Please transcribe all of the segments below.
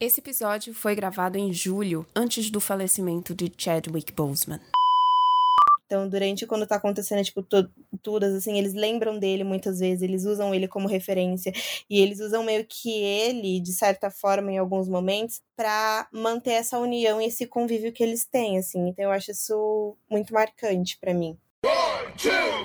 Esse episódio foi gravado em julho, antes do falecimento de Chadwick Boseman. Então, durante quando tá acontecendo, tipo, todas, assim, eles lembram dele muitas vezes, eles usam ele como referência. E eles usam meio que ele, de certa forma, em alguns momentos, para manter essa união e esse convívio que eles têm, assim. Então, eu acho isso muito marcante para mim. One, two,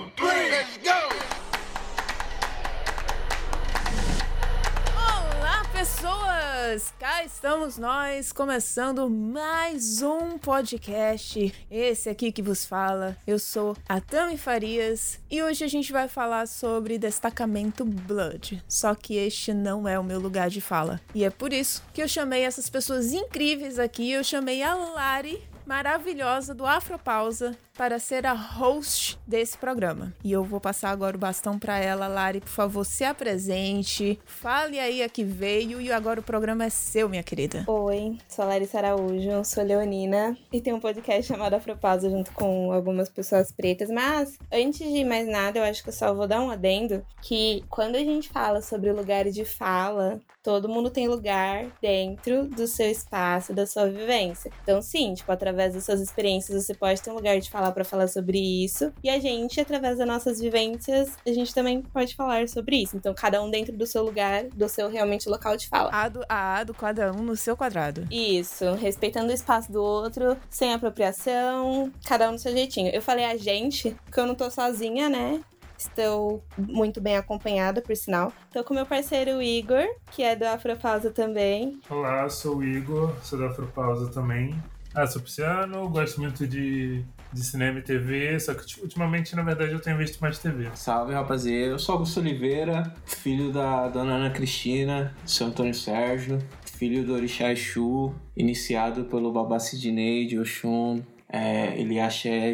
pessoas! Cá estamos nós, começando mais um podcast. Esse aqui que vos fala, eu sou a Tami Farias e hoje a gente vai falar sobre destacamento Blood. Só que este não é o meu lugar de fala. E é por isso que eu chamei essas pessoas incríveis aqui. Eu chamei a Lari maravilhosa do Afropausa para ser a host desse programa. E eu vou passar agora o bastão para ela, Lari, por favor, se apresente, fale aí a que veio e agora o programa é seu, minha querida. Oi, sou a Larissa Araújo, sou leonina e tenho um podcast chamado Afropausa junto com algumas pessoas pretas, mas antes de mais nada, eu acho que eu só vou dar um adendo que quando a gente fala sobre lugares de fala, todo mundo tem lugar dentro do seu espaço, da sua vivência. Então, sim, tipo, através das suas experiências, você pode ter um lugar de fala para falar sobre isso. E a gente, através das nossas vivências, a gente também pode falar sobre isso. Então, cada um dentro do seu lugar, do seu realmente local de fala. A do, a do cada um no seu quadrado. Isso, respeitando o espaço do outro, sem apropriação, cada um no seu jeitinho. Eu falei a gente, porque eu não tô sozinha, né? Estou muito bem acompanhada, por sinal. Estou com meu parceiro Igor, que é do Afropausa também. Olá, sou o Igor, sou do Afropausa também. Ah, sou pisciano, gosto muito de de cinema e TV, só que ultimamente, na verdade, eu tenho visto mais TV. Salve, rapaziada. Eu sou Augusto Oliveira, filho da dona Ana Cristina, seu Antônio Sérgio, filho do Orixá Exu, iniciado pelo Babá Sidney de Oxum, é, Eliaxé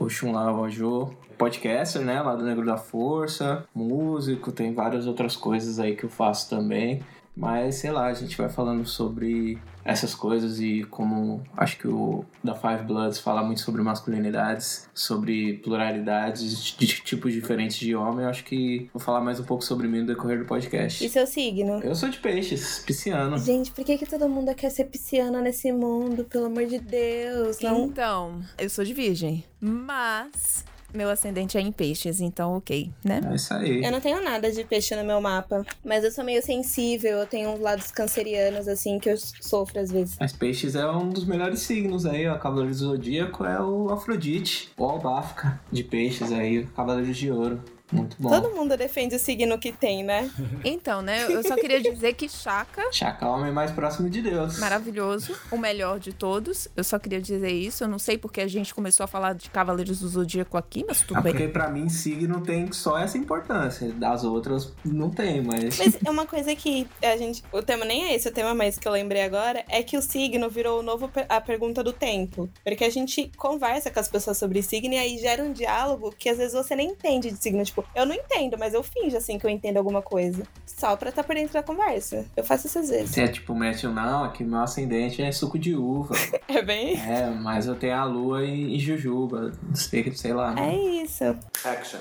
Oxum Lavajô, podcaster, né, lá do Negro da Força, músico, tem várias outras coisas aí que eu faço também. Mas sei lá, a gente vai falando sobre essas coisas e como acho que o da Five Bloods fala muito sobre masculinidades, sobre pluralidades de tipos diferentes de homem, eu acho que vou falar mais um pouco sobre mim no decorrer do podcast. E seu signo? Eu sou de peixes, pisciano. Gente, por que, que todo mundo quer ser pisciano nesse mundo? Pelo amor de Deus. Não? Então, eu sou de virgem, mas meu ascendente é em peixes, então ok, né? É isso aí. Eu não tenho nada de peixe no meu mapa, mas eu sou meio sensível, eu tenho uns lados cancerianos, assim, que eu sofro às vezes. Mas peixes é um dos melhores signos aí, ó. Cavaleiro do Zodíaco é o Afrodite, o Albáfica de peixes aí, Cavaleiro de Ouro. Muito bom. Todo mundo defende o signo que tem, né? Então, né? Eu só queria dizer que Chaka. Chaka é o homem mais próximo de Deus. Maravilhoso. O melhor de todos. Eu só queria dizer isso. Eu não sei porque a gente começou a falar de Cavaleiros do Zodíaco aqui, mas tudo ah, bem. Porque pra mim, signo tem só essa importância. Das outras, não tem, mas. Mas é uma coisa que a gente. O tema nem é esse, o tema mais que eu lembrei agora é que o signo virou o novo a pergunta do tempo. Porque a gente conversa com as pessoas sobre signo e aí gera um diálogo que às vezes você nem entende de signo. Tipo, Tipo, eu não entendo, mas eu finjo assim que eu entendo alguma coisa. Só pra estar tá por dentro da conversa. Eu faço isso às vezes. Você é tipo, mete não, aqui meu ascendente é suco de uva. é bem? É, mas eu tenho a lua em, em jujuba. Sei, sei lá. Né? É isso. Action.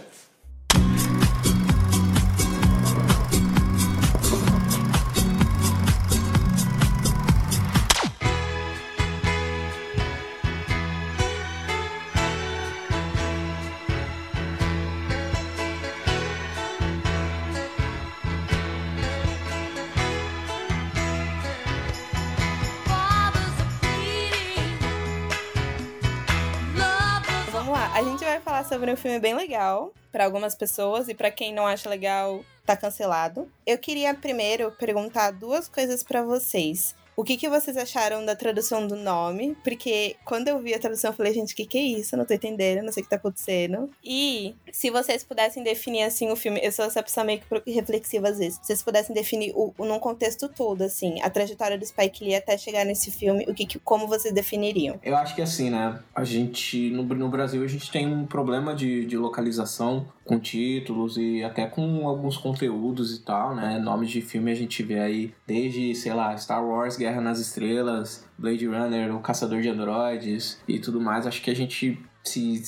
Sobre um filme bem legal para algumas pessoas e para quem não acha legal, tá cancelado. Eu queria primeiro perguntar duas coisas para vocês. O que, que vocês acharam da tradução do nome? Porque quando eu vi a tradução, eu falei, gente, o que, que é isso? Não tô entendendo, não sei o que tá acontecendo. E se vocês pudessem definir, assim, o filme... Eu sou essa pessoa meio que reflexiva às vezes. Se vocês pudessem definir o, o, num contexto todo, assim, a trajetória do Spike Lee até chegar nesse filme, o que, que como vocês definiriam? Eu acho que assim, né? A gente, no, no Brasil, a gente tem um problema de, de localização com títulos e até com alguns conteúdos e tal, né? Nomes de filme a gente vê aí desde, sei lá, Star Wars, Guerra nas Estrelas, Blade Runner, O Caçador de Androides e tudo mais. Acho que a gente se,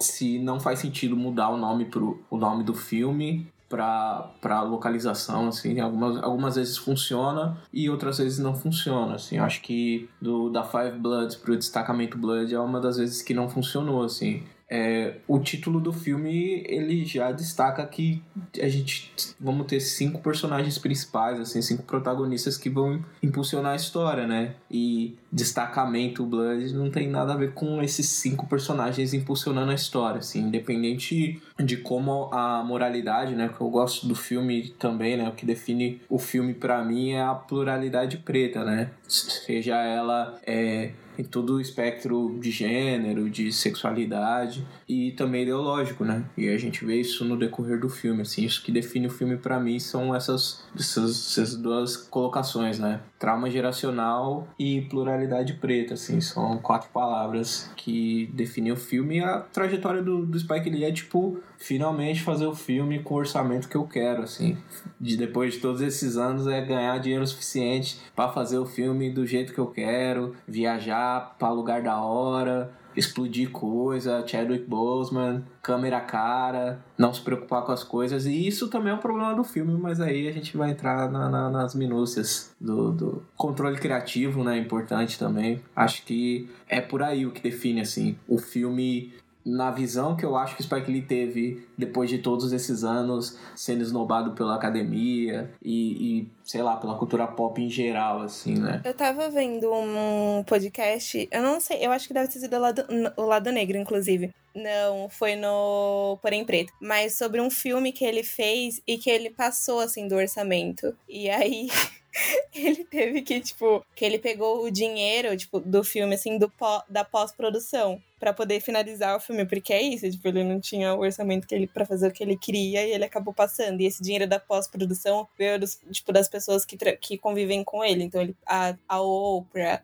se não faz sentido mudar o nome pro o nome do filme para localização, assim, algumas, algumas vezes funciona e outras vezes não funciona, assim, eu acho que do, da Five Bloods pro destacamento Blood é uma das vezes que não funcionou, assim, é, o título do filme ele já destaca que a gente vamos ter cinco personagens principais, assim, cinco protagonistas que vão impulsionar a história, né? E destacamento Blood não tem nada a ver com esses cinco personagens impulsionando a história, assim, independente de como a moralidade, né? Que eu gosto do filme também, né? O que define o filme para mim é a pluralidade preta, né? Seja ela é, em todo o espectro de gênero, de sexualidade e também ideológico, né? E a gente vê isso no decorrer do filme, assim, isso que define o filme para mim são essas, essas, essas duas colocações, né? Trauma geracional e pluralidade preta, assim, são quatro palavras que definem o filme e a trajetória do, do Spike Lee é, tipo, finalmente fazer o filme com o orçamento que eu quero, assim. De depois de todos esses anos é ganhar dinheiro suficiente para fazer o filme do jeito que eu quero, viajar para lugar da hora, explodir coisa, Chadwick Boseman, câmera cara, não se preocupar com as coisas. E isso também é um problema do filme, mas aí a gente vai entrar na, na, nas minúcias do, do, controle criativo, né? Importante também. Acho que é por aí o que define, assim, o filme na visão que eu acho que o Spike Lee teve depois de todos esses anos sendo esnobado pela academia e, e, sei lá, pela cultura pop em geral, assim, né? Eu tava vendo um podcast, eu não sei, eu acho que deve ter sido o lado, o lado negro, inclusive. Não, foi no Porém Preto. Mas sobre um filme que ele fez e que ele passou, assim, do orçamento. E aí. ele teve que, tipo, que ele pegou o dinheiro, tipo, do filme, assim, do pó, da pós-produção para poder finalizar o filme, porque é isso, tipo, ele não tinha o orçamento que ele para fazer o que ele queria e ele acabou passando. E esse dinheiro da pós-produção veio dos, tipo, das pessoas que, que convivem com ele. Então ele a, a Oprah,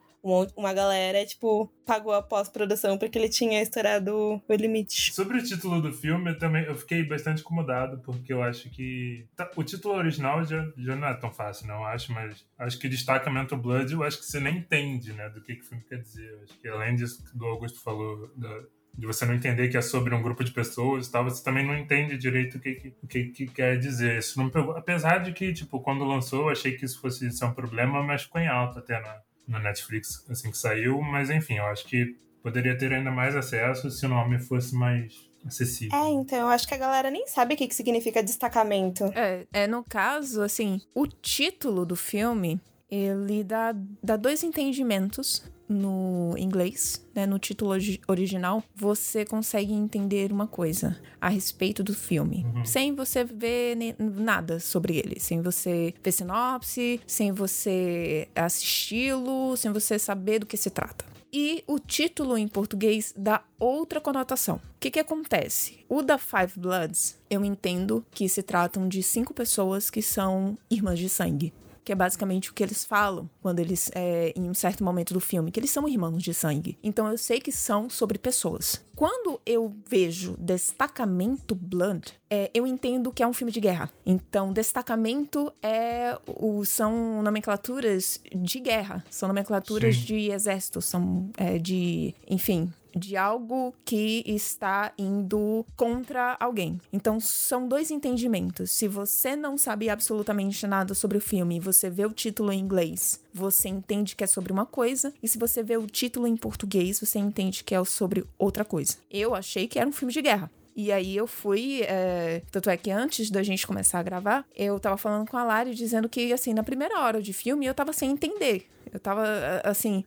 uma galera, tipo, pagou a pós-produção porque ele tinha estourado o limite. Sobre o título do filme, eu também eu fiquei bastante incomodado, porque eu acho que. Tá, o título original já, já não é tão fácil, não, acho, mas acho que destacamento Blood, eu acho que você nem entende, né, do que, que o filme quer dizer. Eu acho que além disso que o Augusto falou, da, de você não entender que é sobre um grupo de pessoas tal, você também não entende direito o que, que, que, que quer dizer. Isso não pegou. Apesar de que, tipo, quando lançou, eu achei que isso fosse ser um problema, mas ficou em alta até na na Netflix assim que saiu, mas enfim, eu acho que poderia ter ainda mais acesso se o nome fosse mais acessível. É, então, eu acho que a galera nem sabe o que, que significa destacamento. É, é, no caso, assim, o título do filme, ele dá, dá dois entendimentos no inglês, né, no título original, você consegue entender uma coisa a respeito do filme, uhum. sem você ver nada sobre ele, sem você ver sinopse, sem você assisti-lo, sem você saber do que se trata. E o título em português dá outra conotação. O que, que acontece? O da Five Bloods, eu entendo que se tratam de cinco pessoas que são irmãs de sangue que é basicamente o que eles falam quando eles, é, em um certo momento do filme, que eles são irmãos de sangue. Então eu sei que são sobre pessoas. Quando eu vejo Destacamento Blood, é, eu entendo que é um filme de guerra. Então, destacamento é o, são nomenclaturas de guerra, são nomenclaturas Sim. de exército, são é, de, enfim, de algo que está indo contra alguém. Então são dois entendimentos. Se você não sabe absolutamente nada sobre o filme, você vê o título em inglês, você entende que é sobre uma coisa, e se você vê o título em português, você entende que é sobre outra coisa. Eu achei que era um filme de guerra. E aí eu fui. É... Tanto é que antes da gente começar a gravar, eu tava falando com a Lari dizendo que, assim, na primeira hora de filme eu tava sem entender. Eu tava assim,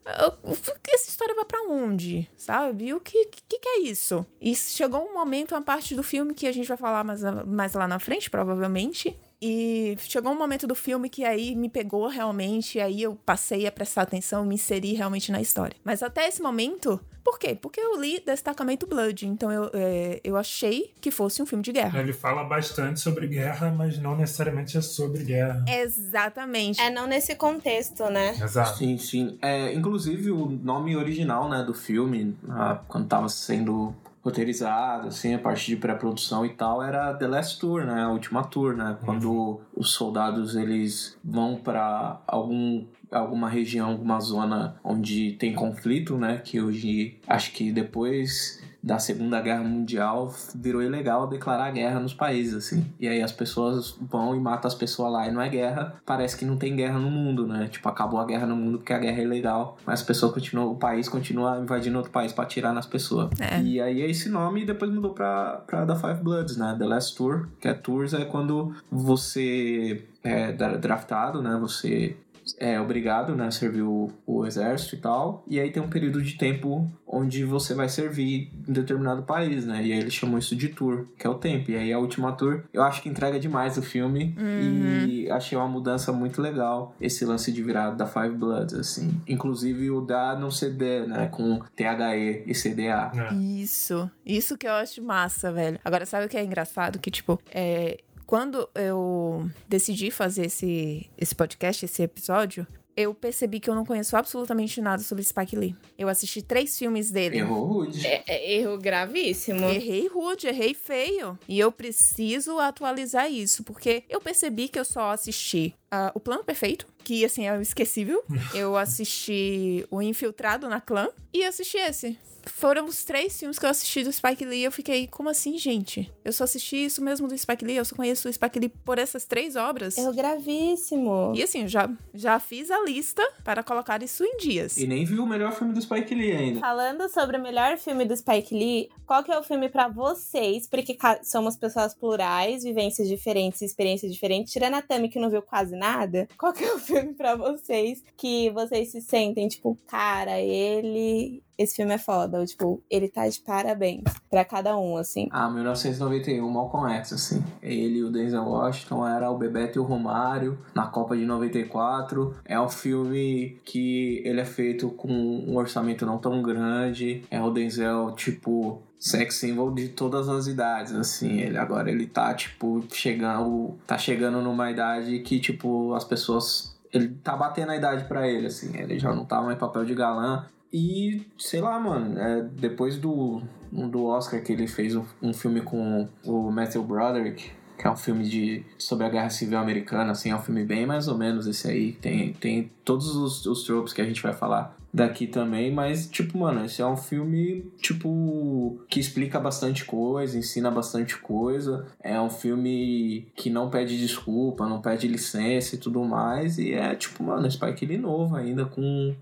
essa história vai para onde, sabe? O que, que, que é isso? E chegou um momento, uma parte do filme que a gente vai falar mais, mais lá na frente, provavelmente, e chegou um momento do filme que aí me pegou realmente, aí eu passei a prestar atenção, me inseri realmente na história. Mas até esse momento, por quê? Porque eu li Destacamento Blood, então eu, é, eu achei que fosse um filme de guerra. Ele fala bastante sobre guerra, mas não necessariamente é sobre guerra. Exatamente. É não nesse contexto, né? Exato. Sim, sim. É, inclusive, o nome original né, do filme, ah, quando tava sendo roteirizado, assim, a parte de pré-produção e tal, era The Last Tour, né? A última tour, né? Quando uhum. os soldados eles vão para algum alguma região, alguma zona onde tem conflito, né? Que hoje acho que depois da Segunda Guerra Mundial, virou ilegal declarar guerra nos países, assim. E aí as pessoas vão e matam as pessoas lá e não é guerra. Parece que não tem guerra no mundo, né? Tipo, acabou a guerra no mundo porque a guerra é ilegal, mas as pessoas continuam, o país continua invadindo outro país para atirar nas pessoas. É. E aí é esse nome e depois mudou pra, pra The Five Bloods, né? The Last Tour, que é Tours é quando você é draftado, né? Você é obrigado, né, a servir o, o, exército e tal. E aí tem um período de tempo onde você vai servir em determinado país, né? E aí eles chamam isso de tour, que é o tempo. E aí a última tour, eu acho que entrega demais o filme uhum. e achei uma mudança muito legal esse lance de virada da Five Bloods, assim. Inclusive o da no CD, né, com THE e CDA. É. Isso, isso que eu acho massa, velho. Agora sabe o que é engraçado? Que tipo, é, quando eu decidi fazer esse, esse podcast, esse episódio, eu percebi que eu não conheço absolutamente nada sobre Spike Lee. Eu assisti três filmes dele. Errou rude. É, é erro gravíssimo. Errei rude, errei feio. E eu preciso atualizar isso, porque eu percebi que eu só assisti uh, O Plano Perfeito, que assim é esquecível. eu assisti O Infiltrado na Clã e assisti esse foram os três filmes que eu assisti do Spike Lee. Eu fiquei, como assim, gente? Eu só assisti isso mesmo do Spike Lee. Eu só conheço o Spike Lee por essas três obras. É gravíssimo. E assim, já, já fiz a lista para colocar isso em dias. E nem vi o melhor filme do Spike Lee ainda. Falando sobre o melhor filme do Spike Lee, qual que é o filme para vocês? Porque somos pessoas plurais, vivências diferentes, experiências diferentes. Tirando a Tami, que não viu quase nada, qual que é o filme para vocês que vocês se sentem, tipo, cara, ele esse filme é foda. Tipo, ele tá de parabéns pra cada um, assim. Ah, 1991, Malcolm X, assim. Ele e o Denzel Washington era o Bebeto e o Romário na Copa de 94. É um filme que ele é feito com um orçamento não tão grande. É o Denzel, tipo, sex symbol de todas as idades, assim. Ele agora ele tá, tipo, chegando. Tá chegando numa idade que, tipo, as pessoas ele tá batendo a idade para ele, assim. Ele já não tá mais papel de galã. E, sei lá, mano, é, depois do, do Oscar que ele fez um filme com o Matthew Broderick, que é um filme de, sobre a Guerra Civil Americana, assim, é um filme bem mais ou menos esse aí. Tem, tem todos os, os que a gente vai falar daqui também, mas, tipo, mano, esse é um filme, tipo, que explica bastante coisa, ensina bastante coisa. É um filme que não pede desculpa, não pede licença e tudo mais. E é, tipo, mano, Spike Lee novo ainda, com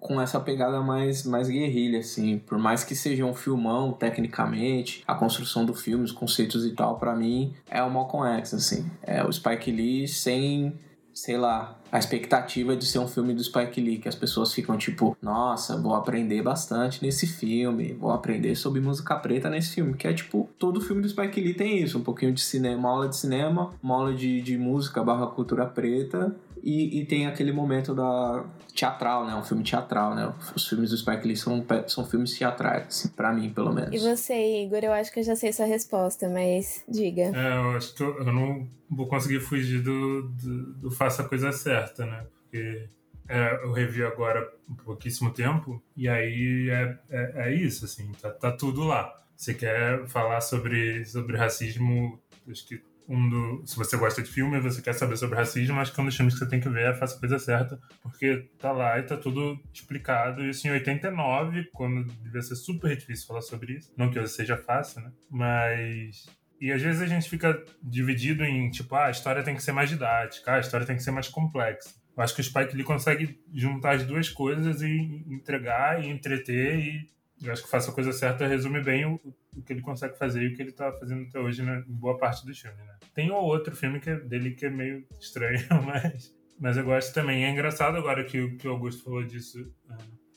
com essa pegada mais, mais guerrilha, assim. Por mais que seja um filmão, tecnicamente, a construção do filme, os conceitos e tal, para mim, é o Malcolm X, assim. É o Spike Lee sem, sei lá, a expectativa de ser um filme do Spike Lee, que as pessoas ficam tipo, nossa, vou aprender bastante nesse filme, vou aprender sobre música preta nesse filme, que é tipo, todo filme do Spike Lee tem isso, um pouquinho de cinema, uma aula de cinema, uma aula de, de música barra cultura preta, e, e, tem aquele momento da teatral, né? Um filme teatral, né? Os filmes do Spike Lee são, são filmes teatrais, assim, pra mim, pelo menos. E você, Igor? Eu acho que eu já sei sua resposta, mas diga. É, eu acho que eu, eu não vou conseguir fugir do, do, do Faça a Coisa Certa, né? Porque é, eu revi agora há pouquíssimo tempo, e aí é, é, é isso, assim, tá, tá tudo lá. Você quer falar sobre, sobre racismo, acho que um do, se você gosta de filme você quer saber sobre racismo, acho que é um dos filmes que você tem que ver é Faça a Coisa Certa, porque tá lá e tá tudo explicado. Isso em 89, quando devia ser super difícil falar sobre isso. Não que seja fácil, né? Mas e às vezes a gente fica dividido em, tipo, ah, a história tem que ser mais didática, ah, a história tem que ser mais complexa. Eu acho que o Spike Lee consegue juntar as duas coisas e entregar e entreter e eu acho que Faça a Coisa Certa resume bem o, o que ele consegue fazer e o que ele está fazendo até hoje, né, em boa parte dos filmes, né? Tem um outro filme que é dele que é meio estranho, mas, mas eu gosto também. É engraçado agora que, que o Augusto falou disso.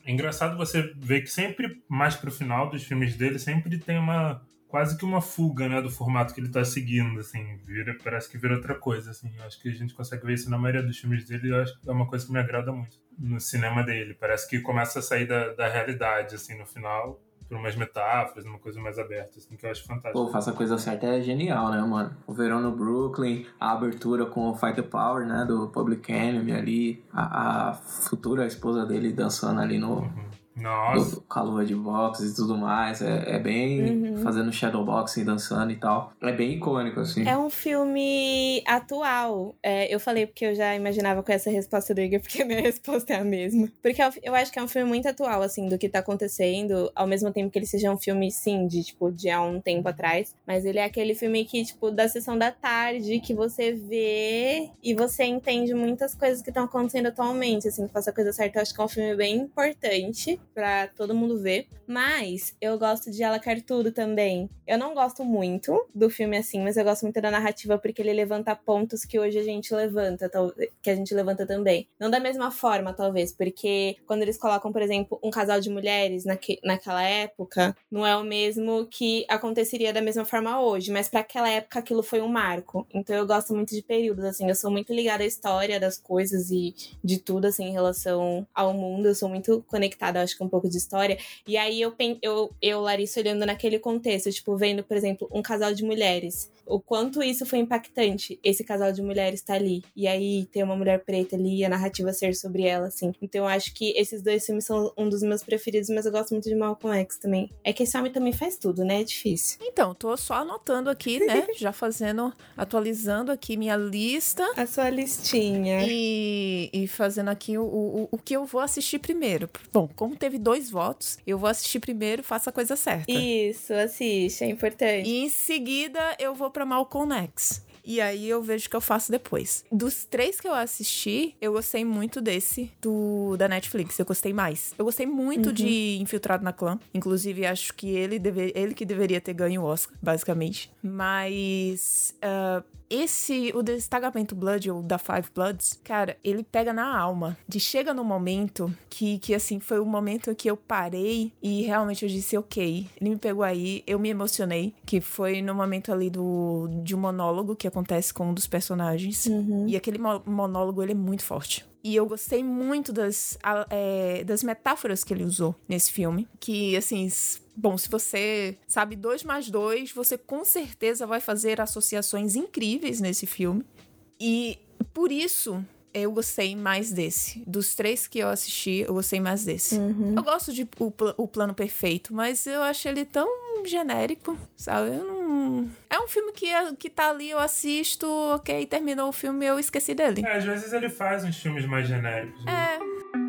É engraçado você ver que sempre, mais pro final dos filmes dele, sempre tem uma quase que uma fuga, né, do formato que ele tá seguindo, assim, vira, parece que vira outra coisa, assim. Eu acho que a gente consegue ver isso na maioria dos filmes dele, eu acho que é uma coisa que me agrada muito no cinema dele. Parece que começa a sair da, da realidade, assim, no final, por umas metáforas, uma coisa mais aberta, assim, que eu acho fantástico. Pô, Faça a Coisa Certa é genial, né, mano? O Verão no Brooklyn, a abertura com o Fight the Power, né, do Public Enemy ali, a, a futura esposa dele dançando ali no... Uhum Nossa. com a luva de boxe e tudo mais. É, é bem Uhum. fazendo shadowboxing, dançando e tal. É bem icônico, assim. É um filme atual. É, eu falei porque eu já imaginava com essa resposta do Igor, porque a minha resposta é a mesma. Porque eu, eu acho que é um filme muito atual, assim, do que tá acontecendo, ao mesmo tempo que ele seja um filme, sim, de, tipo, de há um tempo atrás. Mas ele é aquele filme que, tipo, da sessão da tarde, que você vê e você entende muitas coisas que estão acontecendo atualmente, assim, que faça a coisa certa. Eu acho que é um filme bem importante pra todo mundo ver. Mas eu gosto de Ela Quer Tudo também. Eu não gosto muito do filme assim, mas eu gosto muito da narrativa porque ele levanta pontos que hoje a gente levanta, que a gente levanta também. Não da mesma forma, talvez, porque quando eles colocam, por exemplo, um casal de mulheres naque, naquela época, não é o mesmo que aconteceria da mesma forma hoje, mas para aquela época aquilo foi um marco. Então eu gosto muito de períodos, assim, eu sou muito ligada à história das coisas e de tudo, assim, em relação ao mundo. Eu sou muito conectada, acho que um pouco de história. E aí eu, eu, eu Larissa, olhando naquele contexto, tipo, vendo, por exemplo, um casal de mulheres. O quanto isso foi impactante, esse casal de mulheres tá ali. E aí ter uma mulher preta ali e a narrativa ser sobre ela, assim. Então eu acho que esses dois filmes são um dos meus preferidos, mas eu gosto muito de Malcolm X também. É que esse homem também faz tudo, né? É difícil. Então, tô só anotando aqui, né? Já fazendo, atualizando aqui minha lista. A sua listinha. E, e fazendo aqui o, o, o que eu vou assistir primeiro. Bom, como teve dois votos, eu vou assistir primeiro, faça a coisa certa. Isso, assiste, é importante. E em seguida eu vou pra Malcolm X. E aí eu vejo o que eu faço depois. Dos três que eu assisti, eu gostei muito desse, do da Netflix. Eu gostei mais. Eu gostei muito de Infiltrado na Clã. Inclusive, acho que ele, deve, ele que deveria ter ganho o Oscar, basicamente. Mas. ah, esse, o destacamento Blood, ou da Five Bloods, cara, ele pega na alma. De chega no momento que, que, assim, foi o momento que eu parei e realmente eu disse, ok. Ele me pegou aí, eu me emocionei. Que foi no momento ali do, de um monólogo que acontece com um dos personagens. E aquele mo- monólogo, ele é muito forte. E eu gostei muito das, é, das metáforas que ele usou nesse filme. Que, assim, bom, se você sabe dois mais dois, você com certeza vai fazer associações incríveis nesse filme. E por isso eu gostei mais desse. Dos três que eu assisti, eu gostei mais desse. Eu gosto de o, o Plano Perfeito, mas eu acho ele tão genérico, sabe? Eu não... É um filme que, que tá ali, eu assisto, ok, terminou o filme, eu esqueci dele. É, às vezes ele faz uns filmes mais genéricos. né? É,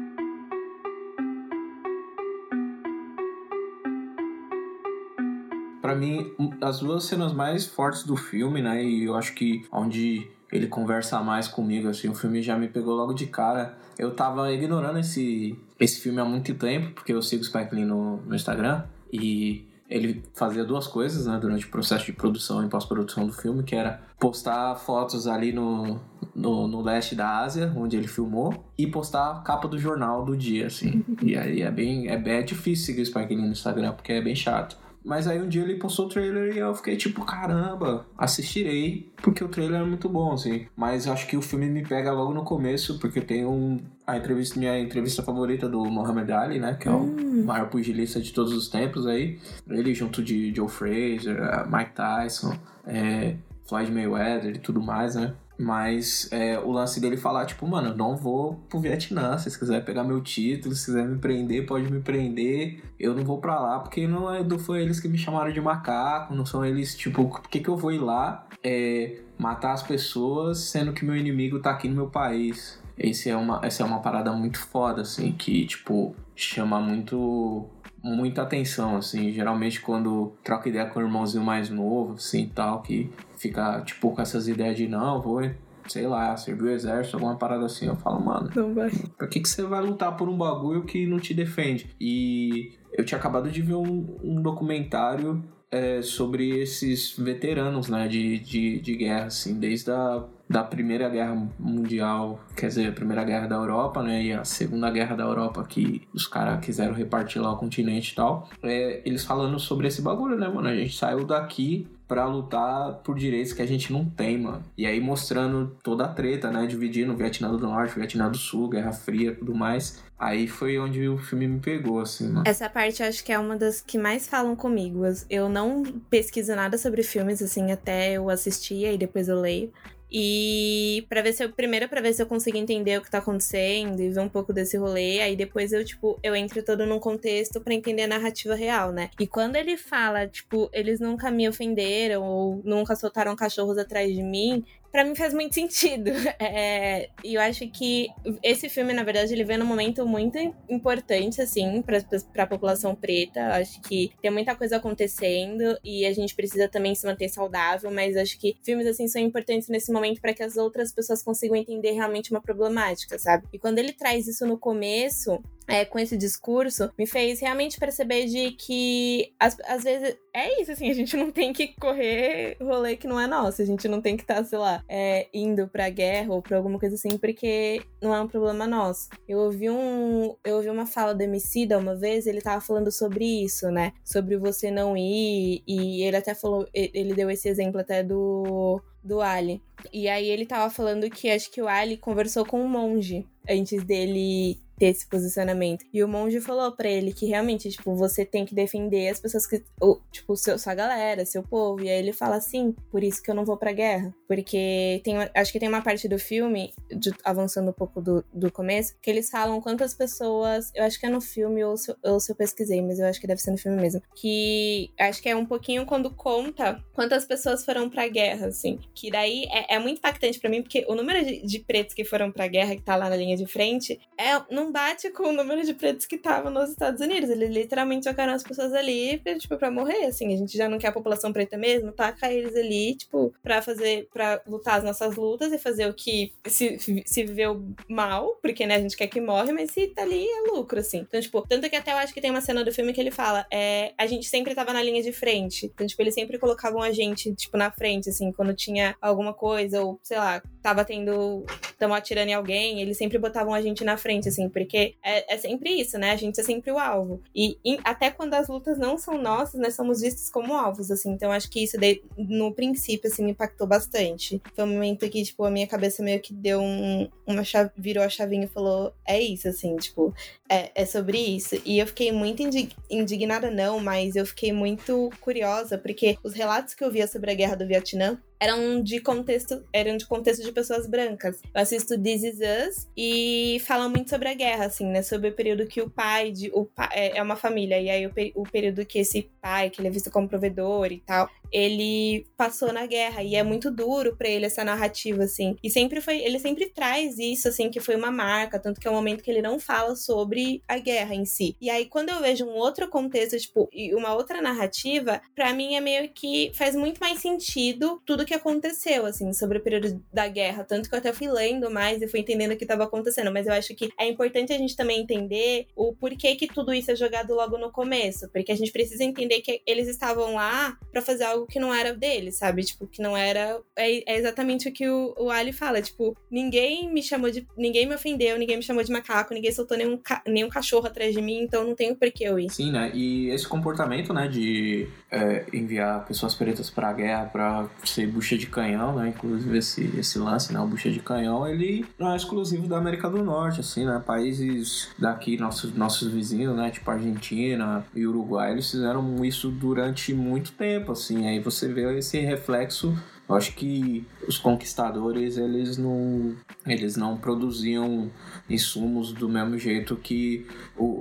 Pra mim, as duas cenas mais fortes do filme, né? E eu acho que onde ele conversa mais comigo, assim, o filme já me pegou logo de cara. Eu tava ignorando esse, esse filme há muito tempo, porque eu sigo o Spike Lee no, no Instagram. E ele fazia duas coisas, né? Durante o processo de produção e pós-produção do filme, que era postar fotos ali no, no, no leste da Ásia, onde ele filmou, e postar a capa do jornal do dia, assim. e aí é bem, é é difícil seguir o Spike Lee no Instagram, porque é bem chato. Mas aí um dia ele postou o trailer e eu fiquei tipo, caramba, assistirei, porque o trailer é muito bom, assim. Mas eu acho que o filme me pega logo no começo, porque tem um. A entrevista, minha entrevista favorita do Muhammad Ali, né? Que é o maior pugilista de todos os tempos aí. Ele junto de Joe Fraser, Mike Tyson, é, Floyd Mayweather e tudo mais, né? Mas é, o lance dele falar, tipo, mano, eu não vou pro Vietnã. Se vocês quiserem pegar meu título, se quiser me prender, pode me prender. Eu não vou pra lá, porque não, é, não foi eles que me chamaram de macaco, não são eles, tipo, por que, que eu vou ir lá é, matar as pessoas, sendo que meu inimigo tá aqui no meu país? Esse é uma, essa é uma parada muito foda, assim, que, tipo, chama muito muita atenção, assim, geralmente quando troca ideia com o irmãozinho mais novo, assim, tal, que fica, tipo, com essas ideias de, não, vou, sei lá, servir o exército, alguma parada assim, eu falo, mano, Não vai. Pra que, que você vai lutar por um bagulho que não te defende? E eu tinha acabado de ver um, um documentário é, sobre esses veteranos, né, de, de, de guerra, assim, desde a da Primeira Guerra Mundial, quer dizer, a Primeira Guerra da Europa, né, e a Segunda Guerra da Europa, que os caras quiseram repartir lá o continente e tal. É, eles falando sobre esse bagulho, né, mano? A gente saiu daqui pra lutar por direitos que a gente não tem, mano. E aí mostrando toda a treta, né? Dividindo Vietnã do Norte, Vietnã do Sul, Guerra Fria tudo mais. Aí foi onde o filme me pegou, assim, mano. Essa parte acho que é uma das que mais falam comigo. Eu não pesquiso nada sobre filmes, assim, até eu assistir e depois eu leio. E para ver se eu primeiro para ver se eu consigo entender o que tá acontecendo e ver um pouco desse rolê, aí depois eu tipo, eu entro todo num contexto para entender a narrativa real, né? E quando ele fala, tipo, eles nunca me ofenderam ou nunca soltaram cachorros atrás de mim, para mim faz muito sentido. É, e eu acho que esse filme, na verdade, ele vem num momento muito importante, assim, pra, pra população preta. Eu acho que tem muita coisa acontecendo e a gente precisa também se manter saudável, mas acho que filmes, assim, são importantes nesse momento para que as outras pessoas consigam entender realmente uma problemática, sabe? E quando ele traz isso no começo, é, com esse discurso, me fez realmente perceber de que às, às vezes é isso, assim, a gente não tem que correr rolê que não é nosso, a gente não tem que estar, tá, sei lá, é, indo pra guerra ou pra alguma coisa assim, porque não é um problema nosso. Eu ouvi um. Eu ouvi uma fala do Emicida uma vez, ele tava falando sobre isso, né? Sobre você não ir, e ele até falou, ele deu esse exemplo até do do Ali. E aí ele tava falando que acho que o Ali conversou com um monge antes dele ter esse posicionamento. E o monge falou para ele que realmente, tipo, você tem que defender as pessoas que. Ou, tipo, seu, sua galera, seu povo. E aí ele fala assim: por isso que eu não vou pra guerra. Porque tem, acho que tem uma parte do filme, de, avançando um pouco do, do começo, que eles falam quantas pessoas. Eu acho que é no filme ou se, ou se eu pesquisei, mas eu acho que deve ser no filme mesmo. Que acho que é um pouquinho quando conta quantas pessoas foram pra guerra, assim. Que daí é, é muito impactante para mim, porque o número de, de, pretos que foram pra guerra, que tá lá na linha de frente, é, não não bate com o número de pretos que estavam nos Estados Unidos. Eles literalmente jogaram as pessoas ali pra, tipo, pra morrer, assim. A gente já não quer a população preta mesmo, taca eles ali, tipo, pra fazer, pra lutar as nossas lutas e fazer o que se, se viveu mal, porque, né, a gente quer que morre, mas se tá ali é lucro, assim. Então, tipo, tanto que até eu acho que tem uma cena do filme que ele fala, é, a gente sempre tava na linha de frente. Então, tipo, eles sempre colocavam a gente, tipo, na frente, assim, quando tinha alguma coisa, ou, sei lá, tava tendo. tamo atirando em alguém, eles sempre botavam a gente na frente, assim, porque é, é sempre isso, né? A gente é sempre o alvo. E, e, até quando as lutas não são nossas, nós somos vistos como alvos, assim. Então acho que isso daí, no princípio, assim, me impactou bastante. Foi um momento que, tipo, a minha cabeça meio que deu um, uma chave, virou a chavinha e falou, é isso, assim, tipo, é, é sobre isso. E eu fiquei muito indignada, não, mas eu fiquei muito curiosa, porque os relatos que eu via sobre a guerra do Vietnã eram de contexto, eram de contexto de pessoas brancas. Eu assisto This Is Us e fala muito sobre a guerra, assim, né? Sobre o período que o pai de. O pai, é, é uma família, e aí o, o período que esse pai, que ele é visto como provedor e tal, ele passou na guerra e é muito duro para ele essa narrativa assim. E sempre foi, ele sempre traz isso assim que foi uma marca, tanto que é um momento que ele não fala sobre a guerra em si. E aí quando eu vejo um outro contexto, tipo, e uma outra narrativa, para mim é meio que faz muito mais sentido tudo que aconteceu assim sobre o período da guerra, tanto que eu até fui lendo mais e fui entendendo o que estava acontecendo, mas eu acho que é importante a gente também entender o porquê que tudo isso é jogado logo no começo, porque a gente precisa entender que eles estavam lá para fazer algo algo que não era dele, sabe? Tipo, que não era. É, é exatamente o que o, o, Ali fala. Tipo, ninguém me chamou de. Ninguém me ofendeu, ninguém me chamou de macaco, ninguém soltou nenhum, ca... nenhum cachorro atrás de mim, então não tenho por que eu ir. Sim, né? E esse comportamento, né, de é, enviar pessoas pretas pra guerra pra ser bucha de canhão, né? Inclusive esse, esse lance, né? O bucha de canhão, ele não é exclusivo da América do Norte, assim, né? Países daqui, nossos, nossos vizinhos, né? Tipo Argentina e Uruguai, eles fizeram isso durante muito tempo, assim aí você vê esse reflexo. Eu acho que os conquistadores eles não eles não produziam insumos do mesmo jeito que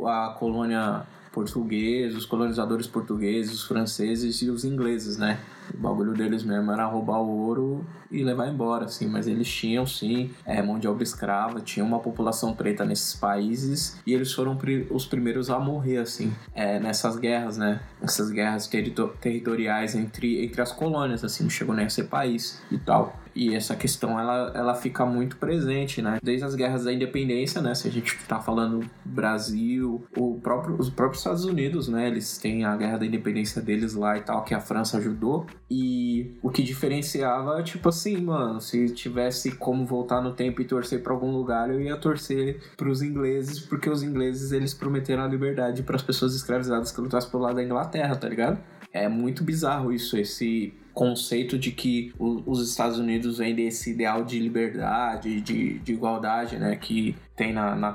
a colônia portuguesa, os colonizadores portugueses, os franceses e os ingleses, né? O bagulho deles mesmo era roubar o ouro e levar embora, assim. Mas eles tinham, sim, é, mão de obra escrava, tinha uma população preta nesses países e eles foram os primeiros a morrer, assim, é, nessas guerras, né? Essas guerras territoriais entre, entre as colônias, assim, não chegou nem a ser país e tal. E essa questão ela, ela fica muito presente, né? Desde as guerras da independência, né? Se a gente tá falando Brasil, o próprio, os próprios Estados Unidos, né? Eles têm a guerra da independência deles lá e tal, que a França ajudou. E o que diferenciava, tipo assim, mano, se tivesse como voltar no tempo e torcer para algum lugar, eu ia torcer para os ingleses, porque os ingleses eles prometeram a liberdade para as pessoas escravizadas que lutassem pelo lado da Inglaterra, tá ligado? É muito bizarro isso, esse conceito de que os Estados Unidos vendem esse ideal de liberdade, de, de igualdade, né? Que tem na, na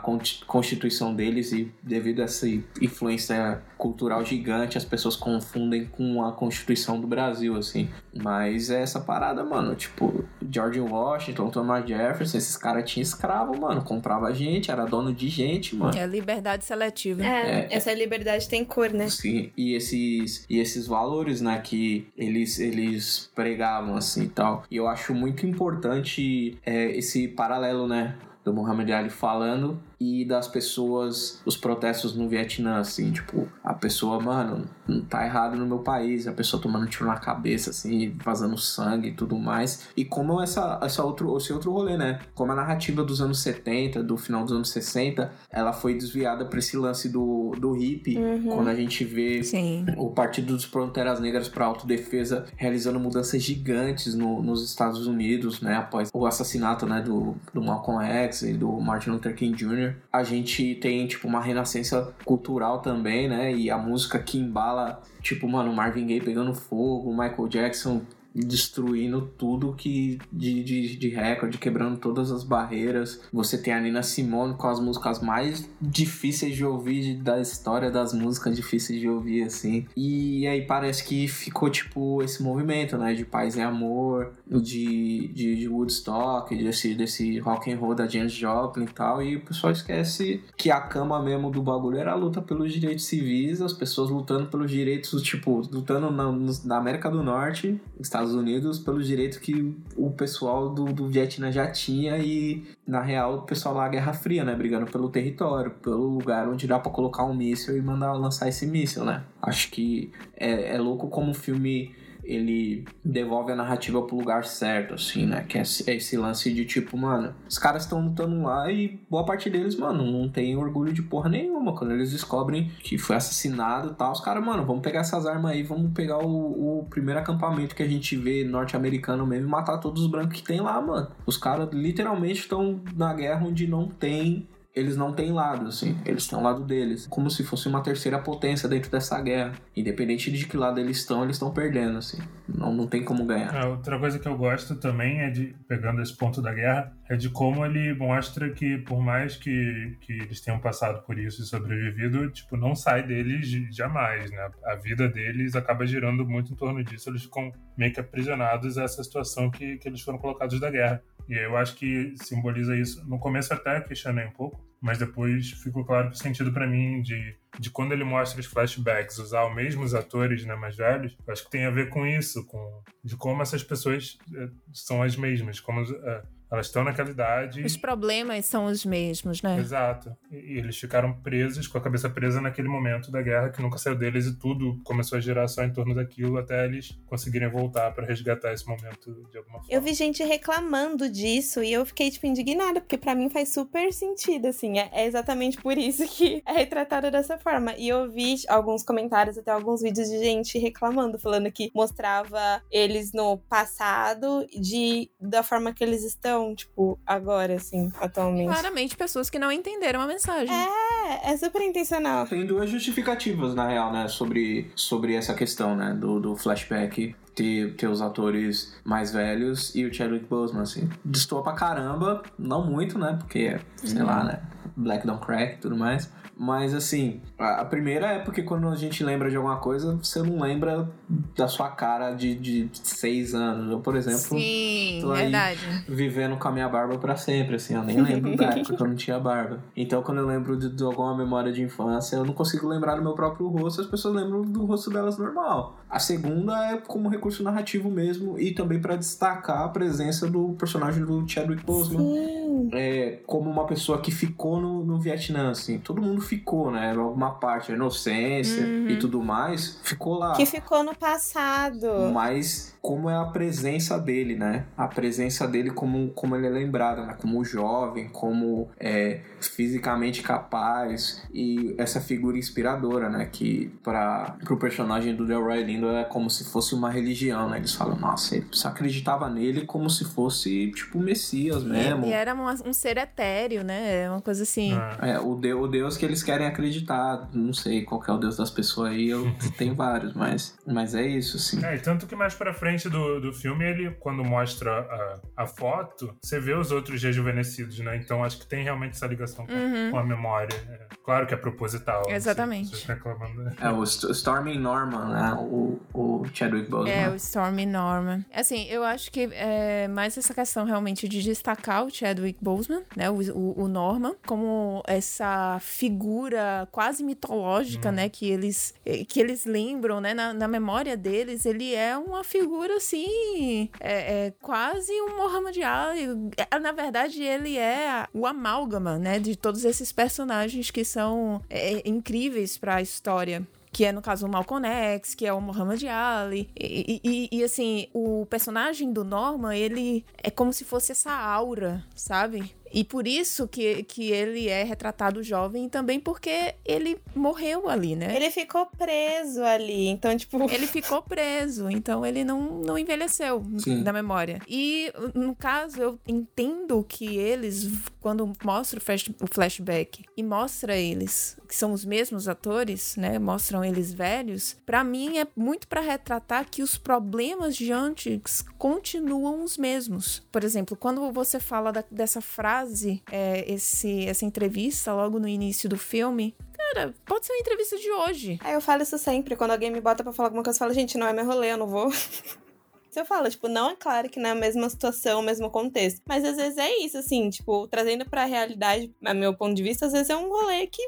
constituição deles e devido a essa influência cultural gigante, as pessoas confundem com a Constituição do Brasil, assim. Mas é essa parada, mano. Tipo, George Washington, Thomas Jefferson, esses caras tinham escravo, mano. Comprava gente, era dono de gente, mano. É liberdade seletiva. É, é essa liberdade tem cor, né? Sim, e esses, e esses valores, né, que eles, eles pregavam, assim, e tal. E eu acho muito importante é, esse paralelo, né, do Muhammad Ali falando e das pessoas, os protestos no Vietnã, assim, tipo, a pessoa, mano, não tá errado no meu país, a pessoa tomando tiro na cabeça, assim, vazando sangue e tudo mais. E como essa, essa outro, esse outro rolê, né? Como a narrativa dos anos 70, do final dos anos 60, ela foi desviada pra esse lance do, do hippie, uhum. quando a gente vê Sim. o Partido dos Fronteiras Negras pra Autodefesa realizando mudanças gigantes no, nos Estados Unidos, né? Após o assassinato, né, do, do Malcolm X e do Martin Luther King Jr a gente tem, tipo, uma renascença cultural também, né? E a música que embala, tipo, mano, Marvin Gaye pegando fogo, Michael Jackson destruindo tudo que de, de, de recorde, quebrando todas as barreiras. Você tem a Nina Simone com as músicas mais difíceis de ouvir da história das músicas difíceis de ouvir, assim. E aí parece que ficou, tipo, esse movimento, né? De paz e amor, de, de, de Woodstock, desse, desse rock and roll da James Joplin e tal. E o pessoal esquece que a cama mesmo do bagulho era a luta pelos direitos civis, as pessoas lutando pelos direitos, tipo, lutando na, na América do Norte, Estados Estados Unidos pelos direitos que o pessoal do, do Vietnã já tinha e, na real, o pessoal lá Guerra Fria, né? Brigando pelo território, pelo lugar onde dá para colocar um míssil e mandar lançar esse míssil, né? Acho que é, é louco como o filme ele devolve a narrativa pro lugar certo, assim, né? Que é esse lance de tipo, mano, os caras estão lutando lá e boa parte deles, mano, não tem orgulho de porra nenhuma. Quando eles descobrem que foi assassinado e tal, os caras, mano, vamos pegar essas armas aí, vamos pegar o, o primeiro acampamento que a gente vê norte-americano mesmo e matar todos os brancos que tem lá, mano. Os caras literalmente estão na guerra onde não tem eles não têm lado, assim. Eles têm o lado deles. Como se fosse uma terceira potência dentro dessa guerra. Independente de que lado eles estão, eles estão perdendo, assim. Não, não tem como ganhar. É, outra coisa que eu gosto também é de, pegando esse ponto da guerra, é de como ele mostra que, por mais que, que eles tenham passado por isso e sobrevivido, tipo, não sai deles jamais, né? A vida deles acaba girando muito em torno disso. Eles ficam meio que aprisionados a essa situação que, que eles foram colocados da guerra. E eu acho que simboliza isso. No começo até questionei um pouco, mas depois ficou claro que o sentido para mim de, de quando ele mostra os flashbacks usar os mesmos atores né, mais velhos, acho que tem a ver com isso, com de como essas pessoas é, são as mesmas, como é, elas estão naquela idade. Os problemas são os mesmos, né? Exato. E, eles ficaram presos, com a cabeça presa naquele momento da guerra que nunca saiu deles e tudo começou a girar só em torno daquilo até eles conseguirem voltar para resgatar esse momento de alguma forma. Eu vi gente reclamando disso e eu fiquei, tipo, indignada, porque para mim faz super sentido, assim. É, é exatamente por isso que é retratado dessa forma. E eu vi alguns comentários, até alguns vídeos de gente reclamando, falando que mostrava eles no passado de da forma que eles estão tipo, agora, assim, atualmente. Claramente, pessoas que não entenderam a mensagem. É, é super intencional. Tem duas justificativas, na real, né, sobre, sobre essa questão, né, do, do flashback ter, ter os atores mais velhos e o Chadwick Boseman, assim. Destoa pra caramba, não muito, né, porque, sei uhum. lá, né, Black Don't Crack e tudo mais. Mas assim, a primeira é porque quando a gente lembra de alguma coisa, você não lembra da sua cara de, de seis anos. Eu, por exemplo, Sim, tô verdade. vivendo com a minha barba para sempre, assim, eu nem lembro da época que eu não tinha barba. Então, quando eu lembro de, de, alguma memória de infância, eu não consigo lembrar do meu próprio rosto, as pessoas lembram do rosto delas normal. A segunda é como recurso narrativo mesmo e também para destacar a presença do personagem do Chadwick Boseman. É, como uma pessoa que ficou no, no Vietnã, assim. Todo mundo ficou, né? Alguma parte, a inocência uhum. e tudo mais, ficou lá. Que ficou no passado. Mas como é a presença dele, né? A presença dele como, como ele é lembrado, né? Como jovem, como é, fisicamente capaz e essa figura inspiradora, né? Que para o personagem do Delroy Lindo é como se fosse uma religião, né? Eles falam, nossa, ele acreditava nele como se fosse tipo o Messias mesmo. E era uma, um ser etéreo, né? É uma coisa assim. É. É, o, de, o Deus que eles querem acreditar. Não sei qual que é o Deus das pessoas aí, eu tenho vários, mas, mas é isso, assim. É, e tanto que mais pra frente do, do filme, ele, quando mostra a, a foto, você vê os outros rejuvenescidos, né? Então acho que tem realmente essa ligação com, Uhum. com a memória. É, claro que é proposital. sei Exatamente. se né? É o St- Stormy Norman, né? O, o Chadwick Boseman. É, o Stormy Norman. Assim, eu acho que é mais essa questão realmente de destacar o Chadwick Boseman, né? O, o, o Norman, como essa figura quase mitológica, né? Que eles, eh, que eles lembram, né? Na, na memória deles, ele é uma figura, assim, é, é quase um Muhammad Ali. É, Na verdade, ele é o amálgama, né? De todos esses personagens que são é, incríveis para a história que é no caso o Malcolm X, que é o Muhammad Ali. E, e- e, assim, o personagem do Norman, ele é como se fosse essa aura, sabe? E por isso que, que ele é retratado jovem, e também porque ele morreu ali, né? Ele ficou preso ali, então, tipo. Ele ficou preso, então ele não, não envelheceu Sim. na memória. E, no caso, eu entendo que eles, quando mostra o, flash- o flashback e mostra eles, que são os mesmos atores, né? Mostram eles velhos, pra mim é muito pra retratar que os problemas de antes continuam os mesmos. Por exemplo, quando você fala da- dessa frase, é, esse, essa entrevista logo no início do filme, cara, pode ser uma entrevista de hoje. Aí eu falo isso sempre, quando alguém me bota pra falar alguma coisa, eu falo, gente, não é meu rolê, eu não vou. Se eu falo, tipo, não é claro que não é a mesma situação, o mesmo contexto. Mas às vezes é isso, assim, tipo, trazendo pra realidade, a meu ponto de vista, às vezes é um rolê que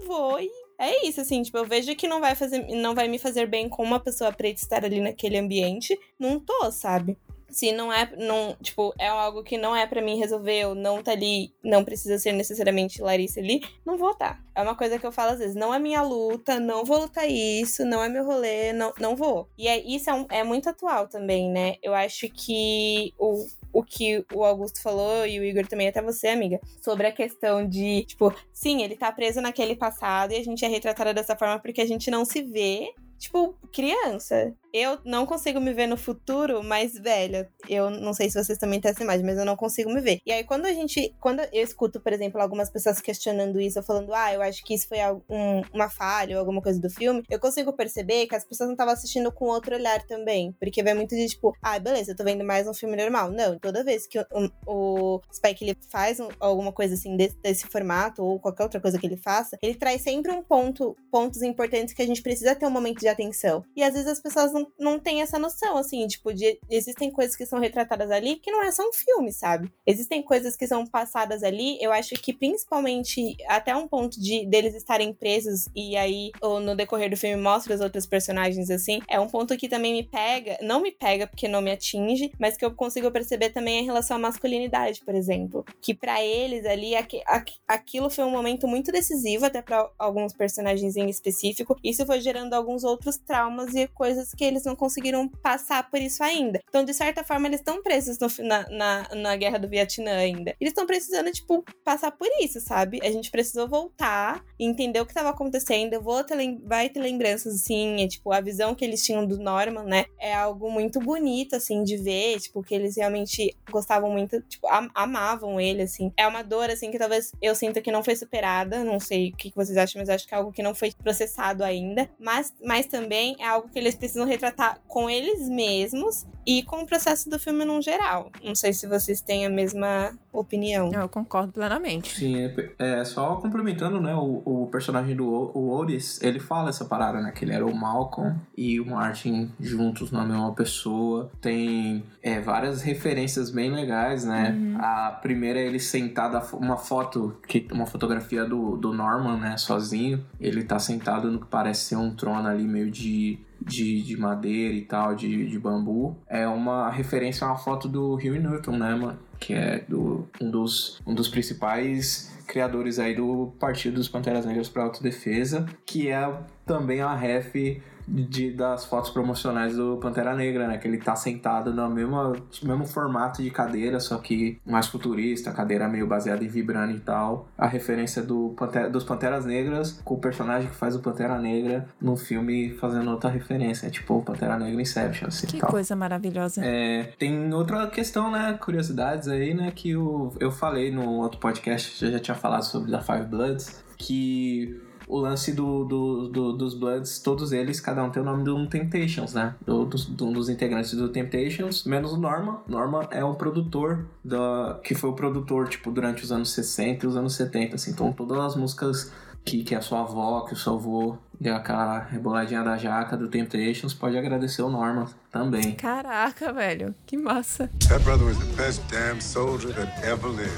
não vou e é isso, assim, tipo, eu vejo que não vai fazer, não vai me fazer bem com uma pessoa preta estar ali naquele ambiente. Não tô, sabe? Se não é, não, tipo, é algo que não é pra mim resolver, ou não tá ali, não precisa ser necessariamente Larissa ali, não vou tá. É uma coisa que eu falo às vezes, não é minha luta, não vou lutar isso, não é meu rolê, não, não vou. E é, isso é, um- é muito atual também, né? Eu acho que o, o que o Augusto falou e o Igor também, até você, amiga, sobre a questão de, tipo, sim, ele tá preso naquele passado e a gente é retratada dessa forma porque a gente não se vê. Tipo, criança. Eu não consigo me ver no futuro mais velha. Eu não sei se vocês também têm essa imagem, mas eu não consigo me ver. E aí, quando a gente. Quando eu escuto, por exemplo, algumas pessoas questionando isso, falando, ah, eu acho que isso foi um- uma falha ou alguma coisa do filme, eu consigo perceber que as pessoas não estavam assistindo com outro olhar também. Porque vai muito de tipo, ah, beleza, eu tô vendo mais um filme normal. Não, toda vez que o, o Spike ele faz um- alguma coisa assim desse, desse formato, ou qualquer outra coisa que ele faça, ele traz sempre um ponto, pontos importantes que a gente precisa ter um momento de atenção. E às vezes as pessoas não, não têm essa noção, assim, tipo, de existem coisas que são retratadas ali que não é só um filme, sabe? Existem coisas que são passadas ali, eu acho que principalmente até um ponto de deles estarem presos e aí, ou no decorrer do filme mostra os outros personagens assim, é um ponto que também me pega, não me pega porque não me atinge, mas que eu consigo perceber também em relação à masculinidade, por exemplo. Que pra eles ali, aqui- aqui- aquilo foi um momento muito decisivo até pra alguns personagens em específico. Isso foi gerando alguns outros traumas e coisas que eles não conseguiram passar por isso ainda. Então, de certa forma, eles estão presos no na, na, na guerra do Vietnã ainda. Eles estão precisando, tipo, passar por isso, sabe? A gente precisou voltar entender o que estava acontecendo. Eu vou ter, vai ter lembranças, assim, é, tipo, a visão que eles tinham do Norman, né? É algo muito bonito, assim, de ver, tipo, que eles realmente gostavam muito, tipo, am- amavam ele, assim. É uma dor, assim, que talvez eu sinta que não foi superada. Não sei o que vocês acham, mas acho que é algo que não foi processado ainda. Mas, mas também é algo que eles precisam retratar com eles mesmos e com o processo do filme num geral. Não sei se vocês têm a mesma opinião. Eu concordo plenamente. Sim, é, é, só complementando, né? O, o personagem do O- Otis, ele fala essa parada, né? Que ele era o Malcolm e o Martin juntos na mesma pessoa. Tem é, várias referências bem legais, né? A primeira é ele sentado, uma foto, que, uma fotografia do, do Norman, né? Sozinho. Ele tá sentado no que parece ser um trono ali meio de. De, de madeira e tal, de, de bambu. É uma referência a uma foto do Hugh Newton, né, mano? que é do, um, dos, um dos principais criadores aí do Partido dos Panteras Negras para Autodefesa, que é também a ref de, das fotos promocionais do Pantera Negra, né? Que ele tá sentado no mesmo, mesmo formato de cadeira, só que mais futurista, cadeira meio baseada em vibrano e tal. A referência do Pantera, dos Panteras Negras com o personagem que faz o Pantera Negra no filme fazendo outra referência, tipo o Pantera Negra Inception, assim, Que tal. coisa maravilhosa. É, tem outra questão, né? Curiosidades aí, né? Que o, eu falei no outro podcast, eu já tinha falado sobre da Five Bloods, que o lance do, do, do- dos Bloods, todos eles, cada um tem o nome de um Temptations, né? Do, dos, de um dos integrantes do Temptations, menos o Norman. Norman é um produtor da, que foi o produtor, tipo, durante os anos 60 e os anos 70, assim. Então, todas as músicas que, que a sua avó, que o seu avô deu aquela reboladinha da jaca do Temptations, pode agradecer o Norman também. Caraca, velho. Que massa. That brother was the best damn soldier that ever lived.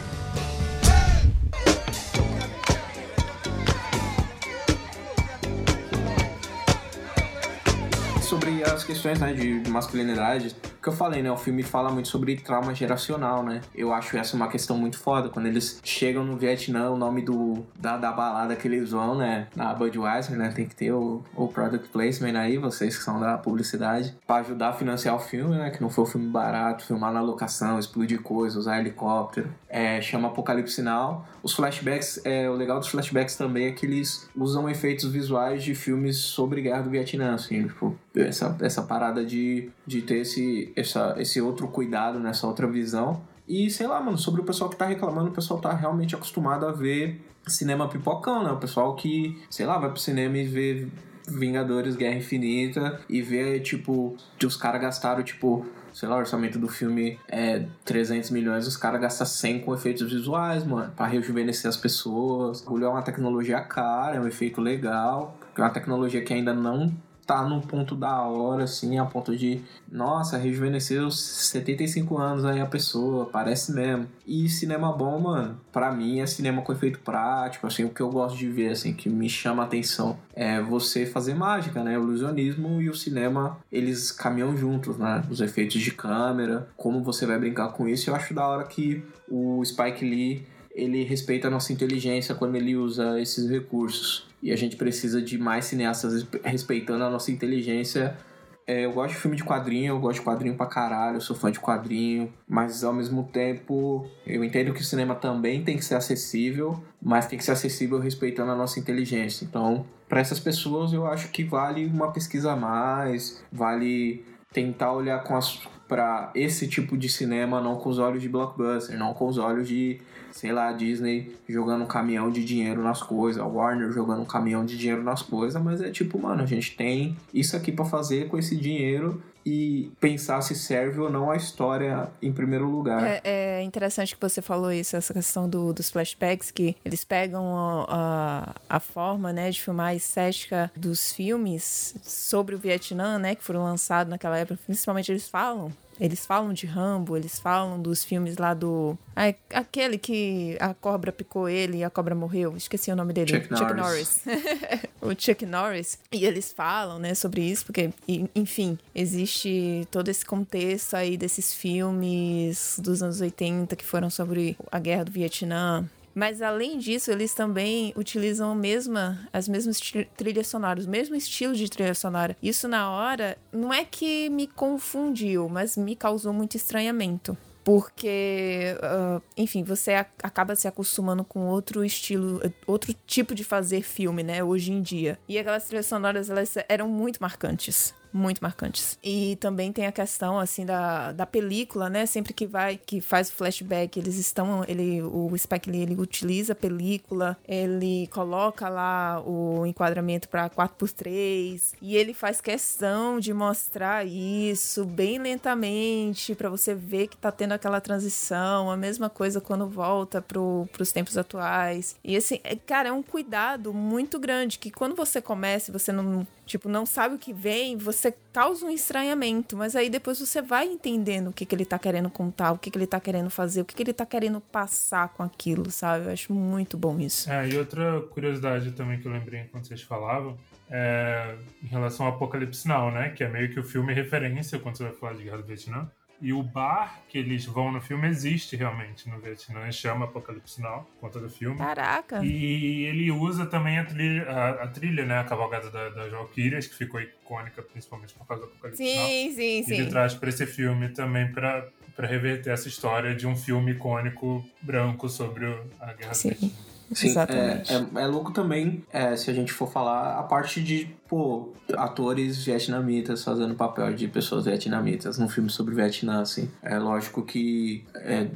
Sobre as questões né, de masculinidade, que eu falei, né? O filme fala muito sobre trauma geracional, né? Eu acho essa uma questão muito foda. Quando eles chegam no Vietnã, o nome do, da, da balada que eles vão, né? Na Budweiser, né? Tem que ter o, o product placement aí, vocês que são da publicidade, pra ajudar a financiar o filme, né? Que não foi um filme barato, filmar na locação, explodir coisas, usar helicóptero. É, chama Apocalipse Now. Os flashbacks, é, o legal dos flashbacks também é que eles usam efeitos visuais de filmes sobre guerra do Vietnã, assim, tipo, essa, essa parada de, de ter esse, essa, esse outro cuidado, nessa outra visão. E sei lá, mano, sobre o pessoal que tá reclamando, o pessoal tá realmente acostumado a ver cinema pipocão, né? O pessoal que, sei lá, vai pro cinema e vê Vingadores Guerra Infinita e vê, tipo, que os caras gastaram, tipo, sei lá, o orçamento do filme é 300 milhões, os caras gastam 100 com efeitos visuais, mano, pra rejuvenescer as pessoas. O é uma tecnologia cara, é um efeito legal, é uma tecnologia que ainda não tá num ponto da hora, assim, a ponto de, nossa, rejuvenesceu 75 anos aí a pessoa, parece mesmo. E cinema bom, mano, pra mim é cinema com efeito prático, assim, o que eu gosto de ver, assim, que me chama a atenção é você fazer mágica, né? O ilusionismo e o cinema, eles caminham juntos, né? Os efeitos de câmera, como você vai brincar com isso, eu acho da hora que o Spike Lee ele respeita a nossa inteligência quando ele usa esses recursos. E a gente precisa de mais cineastas respeitando a nossa inteligência. É, eu gosto de filme de quadrinho, eu gosto de quadrinho pra caralho, eu sou fã de quadrinho, mas ao mesmo tempo eu entendo que o cinema também tem que ser acessível, mas tem que ser acessível respeitando a nossa inteligência. Então, para essas pessoas, eu acho que vale uma pesquisa a mais, vale tentar olhar com as para esse tipo de cinema não com os olhos de blockbuster, não com os olhos de, sei lá, Disney jogando um caminhão de dinheiro nas coisas, a Warner jogando um caminhão de dinheiro nas coisas, mas é tipo, mano, a gente tem isso aqui para fazer com esse dinheiro e pensar se serve ou não a história em primeiro lugar. É, é interessante que você falou isso, essa questão do, dos flashbacks, que eles pegam a, a, a, forma, né, de filmar a estética dos filmes sobre o Vietnã, né, que foram lançados naquela época. Principalmente eles falam eles falam de Rambo, eles falam dos filmes lá do. Ah, aquele que a cobra picou ele e a cobra morreu. Esqueci o nome dele. Chuck, Chuck Norris. Norris. o Chuck Norris. E eles falam, né, sobre isso, porque, enfim, existe todo esse contexto aí desses filmes dos anos 80 que foram sobre a guerra do Vietnã. Mas além disso, eles também utilizam mesma, as mesmas trilhas sonoras, o mesmo estilo de trilha sonora. Isso na hora não é que me confundiu, mas me causou muito estranhamento. Porque, uh, enfim, você acaba se acostumando com outro estilo, outro tipo de fazer filme, né, hoje em dia. E aquelas trilhas sonoras, elas eram muito marcantes muito marcantes. E também tem a questão assim da, da película, né? Sempre que vai que faz o flashback, eles estão ele o Spike Lee ele utiliza a película, ele coloca lá o enquadramento para 4x3 e ele faz questão de mostrar isso bem lentamente para você ver que tá tendo aquela transição, a mesma coisa quando volta pro, pros tempos atuais. E assim, é, cara, é um cuidado muito grande que quando você começa, você não Tipo, não sabe o que vem, você causa um estranhamento, mas aí depois você vai entendendo o que, que ele tá querendo contar, o que, que ele tá querendo fazer, o que, que ele tá querendo passar com aquilo, sabe? Eu acho muito bom isso. É, e outra curiosidade também que eu lembrei enquanto vocês falavam, é em relação ao Apocalipse Now, né? Que é meio que o filme referência quando você vai falar de Guerra do Vietnã. E o bar que eles vão no filme existe realmente no Vietnã, chama Apocalipse Now, conta do filme. Caraca! E ele usa também a trilha, a, a trilha né, a cavalgada da, das Valkyrias, que ficou icônica principalmente por causa do Apocalipse Now. Sim, sim, sim. Ele traz para esse filme também para reverter essa história de um filme icônico branco sobre a Guerra Sim. do Vietnã. Sim, Exatamente. É, é, é louco também, é, se a gente for falar, a parte de, pô, atores vietnamitas fazendo papel de pessoas vietnamitas num filme sobre o Vietnã, assim. É lógico que, é,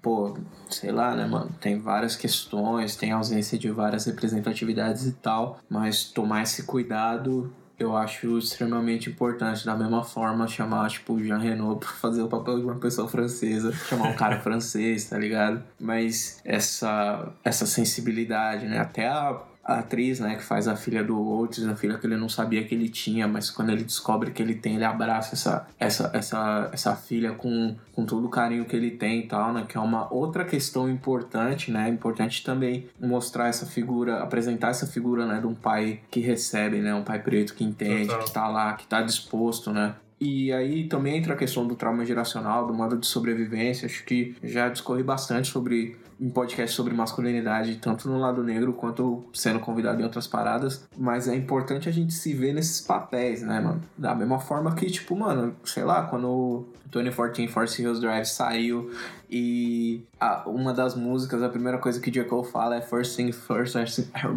pô, sei lá, né, mano, tem várias questões, tem ausência de várias representatividades e tal, mas tomar esse cuidado eu acho extremamente importante. Da mesma forma, chamar, tipo, Jean Renault pra fazer o papel de uma pessoa francesa, chamar um cara francês, tá ligado? Mas essa, essa sensibilidade, né? Até a, a atriz, né, que faz a filha do Oates, a filha que ele não sabia que ele tinha, mas quando ele descobre que ele tem, ele abraça essa, essa, essa, essa filha com, com todo o carinho que ele tem e tal, né? Que é uma outra questão importante, né? Importante também mostrar essa figura, apresentar essa figura, né, de um pai que recebe, né? Um pai preto que entende, Total. que tá lá, que tá disposto, né? E aí também entra a questão do trauma geracional, do modo de sobrevivência. Acho que já discorri bastante sobre em podcast sobre masculinidade, tanto no lado negro quanto sendo convidado em outras paradas. Mas é importante a gente se ver nesses papéis, né, mano? Da mesma forma que, tipo, mano, sei lá, quando o 2014 Force Hills Drive saiu e a- uma das músicas, a primeira coisa que o J. Fala é First Thing First,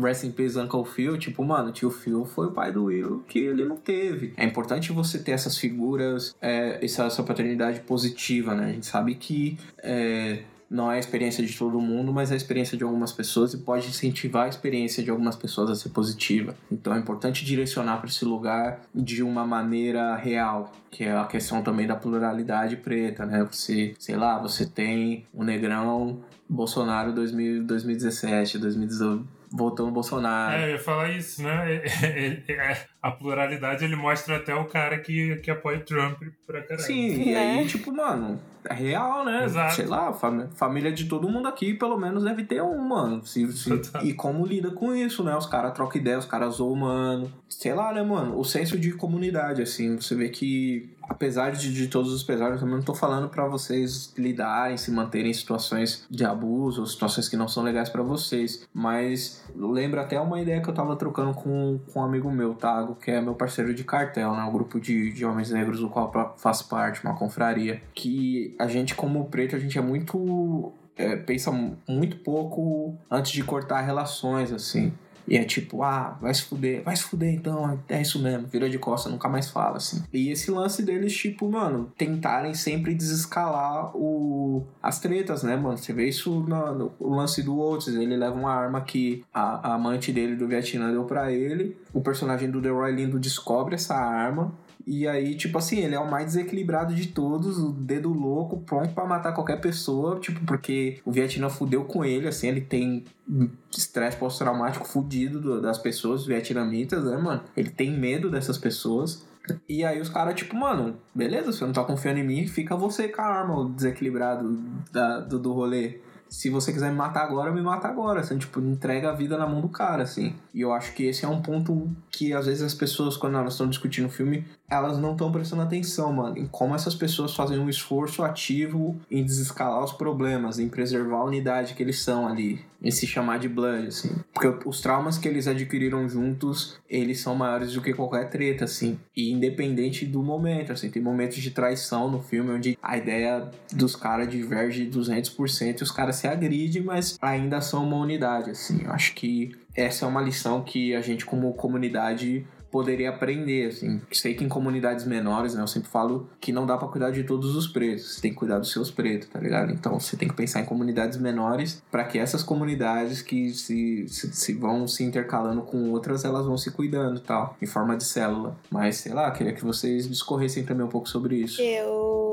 Rest in Peace Uncle Phil. Tipo, mano, tio Phil foi o pai do Will que ele não teve. É importante você ter essas figuras, é, essa, essa paternidade positiva, né? A gente sabe que é, não é a experiência de todo mundo, mas é a experiência de algumas pessoas e pode incentivar a experiência de algumas pessoas a ser positiva. Então é importante direcionar para esse lugar de uma maneira real, que é a questão também da pluralidade preta, né? Você, sei lá, você tem o Negrão Bolsonaro 2000, 2017, 2018, voltou no Bolsonaro. É, eu ia falar isso, né? É, é, é, a pluralidade ele mostra até o cara que, que apoia o Trump pra caralho. Sim, e Né? aí, tipo, mano, é real, né? Exato. Sei lá, fam- família de todo mundo aqui, pelo menos, deve ter um, mano. Se, se- e como lida com isso, né? Os caras trocam ideia, os caras zoam, mano. Sei lá, né, mano? O senso de comunidade, assim, você vê que, apesar de, de todos os pesares, eu também não tô falando pra vocês lidarem, se manterem em situações de abuso, ou situações que não são legais pra vocês. Mas lembra até uma ideia que eu tava trocando com, com um amigo meu, Tago, que é meu parceiro de cartel, né? Um grupo de, de homens negros do qual eu faço parte, uma confraria. Que a gente, como preto, a gente é muito. é, pensa mu- muito pouco antes de cortar relações, assim. E é tipo, ah, vai se fuder, vai se fuder então, é isso mesmo, vira de costa, nunca mais fala, assim. E esse lance deles, tipo, mano, tentarem sempre desescalar o... as tretas, né, mano? Você vê isso no, o lance do Oates, ele leva uma arma que a, a amante dele do Vietnã deu pra ele, o personagem do The Roy Lindo descobre essa arma, e aí, tipo assim, ele é o mais desequilibrado de todos, o dedo louco, pronto pra matar qualquer pessoa, tipo, porque o Vietnã fudeu com ele, assim, ele tem estresse pós-traumático fudido do- das pessoas vietnamitas, né, mano? Ele tem medo dessas pessoas. E aí os caras, tipo, mano, beleza, você não tá confiando em mim, fica você com a arma, o desequilibrado do, do rolê. Se você quiser me matar agora, me mata agora. Assim, tipo, entrega a vida na mão do cara, assim. E eu acho que esse é um ponto que às vezes as pessoas, quando elas estão discutindo o filme, elas não estão prestando atenção, mano. Em como essas pessoas fazem um esforço ativo em desescalar os problemas, em preservar a unidade que eles são ali. Em se chamar de Blood, assim. Porque os traumas que eles adquiriram juntos, eles são maiores do que qualquer treta, assim. E independente do momento, assim. Tem momentos de traição no filme onde a ideia dos caras diverge 200% e os caras se agridem, mas ainda são uma unidade, assim. Eu acho que essa é uma lição que a gente, como comunidade, poderia aprender, assim. Sei que em comunidades menores, né, eu sempre falo que não dá pra cuidar de todos os pretos, você tem que cuidar dos seus pretos, tá ligado? Então você tem que pensar em comunidades menores para que essas comunidades que se, se, se vão se intercalando com outras, elas vão se cuidando tal, em forma de célula. Mas, sei lá, queria que vocês discorressem também um pouco sobre isso. Eu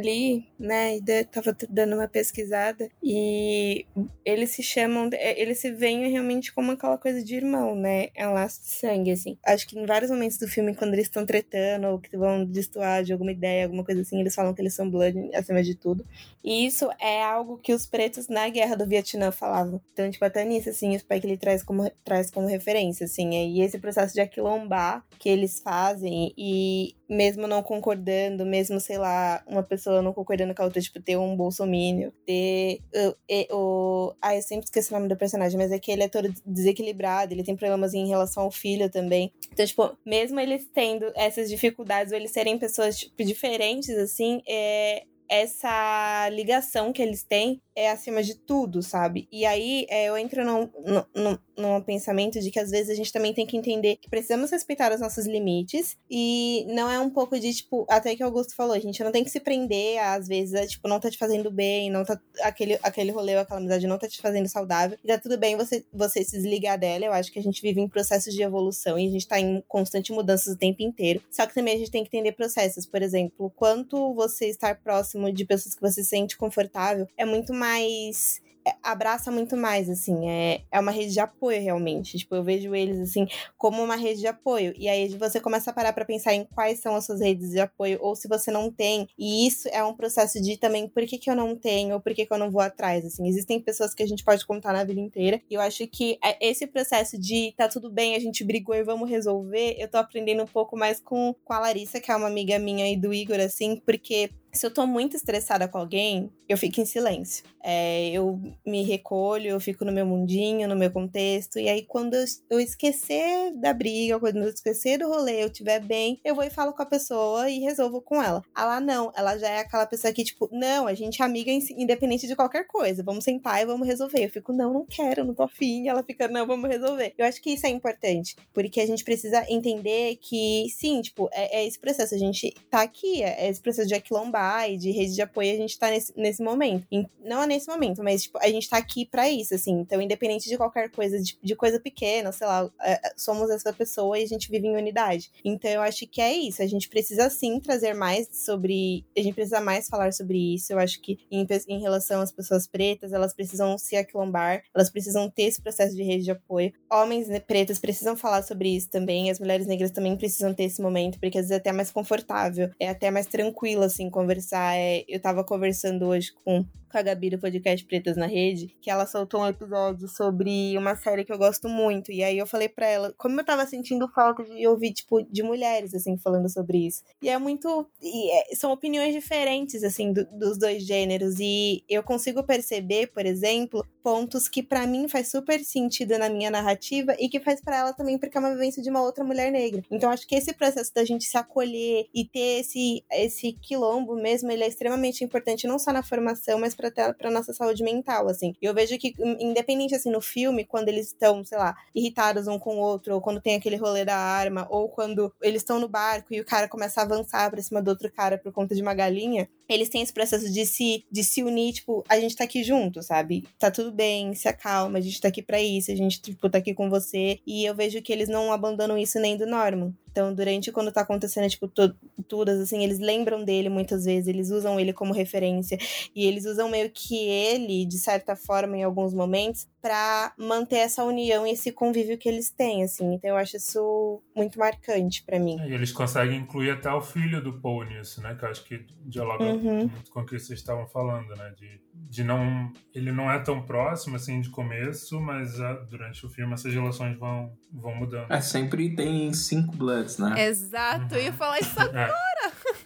li, né, e tava dando uma pesquisada e eles se chamam, é, eles se veem realmente como aquela coisa de irmão, né? É um laço de sangue, assim. Acho que em vários momentos do filme, quando eles estão tretando ou que vão destoar de alguma ideia, alguma coisa assim, eles falam que eles são blood acima de tudo. E isso é algo que os pretos na guerra do Vietnã falavam. Então, tipo, até nisso, assim, o que ele traz como, traz como referência, assim. E esse processo de aquilombar que eles fazem e mesmo não concordando, mesmo, sei lá, uma pessoa pessoa não concordando com a outra, tipo, ter um bolsomínio, ter uh, o... Ah, eu sempre esqueço o nome do personagem, mas é que ele é todo desequilibrado, ele tem problemas em relação ao filho também. Então, tipo, mesmo eles tendo essas dificuldades, ou eles serem pessoas, tipo, diferentes, assim, é, essa ligação que eles têm é acima de tudo, sabe? E aí é, eu entro num, num, num, pensamento de que às vezes a gente também tem que entender que precisamos respeitar os nossos limites e não é um pouco de, tipo, até que o Augusto falou, a gente não tem que se prender, às vezes, a, tipo, não tá te fazendo bem, não tá, aquele, aquele rolê ou aquela amizade não tá te fazendo saudável. E tá tudo bem você, você se desligar dela, eu acho que a gente vive em processos de evolução e a gente tá em constante mudanças o tempo inteiro. Só que também a gente tem que entender processos, por exemplo, quanto você estar próximo de pessoas que você se sente confortável é muito mais é, abraça muito mais, assim, é, é uma rede de apoio realmente. Tipo, eu vejo eles, assim, como uma rede de apoio. E aí você começa a parar para pensar em quais são as suas redes de apoio, ou se você não tem. E isso é um processo de também, por que, que eu não tenho, ou por que, que eu não vou atrás, assim. Existem pessoas que a gente pode contar na vida inteira, e eu acho que é, esse processo de tá tudo bem, a gente brigou e vamos resolver, eu tô aprendendo um pouco mais com, com a Larissa, que é uma amiga minha e do Igor, assim, porque se eu tô muito estressada com alguém, eu fico em silêncio. É, eu me recolho, eu fico no meu mundinho, no meu contexto. E aí, quando eu esquecer da briga, quando eu esquecer do rolê, eu estiver bem, eu vou e falo com a pessoa e resolvo com ela. Ela não, ela já é aquela pessoa que, tipo, não, a gente é amiga independente de qualquer coisa. Vamos sentar e vamos resolver. Eu fico, não, não quero, não tô afim. Ela fica, não, vamos resolver. Eu acho que isso é importante, porque a gente precisa entender que, sim, tipo, é, é esse processo. A gente tá aqui, é, é esse processo de aquilombar e de rede de apoio, a gente tá nesse, nesse momento. Não é nesse momento, mas tipo, a gente tá aqui para isso, assim. Então, independente de qualquer coisa, de, de coisa pequena, sei lá, é, é, somos essa pessoa e a gente vive em unidade. Então, eu acho que é isso. A gente precisa sim trazer mais sobre. A gente precisa mais falar sobre isso. Eu acho que em, em relação às pessoas pretas, elas precisam se aquilombar, elas precisam ter esse processo de rede de apoio. Homens né, pretos precisam falar sobre isso também, as mulheres negras também precisam ter esse momento, porque às vezes é até mais confortável, é até mais tranquilo, assim, conversar. É, eu tava conversando hoje com com a Gabi do podcast Pretas na Rede, que ela soltou um episódio sobre uma série que eu gosto muito. E aí eu falei pra ela, como eu tava sentindo falta de ouvir, tipo, de mulheres, assim, falando sobre isso. E é muito. E é, são opiniões diferentes, assim, do, dos dois gêneros. E eu consigo perceber, por exemplo, pontos que para mim faz super sentido na minha narrativa e que faz para ela também, porque é uma vivência de uma outra mulher negra. Então acho que esse processo da gente se acolher e ter esse, esse quilombo mesmo, ele é extremamente importante, não só na formação, mas para para nossa saúde mental, assim. Eu vejo que, independente, assim, no filme, quando eles estão, sei lá, irritados um com o outro, ou quando tem aquele rolê da arma, ou quando eles estão no barco e o cara começa a avançar pra cima do outro cara por conta de uma galinha, eles têm esse processo de se, de se unir, tipo, a gente tá aqui junto, sabe? Tá tudo bem, se acalma, a gente tá aqui pra isso, a gente, tipo, tá aqui com você. E eu vejo que eles não abandonam isso nem do Norman. Então, durante quando tá acontecendo, tipo, tudo, assim, eles lembram dele muitas vezes, eles usam ele como referência. E eles usam meio que ele, de certa forma, em alguns momentos, para manter essa união e esse convívio que eles têm, assim. Então, eu acho isso muito marcante para mim. E eles conseguem incluir até o filho do Paul nisso, né? Que eu acho que dialoga uhum. muito com o que vocês estavam falando, né? De, de não... Ele não é tão próximo, assim, de começo, mas uh, durante o filme essas relações vão, vão mudando. É, sempre tem cinco bloods né? Exato, uhum. eu ia falar isso agora.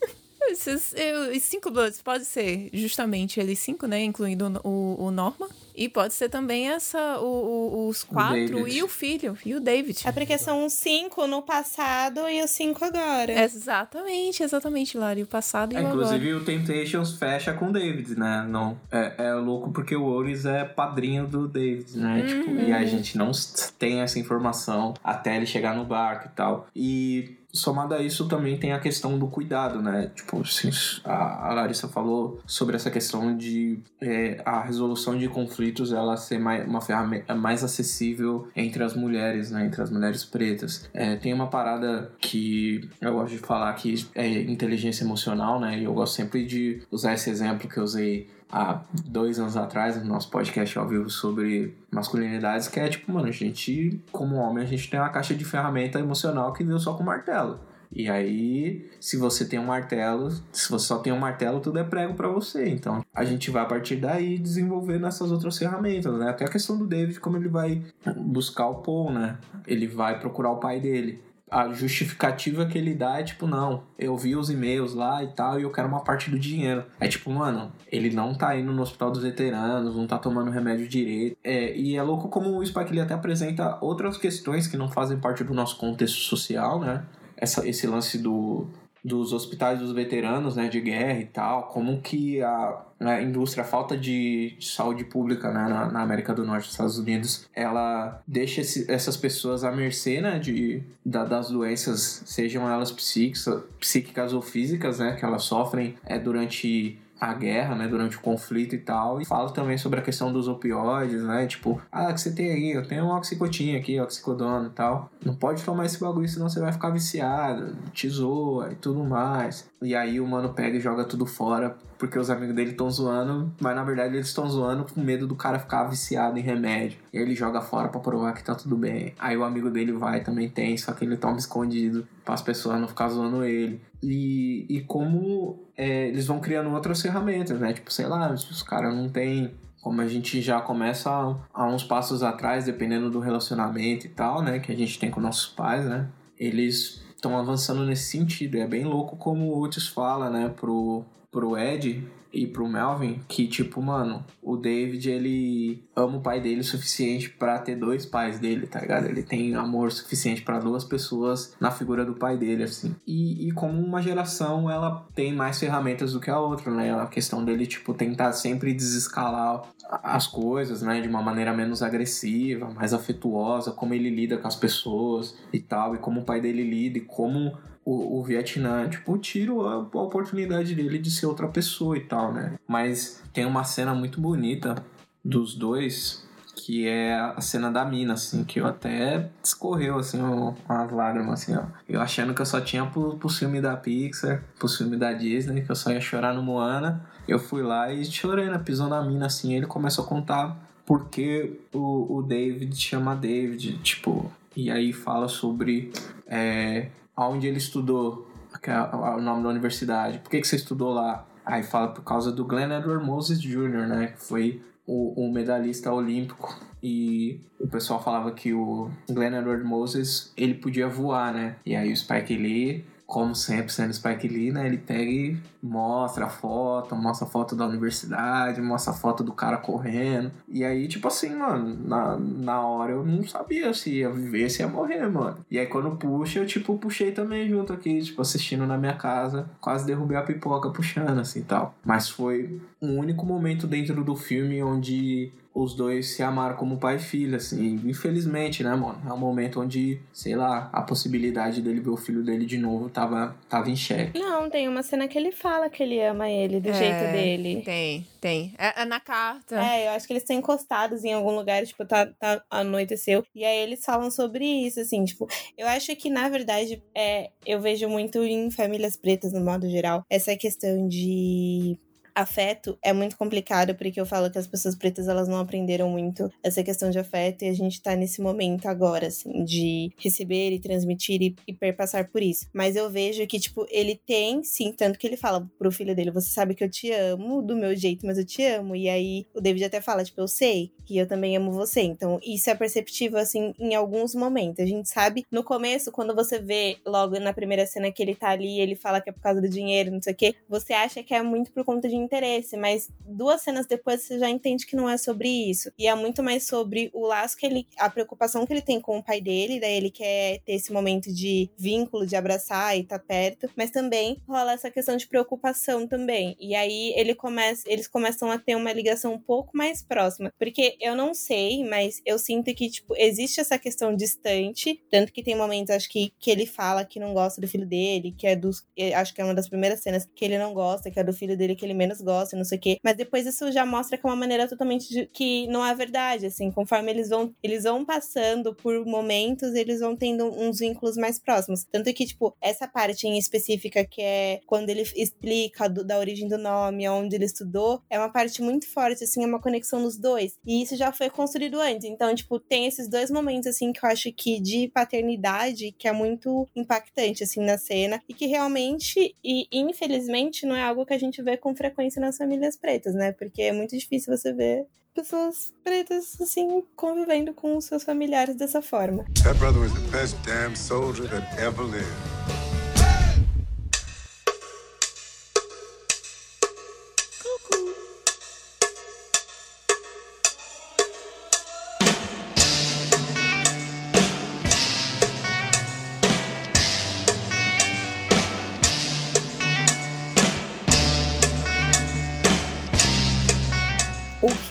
Esses, eu, cinco Bloods pode ser justamente eles cinco, né? Incluindo o, o Norma. E pode ser também essa, o, o, os quatro o e o filho, e o David. É porque são os cinco no passado e os cinco agora. Exatamente, exatamente, Lari. O passado e é, o inclusive, agora. Inclusive o Temptations fecha com o David, né? Não, é, é louco porque o Oris é padrinho do David, né? Uhum. Tipo, e a gente não tem essa informação até ele chegar no barco e tal. E somado a isso também tem a questão do cuidado, né? Tipo, assim, a, Larissa falou sobre essa questão de é, a resolução de conflitos ela ser mais, uma ferramenta mais acessível entre as mulheres, né? Entre as mulheres pretas. É, tem uma parada que eu gosto de falar que é inteligência emocional, né? E eu gosto sempre de usar esse exemplo que eu usei há dois anos atrás no nosso podcast ao vivo sobre masculinidades, que é tipo, mano, a gente, como homem, a gente tem uma caixa de ferramenta emocional que veio só com martelo. E aí, se você tem um martelo, se você só tem um martelo, tudo é prego para você. Então, a gente vai a partir daí desenvolvendo essas outras ferramentas, né? Até a questão do David, como ele vai buscar o Paul, né? Ele vai procurar o pai dele a justificativa que ele dá é tipo, não, eu vi os e-mails lá e tal, e eu quero uma parte do dinheiro. É tipo, mano, ele não tá indo no hospital dos veteranos, não tá tomando remédio direito. É, e é louco como o Spike Lee até apresenta outras questões que não fazem parte do nosso contexto social, né? Essa, esse lance do, dos hospitais dos veteranos, né, de guerra e tal, como que a, a indústria, a falta de, de saúde pública né, na, na, América do Norte, nos Estados Unidos, ela deixa esse, essas pessoas à mercê, né, de, da, das doenças, sejam elas psíquicas, psíquicas ou físicas, né, que elas sofrem é, durante a guerra, né, durante o conflito e tal. E fala também sobre a questão dos opioides, né, tipo, ah, que você tem aí? Eu tenho um oxicotinha aqui, oxicodona e tal. Não pode tomar esse bagulho, senão você vai ficar viciado, tesoura e tudo mais. E aí o mano pega e joga tudo fora porque os amigos dele estão zoando, mas na verdade eles estão zoando com medo do cara ficar viciado em remédio. E ele joga fora para provar que tá tudo bem. Aí o amigo dele vai também tem, só que ele toma escondido para as pessoas não ficar zoando ele. E, e como é, eles vão criando outras ferramentas, né? Tipo, sei lá, os caras não tem como a gente já começa a, uns passos atrás, dependendo do relacionamento e tal, né? Que a gente tem com nossos pais, né? Eles estão avançando nesse sentido. É bem louco como o Otis fala, né, pro, pro Ed e pro Melvin que, tipo, mano, o David, ele ama o pai dele o suficiente para ter dois pais dele, tá ligado? Ele tem amor suficiente para duas pessoas na figura do pai dele, assim. E, e como uma geração, ela tem mais ferramentas do que a outra, né? A questão dele, tipo, tentar sempre desescalar as coisas, né? De uma maneira menos agressiva, mais afetuosa, como ele lida com as pessoas e tal, e como o pai dele lida, e como o, o Vietnã, tipo, tiro a, a oportunidade dele de ser outra pessoa e tal, né? Mas tem uma cena muito bonita dos dois, que é a cena da mina, assim, que eu até escorreu, assim, umas lágrimas, assim, ó. Eu achando que eu só tinha pro, pro filme da Pixar, pro filme da Disney, que eu só ia chorar no Moana. Eu fui lá e chorei, né? Pisou na mina, assim, ele começou a contar porque o, o David chama David, tipo... E aí fala sobre é, onde ele estudou, é o nome da universidade, por que, que você estudou lá? Aí fala por causa do Glenn Edward Moses Jr., né? Que foi o, o medalhista olímpico. E o pessoal falava que o Glenn Edward Moses, ele podia voar, né? E aí o Spike Lee como sempre, sendo Spike Lee, né? Ele pega e mostra a foto, mostra a foto da universidade, mostra a foto do cara correndo. E aí, tipo assim, mano, na, na hora eu não sabia se ia viver, se ia morrer, mano. E aí quando puxa, eu, tipo, puxei também junto aqui, tipo, assistindo na minha casa. Quase derrubei a pipoca puxando, assim, tal. Mas foi um único momento dentro do filme onde os dois se amaram como pai e filha, assim. Infelizmente, né, mano? É um momento onde, sei lá, a possibilidade dele ver o filho dele de novo tava, tava em xeque. Não, tem uma cena que ele fala que ele ama ele, do é, jeito dele. Tem, tem. É, é, na carta. É, eu acho que eles estão encostados em algum lugar, tipo, tá, tá anoiteceu. E aí eles falam sobre isso, assim, tipo, eu acho que, na verdade, é, eu vejo muito em famílias pretas, no modo geral, essa questão de afeto é muito complicado, porque eu falo que as pessoas pretas elas não aprenderam muito essa questão de afeto e a gente tá nesse momento agora, assim, de receber e transmitir e, e perpassar por isso. Mas eu vejo que, tipo, ele tem, sim, tanto que ele fala pro filho dele: Você sabe que eu te amo do meu jeito, mas eu te amo. E aí o David até fala: Tipo, eu sei que eu também amo você. Então isso é perceptível, assim, em alguns momentos. A gente sabe no começo, quando você vê logo na primeira cena que ele tá ali, ele fala que é por causa do dinheiro, não sei o quê, você acha que é muito por conta de interesse, mas duas cenas depois você já entende que não é sobre isso. E é muito mais sobre o laço que ele. a preocupação que ele tem com o pai dele, daí ele quer ter esse momento de vínculo, de abraçar e tá perto, mas também rola essa questão de preocupação também. E aí ele começa, eles começam a ter uma ligação um pouco mais próxima. Porque eu não sei, mas eu sinto que, tipo, existe essa questão distante. Tanto que tem momentos, acho que, que ele fala que não gosta do filho dele, que é dos. Acho que é uma das primeiras cenas que ele não gosta, que é do filho dele que ele menos gosta, não sei o quê. Mas depois isso já mostra que é uma maneira totalmente de, que não é verdade, assim, conforme eles vão, eles vão passando por momentos, eles vão tendo uns vínculos mais próximos. Tanto que, tipo, essa parte em específica que é quando ele explica do, da origem do nome, onde ele estudou, é uma parte muito forte, assim, é uma conexão dos dois. E isso já foi construído antes. Então, tipo, tem esses dois momentos, assim, que eu acho que de paternidade que é muito impactante, assim, na cena. E que realmente, e infelizmente, não é algo que a gente vê com frequência nas famílias pretas, né? Porque é muito difícil você ver pessoas pretas, assim, convivendo com seus familiares dessa forma. That brother was the best damn soldier that ever lived.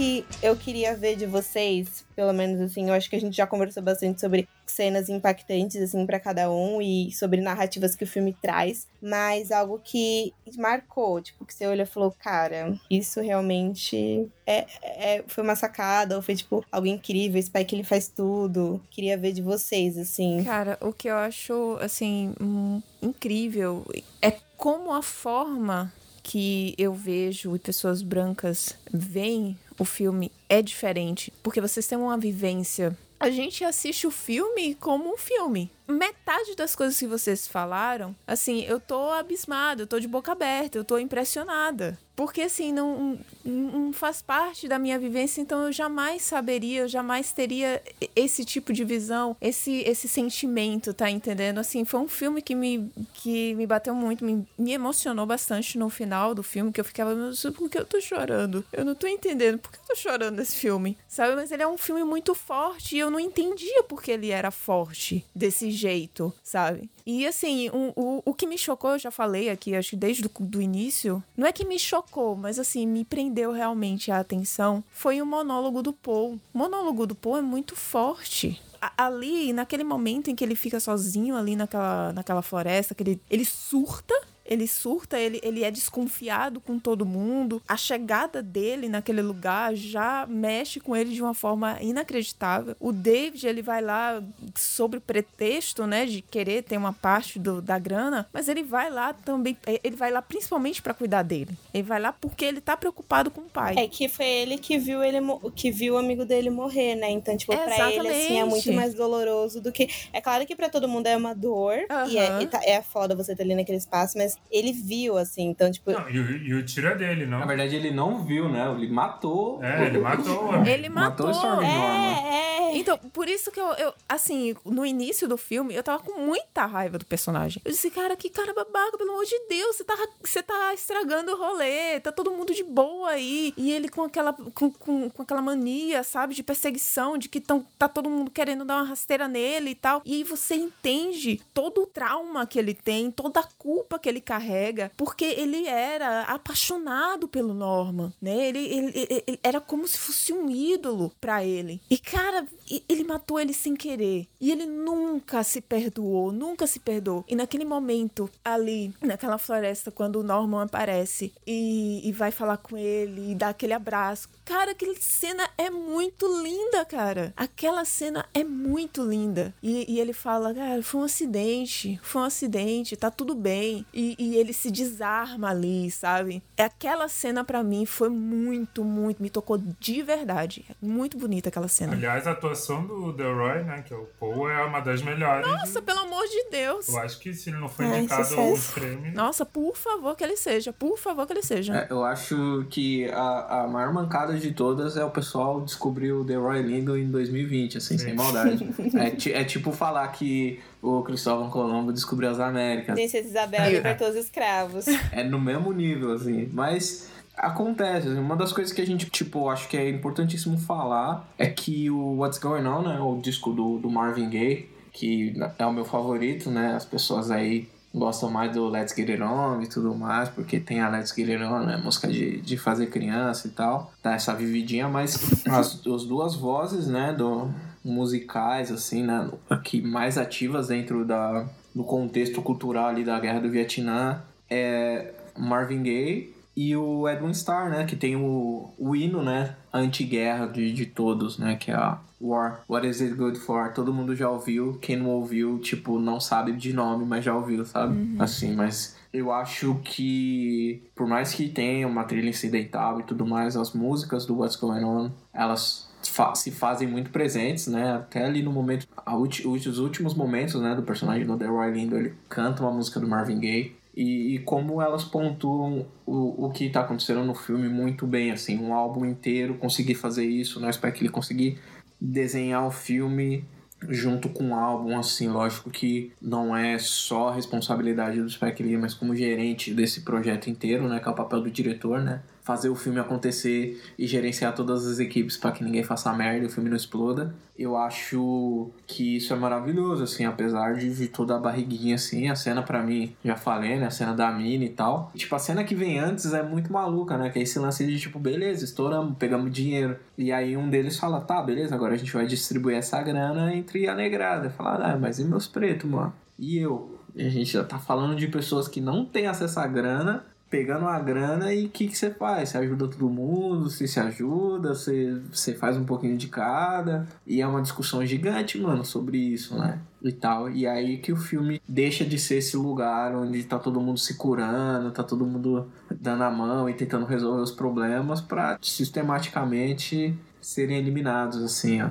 Que eu queria ver de vocês, pelo menos assim, eu acho que a gente já conversou bastante sobre cenas impactantes, assim, para cada um e sobre narrativas que o filme traz, mas algo que marcou, tipo, que você olha e falou, cara, isso realmente é, é, foi uma sacada, ou foi, tipo, algo incrível, que ele faz tudo. Queria ver de vocês, assim. Cara, o que eu acho, assim, hum, incrível é como a forma que eu vejo e pessoas brancas veem o filme é diferente, porque vocês têm uma vivência. A gente assiste o filme como um filme. Metade das coisas que vocês falaram, assim, eu tô abismada, eu tô de boca aberta, eu tô impressionada. Porque, assim, não, não faz parte da minha vivência, então eu jamais saberia, eu jamais teria esse tipo de visão, esse, esse sentimento, tá entendendo? Assim, foi um filme que me, que me bateu muito, me, me emocionou bastante no final do filme, que eu ficava, por que eu tô chorando? Eu não tô entendendo, por que eu tô chorando nesse filme? Sabe? Mas ele é um filme muito forte e eu não entendia porque ele era forte desse jeito, sabe? E assim, o, o, o que me chocou, eu já falei aqui, acho que desde do início, não é que me chocou, mas assim, me prendeu realmente a atenção, foi o monólogo do Paul. O monólogo do Paul é muito forte ali, naquele momento em que ele fica sozinho ali naquela, naquela floresta, que ele, ele surta ele surta, ele, ele é desconfiado com todo mundo. A chegada dele naquele lugar já mexe com ele de uma forma inacreditável. O David, ele vai lá sobre o pretexto, né, de querer ter uma parte do, da grana, mas ele vai lá também, é, ele vai lá principalmente para cuidar dele. Ele vai lá porque ele tá preocupado com o pai. É que foi ele que viu ele que viu o amigo dele morrer, né? Então, tipo, é, para ele assim é muito mais doloroso do que é claro que para todo mundo é uma dor uhum. e é, tá, é foda você estar ali naquele espaço, mas ele viu, assim, então, tipo. Não, e, o, e o tiro é dele, não? Na verdade, ele não viu, né? Ele matou. É, ele matou. ele matou. matou é, é. Então, por isso que eu, eu, assim, no início do filme, eu tava com muita raiva do personagem. Eu disse, cara, que cara babaca, pelo amor de Deus, você tá, você tá estragando o rolê, tá todo mundo de boa aí. E ele com aquela, com, com, com aquela mania, sabe, de perseguição, de que tão, tá todo mundo querendo dar uma rasteira nele e tal. E aí você entende todo o trauma que ele tem, toda a culpa que ele carrega, porque ele era apaixonado pelo Norman, né? Ele, ele, ele, ele era como se fosse um ídolo para ele. E cara, ele matou ele sem querer. E ele nunca se perdoou, nunca se perdoou. E naquele momento, ali, naquela floresta, quando o Norman aparece e, e vai falar com ele e dá aquele abraço. Cara, aquela cena é muito linda, cara. Aquela cena é muito linda. E, e ele fala, cara, foi um acidente, foi um acidente, tá tudo bem. E, e ele se desarma ali, sabe? Aquela cena para mim foi muito, muito, me tocou de verdade. Muito bonita aquela cena. Aliás, a atuação do Delroy, né, que é o Paul, é uma das melhores. Nossa, pelo amor de Deus. Eu acho que se ele não foi indicado ao prêmio. Nossa, por favor que ele seja, por favor que ele seja. É, eu acho que a, a maior mancada de todas é o pessoal descobrir o Delroy Lindo em 2020, assim, Sim. sem maldade. é, é tipo falar que o Cristóvão Colombo descobriu as Américas. Princesa Isabel libertou os escravos. É no mesmo nível, assim. Mas acontece. Assim, uma das coisas que a gente, tipo, acho que é importantíssimo falar é que o What's Going On, né? O disco do, do Marvin Gaye, que é o meu favorito, né? As pessoas aí gostam mais do Let's Get It On e tudo mais, porque tem a Let's Get It On, né? Música de, de fazer criança e tal. Dá essa vividinha, mas as, as duas vozes, né? Do, musicais, assim, né? Aqui mais ativas dentro da, do contexto cultural ali da Guerra do Vietnã é Marvin Gaye e o Edwin Starr, né? Que tem o, o hino, né? Anti-guerra de, de todos, né? Que é a War. What is it good for? Todo mundo já ouviu. Quem não ouviu, tipo, não sabe de nome, mas já ouviu, sabe? Uhum. Assim, mas eu acho que, por mais que tenha uma trilha incidental e tudo mais, as músicas do What's Going On, elas se fazem muito presentes, né? Até ali no momento, os últimos momentos, né, do personagem do Delroy Lindo, ele canta uma música do Marvin Gaye E, e, como elas pontuam o, o que está acontecendo no filme muito bem, assim, um álbum inteiro conseguir fazer isso, né? Espero que ele conseguir desenhar o filme junto com o álbum, assim, lógico que não é só responsabilidade do Spike Lee, mas como gerente desse projeto inteiro, né, que é o papel do diretor, né, fazer o filme acontecer e gerenciar todas as equipes para que ninguém faça merda e o filme não exploda. Eu acho que isso é maravilhoso, assim, apesar de, toda a barriguinha, assim, a cena para mim, já falei, né, a cena da mina e tal. Tipo, a cena que vem antes é muito maluca, né, que é esse lance de, tipo, beleza, estouramos, pegamos dinheiro. E aí um deles fala, tá, beleza, agora a gente vai distribuir essa grana entre a negrada. Fala, ah, mas e meus pretos, mano? E eu? E a gente já tá falando de pessoas que não têm acesso à grana pegando uma grana e o que, que você faz? Você ajuda todo mundo, você se ajuda, você, você faz um pouquinho de cada. E é uma discussão gigante, mano, sobre isso, né? E tal. E aí que o filme deixa de ser esse lugar onde tá todo mundo se curando, tá todo mundo dando a mão e tentando resolver os problemas para sistematicamente serem eliminados, assim, ó.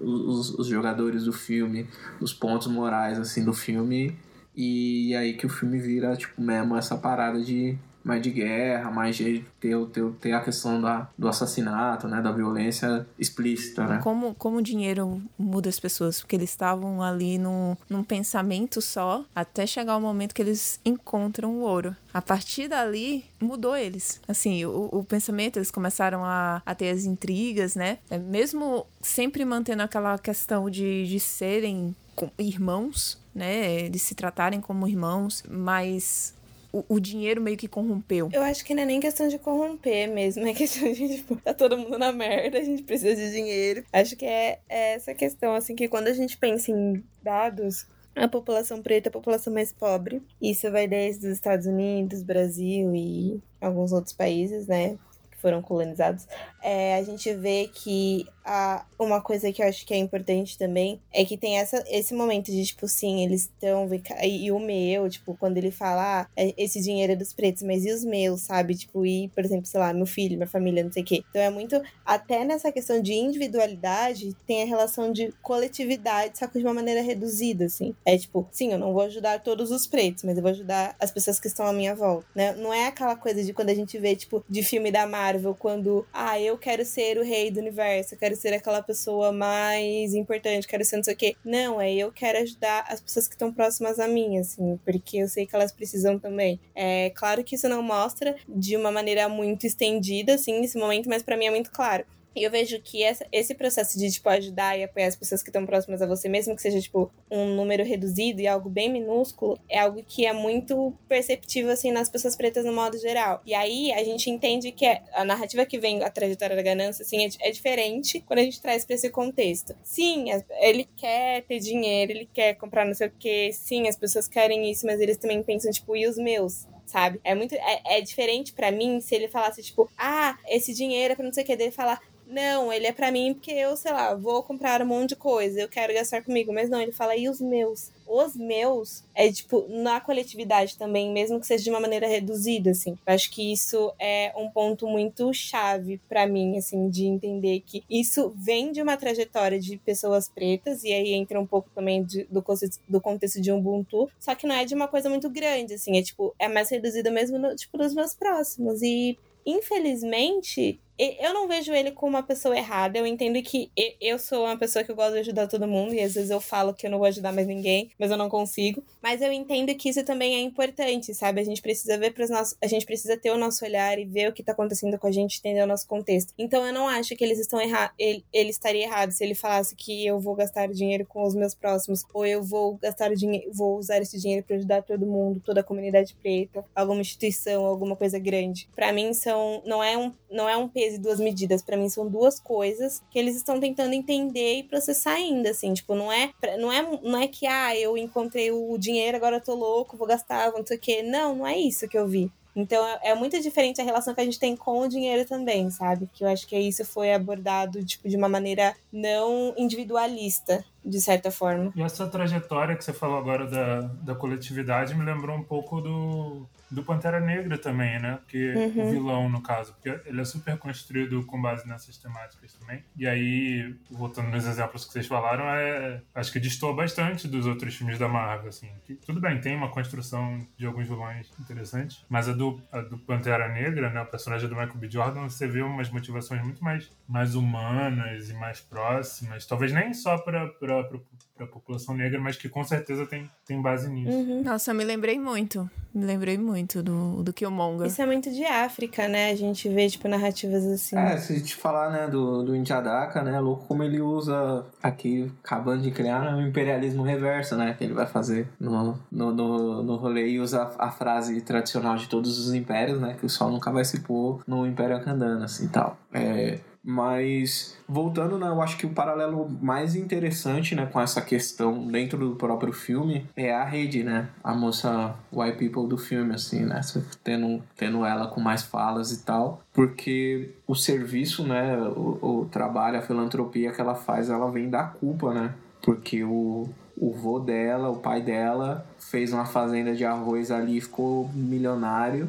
Os, os jogadores do filme, os pontos morais, assim, do filme e aí que o filme vira, tipo, mesmo essa parada de mais de guerra, mais de ter, ter, ter a questão da, do assassinato, né? Da violência explícita, né? Como, como o dinheiro muda as pessoas, porque eles estavam ali num, num pensamento só, até chegar o momento que eles encontram o ouro. A partir dali, mudou eles. Assim, o, o pensamento, eles começaram a, a ter as intrigas, né? É, mesmo sempre mantendo aquela questão de, de serem irmãos, né? De se tratarem como irmãos, mas o, o, dinheiro meio que corrompeu. Eu acho que não é nem questão de corromper mesmo, é questão de, tipo, tá todo mundo na merda, a gente precisa de dinheiro. Acho que é, é essa questão, assim, que quando a gente pensa em dados, a população preta é a população mais pobre. Isso vai desde os Estados Unidos, Brasil e alguns outros países, né? Que foram colonizados. É, a gente vê que a, uma coisa que eu acho que é importante também é que tem essa, esse momento de, tipo, sim, eles estão. E, e o meu, tipo, quando ele fala, ah, é, esse dinheiro é dos pretos, mas e os meus, sabe? Tipo, e, por exemplo, sei lá, meu filho, minha família, não sei o quê. Então é muito. Até nessa questão de individualidade, tem a relação de coletividade, só que de uma maneira reduzida, assim. É tipo, sim, eu não vou ajudar todos os pretos, mas eu vou ajudar as pessoas que estão à minha volta, né? Não é aquela coisa de quando a gente vê, tipo, de filme da Marvel, quando, ah, eu quero ser o rei do universo, eu quero quero ser aquela pessoa mais importante, quero ser não sei o quê. Não, é eu quero ajudar as pessoas que estão próximas a mim, assim, porque eu sei que elas precisam também. É claro que isso não mostra de uma maneira muito estendida, assim, nesse momento, mas para mim é muito claro. E eu vejo que essa, esse processo de, tipo, ajudar e apoiar as pessoas que estão próximas a você, mesmo que seja, tipo, um número reduzido e algo bem minúsculo, é algo que é muito perceptível, assim, nas pessoas pretas no modo geral. E aí a gente entende que é, a narrativa que vem, a trajetória da ganância, assim, é, é diferente quando a gente traz para esse contexto. Sim, ele quer ter dinheiro, ele quer comprar não sei o quê, sim, as pessoas querem isso, mas eles também pensam, tipo, e os meus? sabe? É muito. É, é diferente para mim se ele falasse, tipo, ah, esse dinheiro é pra não sei o que, dele falar, não, ele é para mim porque eu, sei lá, vou comprar um monte de coisa, eu quero gastar comigo. Mas não, ele fala, e os meus? Os meus é, tipo, na coletividade também, mesmo que seja de uma maneira reduzida, assim. Eu acho que isso é um ponto muito chave para mim, assim, de entender que isso vem de uma trajetória de pessoas pretas, e aí entra um pouco também de, do, do contexto de Ubuntu, só que não é de uma coisa muito grande, assim, é tipo, é mais reduzida mesmo, no, tipo, nos meus próximos. E infelizmente, eu não vejo ele como uma pessoa errada. Eu entendo que eu sou uma pessoa que eu gosto de ajudar todo mundo e às vezes eu falo que eu não vou ajudar mais ninguém, mas eu não consigo. Mas eu entendo que isso também é importante, sabe? A gente precisa ver para os nossos, a gente precisa ter o nosso olhar e ver o que tá acontecendo com a gente, entender o nosso contexto. Então eu não acho que eles estão errados, ele, ele estaria errado se ele falasse que eu vou gastar dinheiro com os meus próximos ou eu vou gastar dinheiro, vou usar esse dinheiro para ajudar todo mundo, toda a comunidade preta, alguma instituição, alguma coisa grande. Para mim são não é um não é um peso e duas medidas. para mim são duas coisas que eles estão tentando entender e processar ainda, assim. Tipo, não é, não é, não é que, ah, eu encontrei o dinheiro, agora eu tô louco, vou gastar, não sei o quê. Não, não é isso que eu vi. Então é, é muito diferente a relação que a gente tem com o dinheiro também, sabe? Que eu acho que isso foi abordado tipo de uma maneira não individualista, de certa forma. E essa trajetória que você falou agora da, da coletividade me lembrou um pouco do do Pantera Negra também, né? Porque Uhum. o vilão, no caso, porque ele é super construído com base nessas temáticas também. E aí, voltando nos exemplos que vocês falaram, é, acho que destoa bastante dos outros filmes da Marvel, assim. Que, tudo bem, tem uma construção de alguns vilões interessantes, mas a do, a do Pantera Negra, né? O personagem do Michael B. Jordan, você vê umas motivações muito mais, mais humanas e mais próximas. Talvez nem só para a população negra, mas que com certeza tem, tem base nisso. Uhum. Nossa, eu me lembrei muito. Me lembrei muito do, do Killmonger. Isso é muito de África, né? A gente vê, tipo, narrativas assim. É, se a gente falar, né, do, do Intiadaka, né, louco como ele usa aqui, acabando de criar, né, o imperialismo reverso, né, que ele vai fazer no, no, no, no rolê e usa a, a frase tradicional de todos os impérios, né, que o sol nunca vai se pôr no Império Akandana, assim, e tal. É, mas, voltando, né, eu acho que o paralelo mais interessante, né, com essa questão dentro do próprio filme é a rede, né, a moça white people do filme, assim, né, tendo, tendo ela com mais falas e tal, porque o serviço, né, o, o trabalho, a filantropia que ela faz, ela vem da culpa, né, porque o, o vô dela, o pai dela, fez uma fazenda de arroz ali, ficou milionário,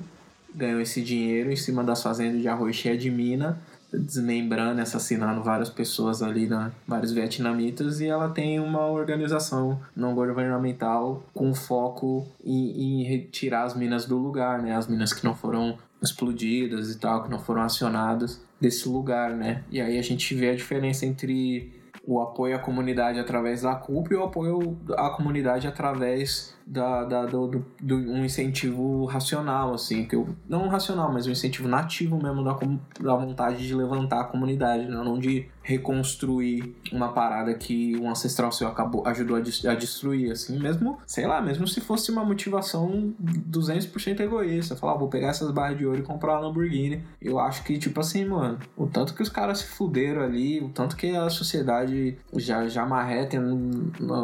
ganhou esse dinheiro em cima das fazendas de arroz cheia de mina, desmembrando, assassinando várias pessoas ali, né? vários vietnamitas, e ela tem uma organização não governamental com foco em, em retirar as minas do lugar, né? As minas que não foram explodidas e tal, que não foram acionadas desse lugar, né? E aí a gente vê a diferença entre o apoio à comunidade através da culpa e o apoio à comunidade através da, da, do, do, do um incentivo racional, assim, que eu, não racional, mas um incentivo nativo mesmo da, da vontade de levantar a comunidade, né? não de reconstruir uma parada que um ancestral seu acabou, ajudou a, a destruir, assim, mesmo, sei lá, mesmo se fosse uma motivação 200% egoísta, falar, ah, vou pegar essas barras de ouro e comprar uma Lamborghini, eu acho que, tipo assim, mano, o tanto que os caras se fuderam ali, o tanto que a sociedade já, já marreta no-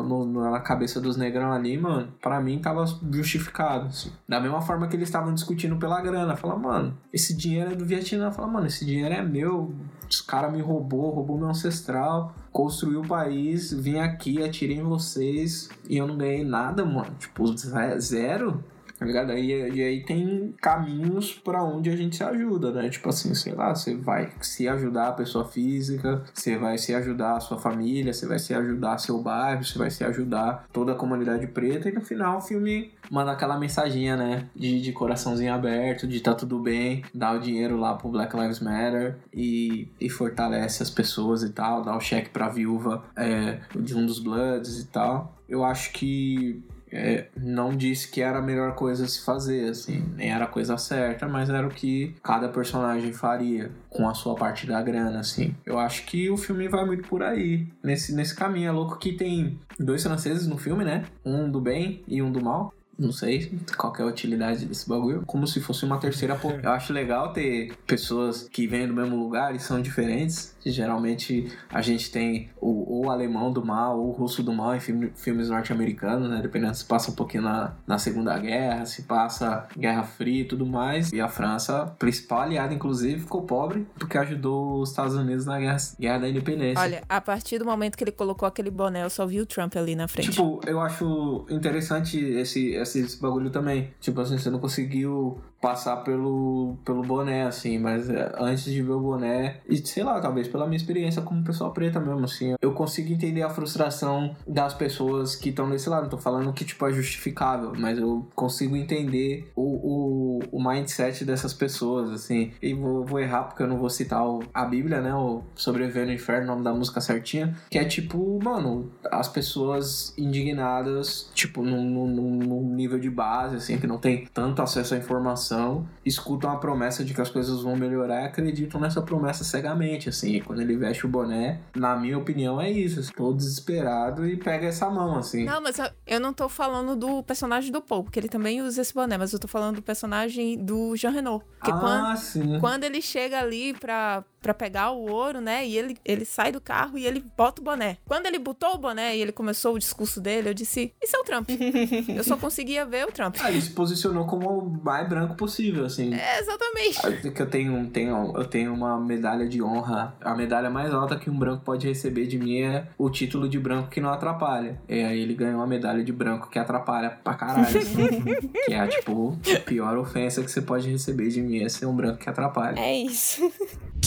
no- na cabeça dos negrão ali, mano, pra mim tava justificado, assim. Da mesma forma que eles estavam discutindo pela grana, falar, mano, esse dinheiro é do Vietnã, fala, mano, esse dinheiro é meu, os caras me roubou, roubou meu ancestral, construiu o país, vim aqui, atirei em vocês e eu não ganhei nada, mano. Tipo, ze- zero. Tá ligado? E, e aí tem caminhos pra onde a gente se ajuda, né? Tipo assim, sei lá, você vai se ajudar a pessoa física, você vai se ajudar a sua família, você vai se ajudar seu bairro, você vai se ajudar toda a comunidade preta, e no final o filme manda aquela mensaginha, né? De, de coraçãozinho aberto, de tá tudo bem, dá o dinheiro lá pro Black Lives Matter e, e fortalece as pessoas e tal, dá o cheque pra viúva é, de um dos Bloods e tal. Eu acho que é, não disse que era a melhor coisa a se fazer, assim, nem era a coisa certa, mas era o que cada personagem faria com a sua parte da grana, assim. Eu acho que o filme vai muito por aí, nesse, nesse caminho. É louco que tem dois franceses no filme, né? Um do bem e um do mal. Não sei qual é a utilidade desse bagulho. Como se fosse uma terceira. Eu acho legal ter pessoas que vêm do mesmo lugar e são diferentes. Geralmente a gente tem o, o alemão do mal ou o russo do mal em filme- filmes norte-americanos, né? Dependendo se passa um pouquinho na, na Segunda Guerra, se passa Guerra Fria e tudo mais. E a França, principal aliada, inclusive, ficou pobre porque ajudou os Estados Unidos na Guerra, guerra da Independência. Olha, a partir do momento que ele colocou aquele boné, eu só vi o Trump ali na frente. Tipo, eu acho interessante esse, esse, esse bagulho também. Tipo assim, você não conseguiu passar pelo, pelo boné, assim, mas é, antes de ver o boné, e sei lá, talvez pela minha experiência como pessoa preta mesmo, assim, eu consigo entender a frustração das pessoas que estão desse lado. Não tô falando que, tipo, é justificável, mas eu consigo entender o, o, o mindset dessas pessoas, assim. E vou, vou errar porque eu não vou citar o- a Bíblia, né? O Sobreviver no Inferno, o nome da música certinha, que é tipo, mano, as pessoas indignadas, tipo, num, num- num nível de base, assim, que não tem tanto acesso à informação, escutam a promessa de que as coisas vão melhorar e acreditam nessa promessa cegamente, assim. Quando ele veste o boné, na minha opinião, é isso. assim, desesperado e pega essa mão, assim. Não, mas eu, eu não tô falando do personagem do Paul, porque ele também usa esse boné, mas eu tô falando do personagem do Jean Renault. Que ah, quando, sim. quando ele chega ali pra, para pegar o ouro, né? E ele, ele sai do carro e ele bota o boné. Quando ele botou o boné e ele começou o discurso dele, eu disse: Isso é o Trump. eu só conseguia ver o Trump. Ah, ele se posicionou como o mais branco possível, assim. É, exatamente. Que eu tenho, tenho, eu tenho uma medalha de honra. A medalha mais alta que um branco pode receber de mim é o título de branco que não atrapalha. E aí ele ganhou a medalha de branco que atrapalha pra caralho. que é, tipo, a pior ofensa que você pode receber de mim é ser um branco que atrapalha. É isso.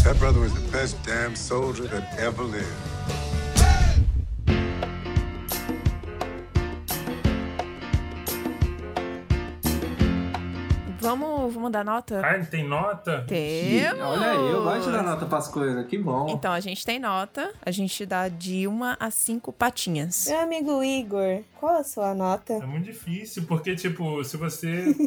That brother was the best damn soldier that ever lived. Vamos, vamos dar nota? Ah, tem nota? Temos! Olha aí, eu gosto de dar nota pras coisas, que bom. Então, a gente tem nota. A gente dá de uma a cinco patinhas. Meu amigo Igor, qual a sua nota? É muito difícil, porque, tipo, se você.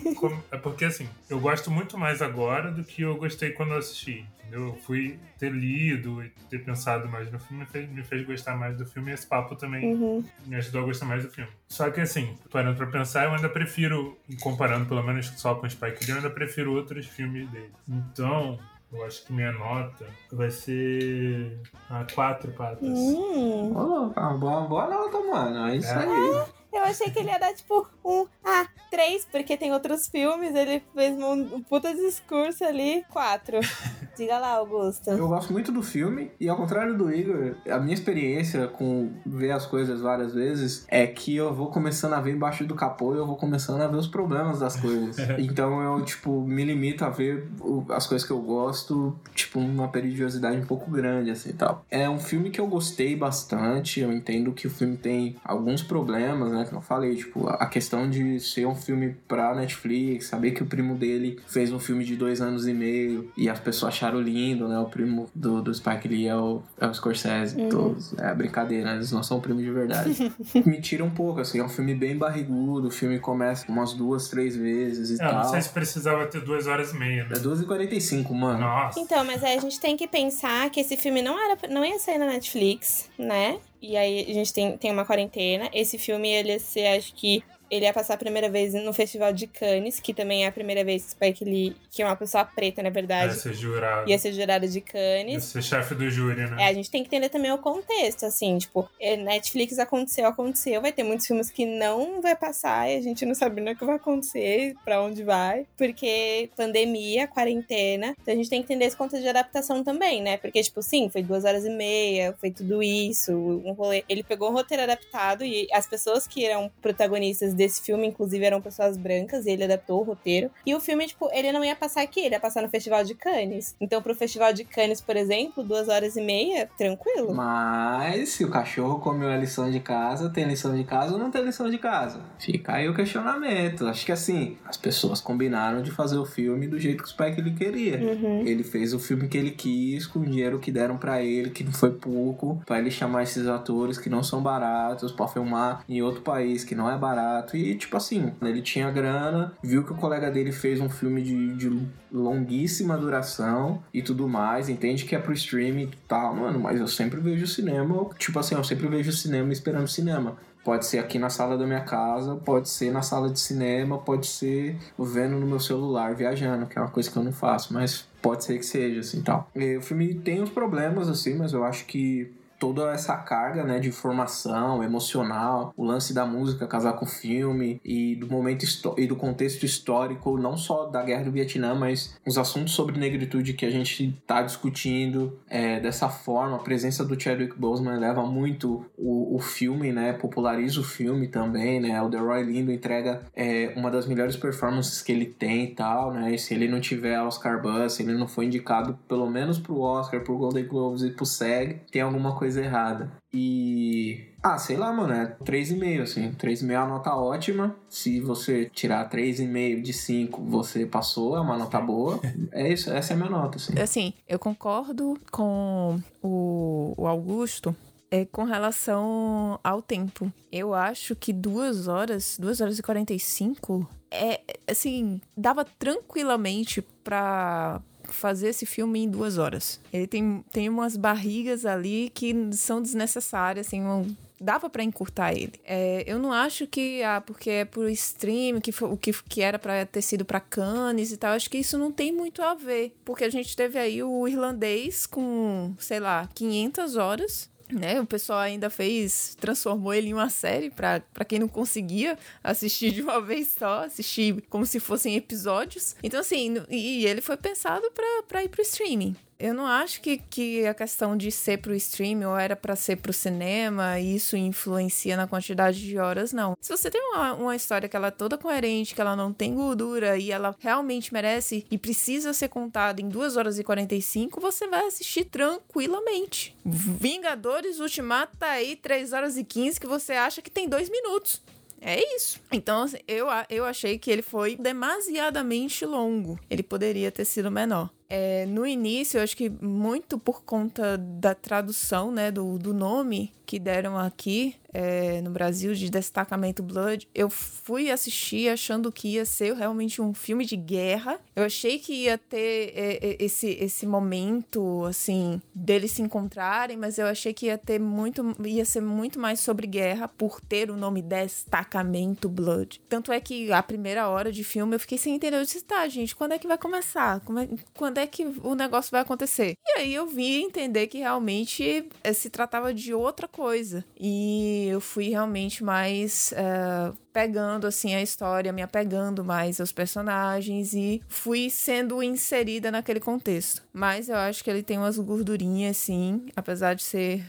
É porque, assim, eu gosto muito mais agora do que eu gostei quando eu assisti. Eu fui ter lido e ter pensado mais no filme, me fez, me fez gostar mais do filme e esse papo também Uhum. me ajudou a gostar mais do filme. Só que, assim, parando pra pensar, eu ainda prefiro, comparando pelo menos só com o Spike Lee, eu ainda prefiro outros filmes dele. Então. Eu acho que minha nota vai ser a quatro patas. Hum, Ô, uma boa, boa nota, mano. É isso É. aí. Eu achei que ele ia dar tipo um a três, porque tem outros filmes. Ele fez um, um puta discurso ali. Quatro. Diga lá, Augusto. Eu gosto muito do filme e ao contrário do Igor, a minha experiência com ver as coisas várias vezes é que eu vou começando a ver embaixo do capô e eu vou começando a ver os problemas das coisas. então eu, tipo, me limito a ver as coisas que eu gosto, tipo, uma periodicidade um pouco grande, assim, tal. É um filme que eu gostei bastante, eu entendo que o filme tem alguns problemas, né, que eu falei, tipo, a questão de ser um filme pra Netflix, saber que o primo dele fez um filme de dois anos e meio e as pessoas acharam lindo, né? O primo do, do Spike Lee é o, é o Scorsese. Todos. É brincadeira, né? eles não são primos de verdade. Me tira um pouco, assim. É um filme bem barrigudo. O filme começa umas duas, três vezes e É, não tal. sei se precisava ter duas horas e meia, né? É 2h45, mano. Nossa. Então, mas aí a gente tem que pensar que esse filme não era, não ia sair na Netflix, né? E aí a gente tem, tem uma quarentena. Esse filme, ele ia ser, acho que. Ele ia passar a primeira vez no Festival de Cannes, que também é a primeira vez que Spike Lee, que é uma pessoa preta, na Ia verdade, ser jurado. ia ser jurada de Ia Cannes. ser chefe do júri, né? É, a gente tem que entender também o contexto, assim, tipo, é, Netflix aconteceu, aconteceu, vai ter muitos filmes que não vai passar e a gente não sabe nem o que vai acontecer, pra onde vai, porque pandemia, quarentena, então a gente tem que entender esse contexto de adaptação também, né? Porque, tipo, sim, foi duas horas e meia, foi tudo isso, um rolê. Ele pegou um roteiro adaptado e as pessoas que eram protagonistas desse filme, inclusive, eram pessoas brancas e ele adaptou o roteiro. E o filme, tipo, ele não ia passar aqui, ele ia passar no Festival de Cannes. Então, pro Festival de Cannes, por exemplo, duas horas e meia, tranquilo. Mas se o cachorro comeu a lição de casa, tem lição de casa ou não tem lição de casa? Fica aí o questionamento. Acho que assim, as pessoas combinaram de fazer o filme do jeito que o Spike ele queria. Uhum. Ele fez o filme que ele quis, com o dinheiro que deram pra ele, que não foi pouco, pra ele chamar esses atores que não são baratos, pra filmar em outro país que não é barato. E, tipo assim, ele tinha grana, viu que o colega dele fez um filme de, de longuíssima duração e tudo mais, entende que é pro streaming e tal, mano, mas eu sempre vejo cinema, tipo assim, eu sempre vejo cinema esperando cinema. Pode ser aqui na sala da minha casa, pode ser na sala de cinema, pode ser vendo no meu celular, viajando, que é uma coisa que eu não faço, mas pode ser que seja, assim, tal. E o filme tem uns problemas, assim, mas eu acho que toda essa carga, né, de informação emocional, o lance da música casar com o filme e do momento e do contexto histórico, não só da guerra do Vietnã, mas os assuntos sobre negritude que a gente tá discutindo é, dessa forma, a presença do Chadwick Boseman leva muito o, o filme, né, populariza o filme também, né, o Delroy Lindo entrega é, uma das melhores performances que ele tem e tal, né, e se ele não tiver Oscar Buzz, se ele não foi indicado pelo menos pro Oscar, pro Golden Globes e pro SEG, tem alguma coisa errada. E. Ah, sei lá, mano, é 3,5, assim. 3,5 é uma nota ótima. Se você tirar 3,5 de 5, você passou, é uma nota boa. É isso, essa é a minha nota, assim. Assim, eu concordo com o, o Augusto é, com relação ao tempo. Eu acho que duas horas, duas horas e 45, é, assim, dava tranquilamente pra fazer esse filme em duas horas. Ele tem, tem umas barrigas ali que são desnecessárias, assim, um- dava para encurtar ele. É, eu não acho que, ah, porque é por stream, que o que, que era para ter sido para Cannes e tal, acho que isso não tem muito a ver. Porque a gente teve aí o irlandês com, sei lá, 500 horas né? O pessoal ainda fez, transformou ele em uma série para quem não conseguia assistir de uma vez só, assistir como se fossem episódios. Então, assim, e ele foi pensado para ir pro streaming eu não acho que, que a questão de ser pro stream ou era para ser pro cinema, isso influencia na quantidade de horas, não. Se você tem uma, uma história que ela é toda coerente, que ela não tem gordura e ela realmente merece e precisa ser contada em 2 horas e 45, você vai assistir tranquilamente. Vingadores Ultimato tá aí 3 horas e 15 que você acha que tem 2 minutos. É isso. Então, assim, eu, eu achei que ele foi demasiadamente longo. Ele poderia ter sido menor. É, no início, eu acho que muito por conta da tradução, né, do, do nome que deram aqui, é, no Brasil de Destacamento Blood, eu fui assistir achando que ia ser realmente um filme de guerra. Eu achei que ia ter é, é, esse, esse momento, assim, deles se encontrarem, mas eu achei que ia ter muito, ia ser muito mais sobre guerra por ter o nome Destacamento Blood. Tanto é que a primeira hora de filme eu fiquei sem entender. Eu disse, tá, gente, quando é que vai começar? É, quando é que o negócio vai acontecer? E aí eu vim entender que realmente é, se tratava de outra coisa. E eu fui realmente mais uh, pegando assim a história, me apegando mais aos personagens e fui sendo inserida naquele contexto. Mas eu acho que ele tem umas gordurinhas assim, apesar de ser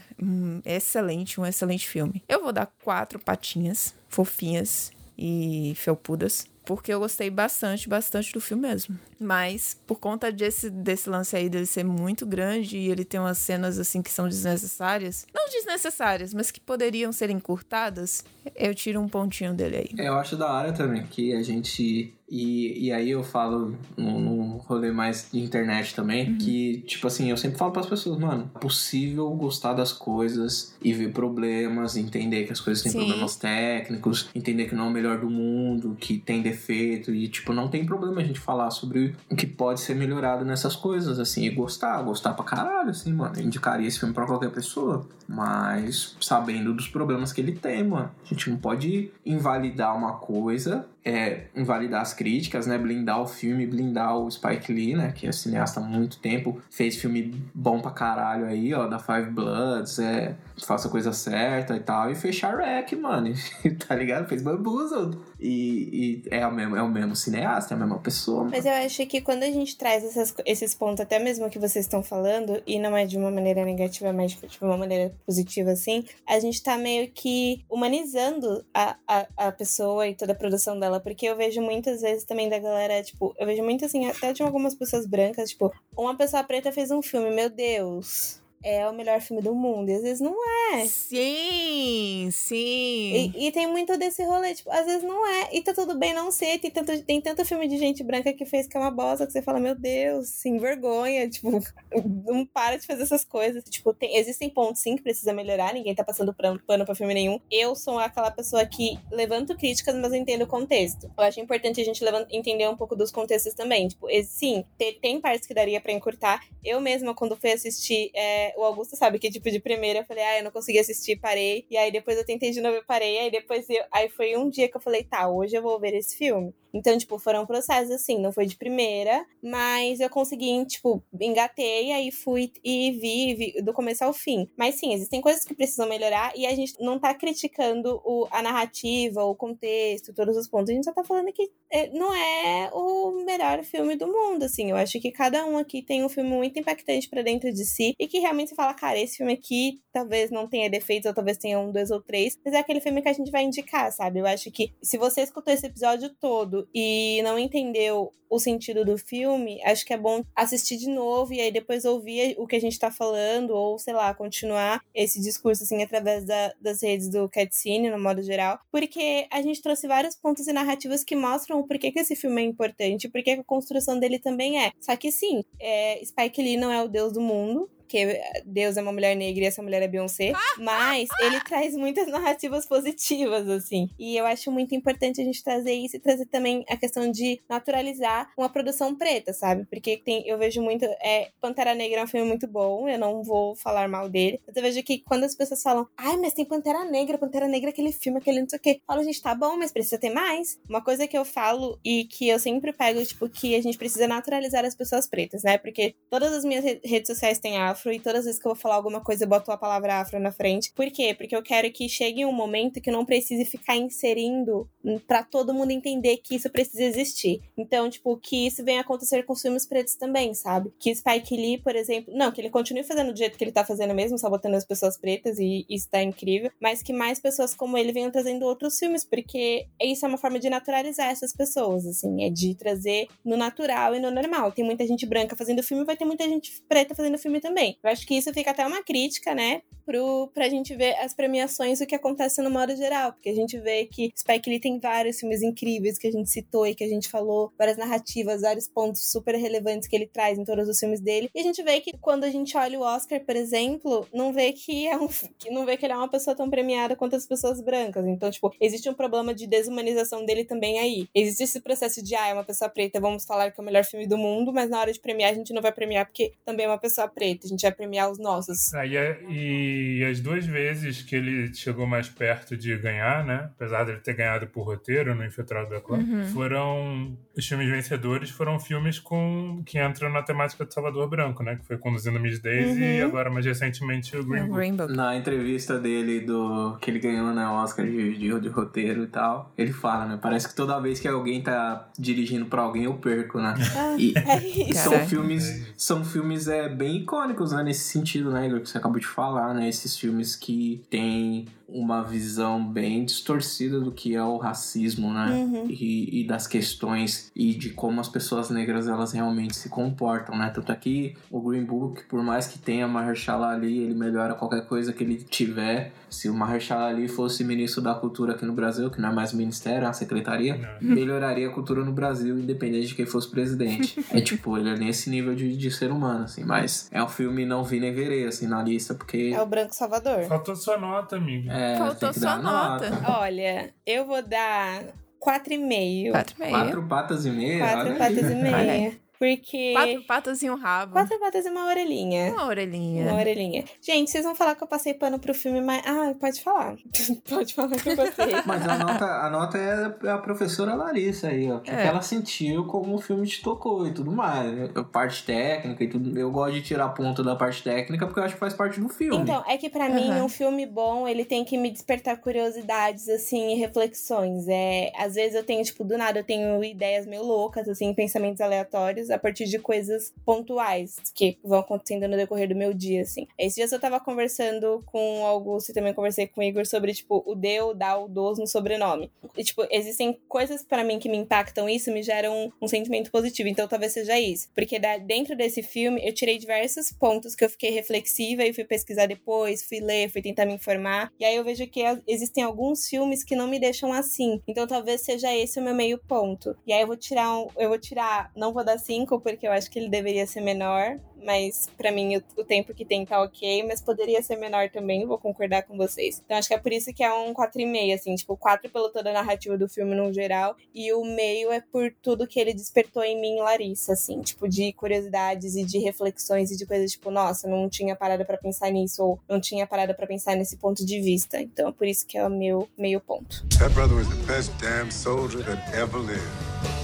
excelente, um excelente filme. Eu vou dar quatro patinhas fofinhas e felpudas porque eu gostei bastante, bastante do filme mesmo. Mas, por conta desse, desse lance aí dele ser muito grande e ele tem umas cenas, assim, que são desnecessárias. Não desnecessárias, mas que poderiam ser encurtadas, eu tiro um pontinho dele aí. É, eu acho da hora também que a gente e, e aí eu falo num, rolê mais de internet também, uhum. que, tipo assim, eu sempre falo para as pessoas, mano, é possível gostar das coisas e ver problemas, entender que as coisas têm Sim. problemas técnicos, entender que não é o melhor do mundo, que tem defeito, e, tipo, não tem problema a gente falar sobre o que pode ser melhorado nessas coisas, assim, e gostar, gostar pra caralho, assim, mano. Eu indicaria esse filme pra qualquer pessoa, mas sabendo dos problemas que ele tem, mano. A gente não pode invalidar uma coisa é, invalidar as críticas, né? Blindar o filme, blindar o Spike Lee, né? Que é cineasta há muito tempo, fez filme bom pra caralho aí, ó, da Five Bloods, é, faça a coisa certa e tal, e fechar Rec, mano, tá ligado? Fez Bamboozled. E, e, é, o mesmo, é o mesmo cineasta, é a mesma pessoa. Mas eu acho que quando a gente traz essas, esses pontos, até mesmo que vocês estão falando, e não é de uma maneira negativa, mas de uma maneira positiva, assim, a gente tá meio que humanizando a, a, a pessoa e toda a produção dela, porque eu vejo muitas vezes também da galera, tipo, eu vejo muito assim, até de algumas pessoas brancas, tipo, uma pessoa preta fez um filme, meu Deus é o melhor filme do mundo. E às vezes não é. Sim, sim. E, e, tem muito desse rolê, tipo, às vezes não é. E tá tudo bem não ser. Tem tanto, tem tanto filme de gente branca que fez que é uma bosta que você fala, meu Deus, sem vergonha. Tipo, não para de fazer essas coisas. Tipo, tem, existem pontos sim que precisa melhorar. Ninguém tá passando pano, pano pra filme nenhum. Eu sou aquela pessoa que levanto críticas, mas eu entendo o contexto. Eu acho importante a gente levant, entender um pouco dos contextos também. Tipo, sim, tem, tem partes que daria para encurtar. Eu mesma, quando fui assistir. É, o Augusto sabe que, tipo, de primeira eu falei, ah, eu não consegui assistir, parei. E aí depois eu tentei de novo e parei. Aí depois eu. Aí foi um dia que eu falei, tá, hoje eu vou ver esse filme. Então, tipo, foram processos assim, não foi de primeira, mas eu consegui, tipo, engatei, aí fui e vi, vi, do começo ao fim. Mas sim, existem coisas que precisam melhorar e a gente não tá criticando o, a narrativa, o contexto, todos os pontos. A gente só tá falando que é, não é o melhor filme do mundo, assim. Eu acho que cada um aqui tem um filme muito impactante para dentro de si e que realmente você fala, cara, esse filme aqui talvez não tenha defeitos ou talvez tenha um, dois ou três, mas é aquele filme que a gente vai indicar, sabe? Eu acho que se você escutou esse episódio todo e não entendeu o sentido do filme, acho que é bom assistir de novo e aí depois ouvir o que a gente tá falando, ou sei lá, continuar esse discurso assim através da, das redes do Catcine, no modo geral, porque a gente trouxe vários pontos e narrativas que mostram o porquê que esse filme é importante, porque a construção dele também é. Só que sim, é, Spike Lee não é o deus do mundo, porque Deus é uma mulher negra e essa mulher é Beyoncé, mas ele traz muitas narrativas positivas, assim. E eu acho muito importante a gente trazer isso e trazer também a questão de naturalizar uma produção preta, sabe? Porque tem, eu vejo muito. É, Pantera Negra é um filme muito bom, eu não vou falar mal dele. Mas eu vejo que quando as pessoas falam, ai, mas tem Pantera Negra, Pantera Negra, é aquele filme, aquele não sei o quê. Eu falo, gente, tá bom, mas precisa ter mais. Uma coisa que eu falo e que eu sempre pego, tipo, que a gente precisa naturalizar as pessoas pretas, né? Porque todas as minhas redes sociais têm afro e todas as vezes que eu vou falar alguma coisa eu boto a palavra afro na frente. Por quê? Porque eu quero que chegue um momento que eu não precise ficar inserindo para todo mundo entender que isso precisa existir. Então, tipo, que isso venha acontecer com os filmes pretos também, sabe? Que Spike Lee, por exemplo, não, que ele continue fazendo do jeito que ele tá fazendo mesmo, só botando as pessoas pretas e isso tá incrível, mas que mais pessoas como ele venham trazendo outros filmes, porque isso é uma forma de naturalizar essas pessoas, assim, é de trazer no natural e no normal. Tem muita gente branca fazendo filme, vai ter muita gente preta fazendo filme também. Eu acho que isso fica até uma crítica, né, pro, pra gente ver as premiações, o que acontece no modo geral, porque a gente vê que Spike Lee tem vários filmes incríveis que a gente citou e que a gente falou, várias narrativas, vários pontos super relevantes que ele traz em todos os filmes dele. E a gente vê que quando a gente olha o Oscar, por exemplo, não vê que é um não vê que ele é uma pessoa tão premiada quanto as pessoas brancas. Então, tipo, existe um problema de desumanização dele também aí. Existe esse processo de, ah, é uma pessoa preta, vamos falar que é o melhor filme do mundo, mas na hora de premiar a gente não vai premiar porque também é uma pessoa preta, a gente vai premiar os nossos. Ah, e, e as duas vezes que ele chegou mais perto de ganhar, né? Apesar de ele ter ganhado por roteiro no Infiltrado da Clã, uhum. foram. Os filmes vencedores foram filmes com que entram na temática do Salvador Branco, né? Que foi conduzindo Miss Daisy uhum. e agora, mais recentemente, o Green, Green Book. Na entrevista dele, do que ele ganhou na Oscar de, de, de, roteiro e tal, ele fala, né? Parece que toda vez que alguém tá dirigindo pra alguém, eu perco, né? Ah, e, é e são filmes, são filmes é, bem icônicos, né? Nesse sentido, né, Igor, que você acabou de falar, né? Esses filmes que tem uma visão bem distorcida do que é o racismo, né? Uhum. E, e, das questões e de como as pessoas negras elas realmente se comportam, né? Tanto aqui o Green Book, por mais que tenha Mahershala Ali, ele melhora qualquer coisa que ele tiver. Se o Mahershala Ali fosse ministro da cultura aqui no Brasil, que não é mais ministério, é a secretaria, não. melhoraria a cultura no Brasil, independente de quem fosse presidente. é tipo, ele é nesse nível de, de ser humano, assim. Mas é um filme não vi nem verei, assim, na lista, porque... É o Branco Salvador. Faltou sua nota, amigo. É, Faltou sua nota. nota. Olha, eu vou dar 4,5. 4,5. Quatro patas e meia? Quatro patas e meia. Porque. Quatro patas e um rabo. Quatro patas e uma orelhinha. Uma orelhinha. Uma orelhinha. Gente, vocês vão falar que eu passei pano pro filme, mas. Ah, pode falar. pode falar que eu passei. mas a nota, a nota é a professora Larissa aí, ó. O que, é. que ela sentiu como o filme te tocou e tudo mais. Né? Parte técnica e tudo. Eu gosto de tirar ponto da parte técnica porque eu acho que faz parte do filme. Então, é que para uhum. mim, um filme bom, ele tem que me despertar curiosidades, assim, e reflexões. É, às vezes eu tenho, tipo, do nada, eu tenho ideias meio loucas, assim, pensamentos aleatórios a partir de coisas pontuais que vão acontecendo no decorrer do meu dia, assim. Esses dias eu tava conversando com o Augusto e também conversei com o Igor sobre, tipo, o deu, dá, o dos no sobrenome. E, tipo, existem coisas para mim que me impactam isso, me geram um, sentimento positivo. Então talvez seja isso. Porque dentro desse filme eu tirei diversos pontos que eu fiquei reflexiva e fui pesquisar depois, fui ler, fui tentar me informar. E aí eu vejo que existem alguns filmes que não me deixam assim. Então talvez seja esse o meu meio ponto. E aí eu vou tirar um, eu vou tirar, não vou dar cinco porque eu acho que ele deveria ser menor, mas para mim o, o, tempo que tem tá ok, mas poderia ser menor também, vou concordar com vocês. Então acho que é por isso que é um 4,5, assim, tipo, 4 pela toda a narrativa do filme no geral, e o meio é por tudo que ele despertou em mim, Larissa, assim, tipo, de curiosidades e de reflexões e de coisas tipo, nossa, não tinha parada para pensar nisso, ou não tinha parada para pensar nesse ponto de vista. Então é por isso que é o meu meio ponto. That brother was the best damn soldier that ever lived.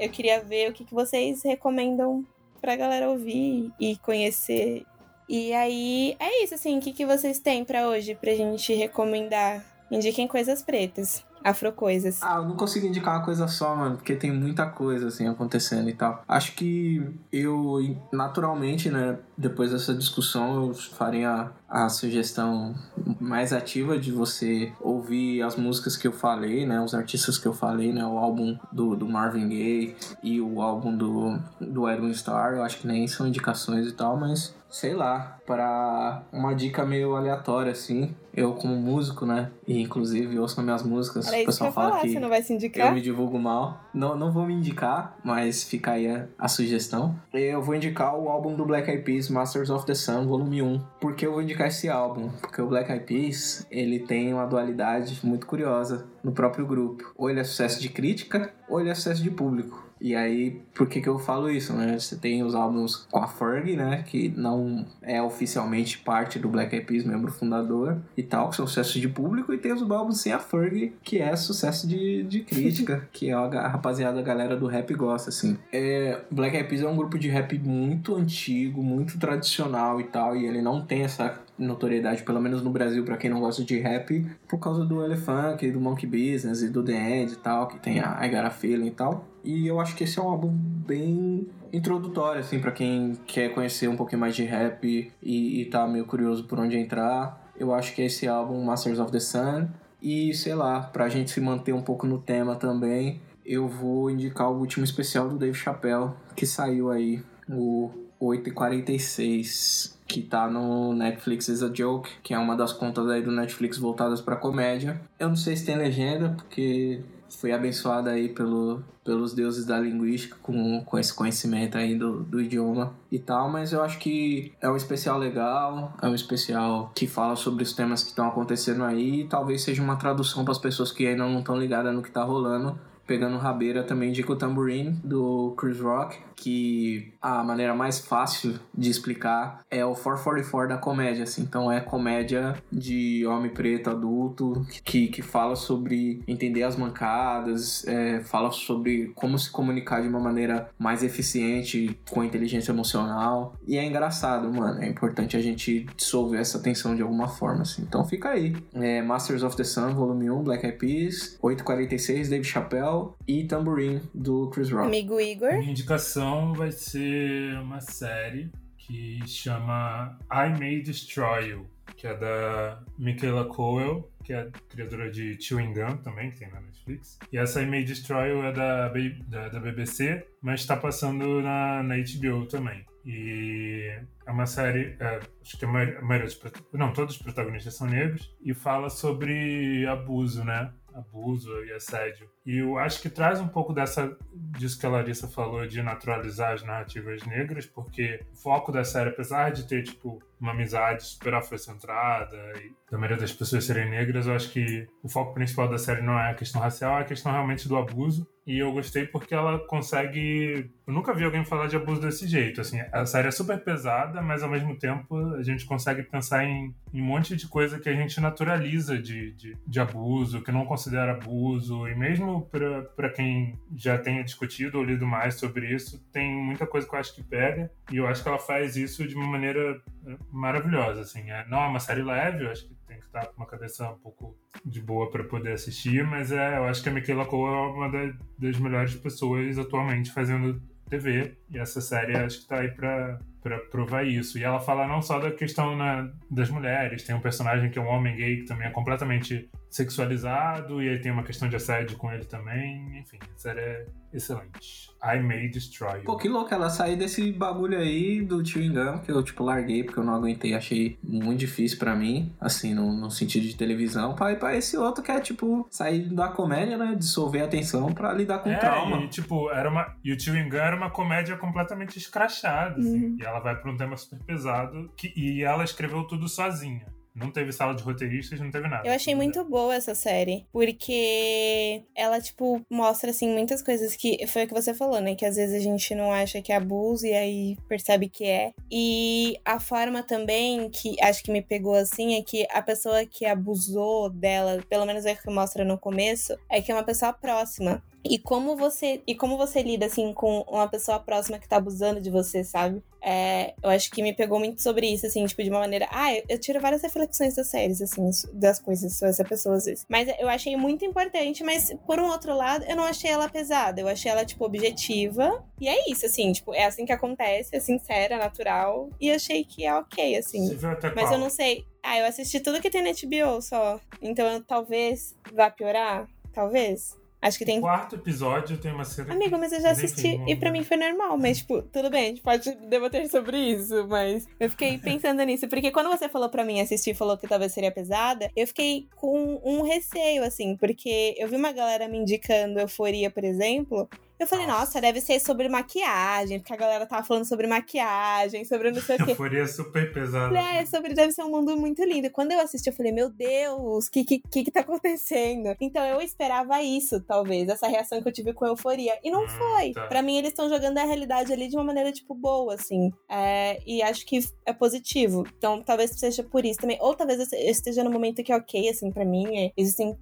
Eu queria ver o que, que vocês recomendam pra galera ouvir e conhecer. E aí, é isso, assim, o que, que vocês têm para hoje pra gente recomendar? Indiquem coisas pretas. Afrocoisas. Ah, eu não consigo indicar uma coisa só, mano, porque tem muita coisa, assim, acontecendo e tal. Acho que eu, naturalmente, né, depois dessa discussão, eu faria a sugestão mais ativa de você ouvir as músicas que eu falei, né, os artistas que eu falei, né, o álbum do, do Marvin Gaye e o álbum do, do Edwin Starr, eu acho que nem são indicações e tal, mas sei lá, para uma dica meio aleatória, assim. Eu, como músico, né? E inclusive ouço minhas músicas. Era o pessoal fala falar que você não vai se indicar? eu me divulgo mal. Não, não vou me indicar, mas fica aí a, a, sugestão. Eu vou indicar o álbum do Black Eyed Peas, Masters of the Sun, volume 1. Por que eu vou indicar esse álbum? Porque o Black Eyed Peas, ele tem uma dualidade muito curiosa no próprio grupo. Ou ele é sucesso de crítica, ou ele é sucesso de público. E aí, por que que eu falo isso, né? Você tem os álbuns com a Fergie, né? Que não é oficialmente parte do Black Eyed Peas, membro fundador e tal, que são sucesso de público. E tem os álbuns sem a Fergie, que é sucesso de, de crítica, que é a rapaziada, a galera do rap gosta, assim. É, Black Eyed Peas é um grupo de rap muito antigo, muito tradicional e tal, e ele não tem essa notoriedade, pelo menos no Brasil, para quem não gosta de rap, por causa do Elephant, do Monkey Business e do The End e tal, que tem a I Got a Feeling e tal. E eu acho que esse é um álbum bem introdutório, assim, para quem quer conhecer um pouquinho mais de rap e, e tá meio curioso por onde entrar. Eu acho que é esse álbum, Masters of the Sun. E, sei lá, pra gente se manter um pouco no tema também, eu vou indicar o último especial do Dave Chappelle, que saiu aí, o 8h46 que tá no Netflix is a Joke, que é uma das contas aí do Netflix voltadas para comédia. Eu não sei se tem legenda, porque foi abençoada aí pelo, pelos deuses da linguística com, com esse conhecimento aí do, do idioma e tal, mas eu acho que é um especial legal, é um especial que fala sobre os temas que estão acontecendo aí e talvez seja uma tradução para as pessoas que ainda não estão ligadas no que tá rolando pegando rabeira também o Tambourine do Chris Rock, que a maneira mais fácil de explicar é o 444 da comédia, assim. Então é comédia de homem preto adulto que, que fala sobre entender as mancadas, é, fala sobre como se comunicar de uma maneira mais eficiente com inteligência emocional. E é engraçado, mano. É importante a gente dissolver essa tensão de alguma forma, assim. Então fica aí. É Masters of the Sun, volume 1, Black Eyed Peas, 846, Dave Chappelle e Tambourine, do Chris Rock. Amigo Igor. Minha indicação vai ser uma série que chama I May Destroy You, que é da Michaela Coel, que é criadora de Chewing Gum também, que tem na Netflix. E essa I May Destroy You é da, da, da BBC, mas está passando na, na HBO também. E é uma série, é, acho que a maioria, a maioria dos, não, todos os protagonistas são negros, e fala sobre abuso, né? abuso e assédio. E eu acho que traz um pouco dessa disso que a Larissa falou de naturalizar as narrativas negras, porque o foco da série, apesar de ter tipo uma amizade super afrocentrada e da maioria das pessoas serem negras, eu acho que o foco principal da série não é a questão racial, é a questão realmente do abuso. E eu gostei porque ela consegue. Eu nunca vi alguém falar de abuso desse jeito. Assim, a série é super pesada, mas ao mesmo tempo a gente consegue pensar em, em um monte de coisa que a gente naturaliza de, de, de abuso, que não considera abuso. E mesmo para quem já tenha discutido ou lido mais sobre isso, tem muita coisa que eu acho que pega. E eu acho que ela faz isso de uma maneira é, maravilhosa. Assim. É, não é uma série leve, eu acho que tem que estar com uma cabeça um pouco de boa para poder assistir, mas é, eu acho que a Michaela Cole é uma das melhores pessoas atualmente fazendo TV, e essa série acho que está aí para para provar isso. E ela fala não só da questão né, das mulheres, tem um personagem que é um homem gay que também é completamente sexualizado, e aí tem uma questão de assédio com ele também. Enfim, a série é excelente. I May Destroy You. Pô, que louco, ela sair desse bagulho aí do Chewing Gum, que eu, tipo, larguei porque eu não aguentei, achei muito difícil para mim, assim, no, no, sentido de televisão, pra ir pra esse outro que é, tipo, sair da comédia, né, dissolver a atenção pra lidar com é, trauma. E, tipo, era uma... E o Chewing Gum era uma comédia completamente escrachada, assim. Uhum. E ela vai pra um tema super pesado, que... e ela escreveu tudo sozinha. Não teve sala de roteiristas, não teve nada. Eu achei muito boa essa série, porque ela, tipo, mostra, assim, muitas coisas que. Foi o que você falou, né? Que às vezes a gente não acha que é abuso e aí percebe que é. E a forma também que acho que me pegou assim é que a pessoa que abusou dela, pelo menos é o que mostra no começo, é que é uma pessoa próxima. E como você e como você lida assim com uma pessoa próxima que tá abusando de você, sabe? É, eu acho que me pegou muito sobre isso, assim, tipo, de uma maneira. Ah, eu, eu tiro várias reflexões das séries, assim, das coisas sobre essa pessoa às vezes. Mas eu achei muito importante, mas por um outro lado, eu não achei ela pesada. Eu achei ela, tipo, objetiva. E é isso, assim, tipo, é assim que acontece, é sincera, natural. E achei que é ok, assim. Você viu até Mas qual? eu não sei. Ah, eu assisti tudo que tem na HBO só. Então eu, talvez vá piorar. Talvez. Acho que tem. O quarto episódio tem uma cena. Amigo, mas eu já Mas enfim, assisti e pra ver. mim foi normal, mas tipo, tudo bem, a gente pode debater sobre isso, mas eu fiquei pensando nisso, porque quando você falou pra mim assistir e falou que talvez seria pesada, eu fiquei com um receio, assim, porque eu vi uma galera me indicando euforia, por exemplo. Eu falei, nossa, deve ser sobre maquiagem, porque a galera tava falando sobre maquiagem, sobre não sei o quê. Euforia super pesada. É sobre deve ser um mundo muito lindo. Quando eu assisti, eu falei, meu Deus, o que, que, que tá acontecendo? Então eu esperava isso, talvez, essa reação que eu tive com euforia. E não Hum, foi. tá. Pra mim, eles estão jogando a realidade ali de uma maneira, tipo, boa, assim. É, e acho que é positivo. Então, talvez seja por isso também. Ou talvez eu esteja no momento que é ok, assim, pra mim. é, existem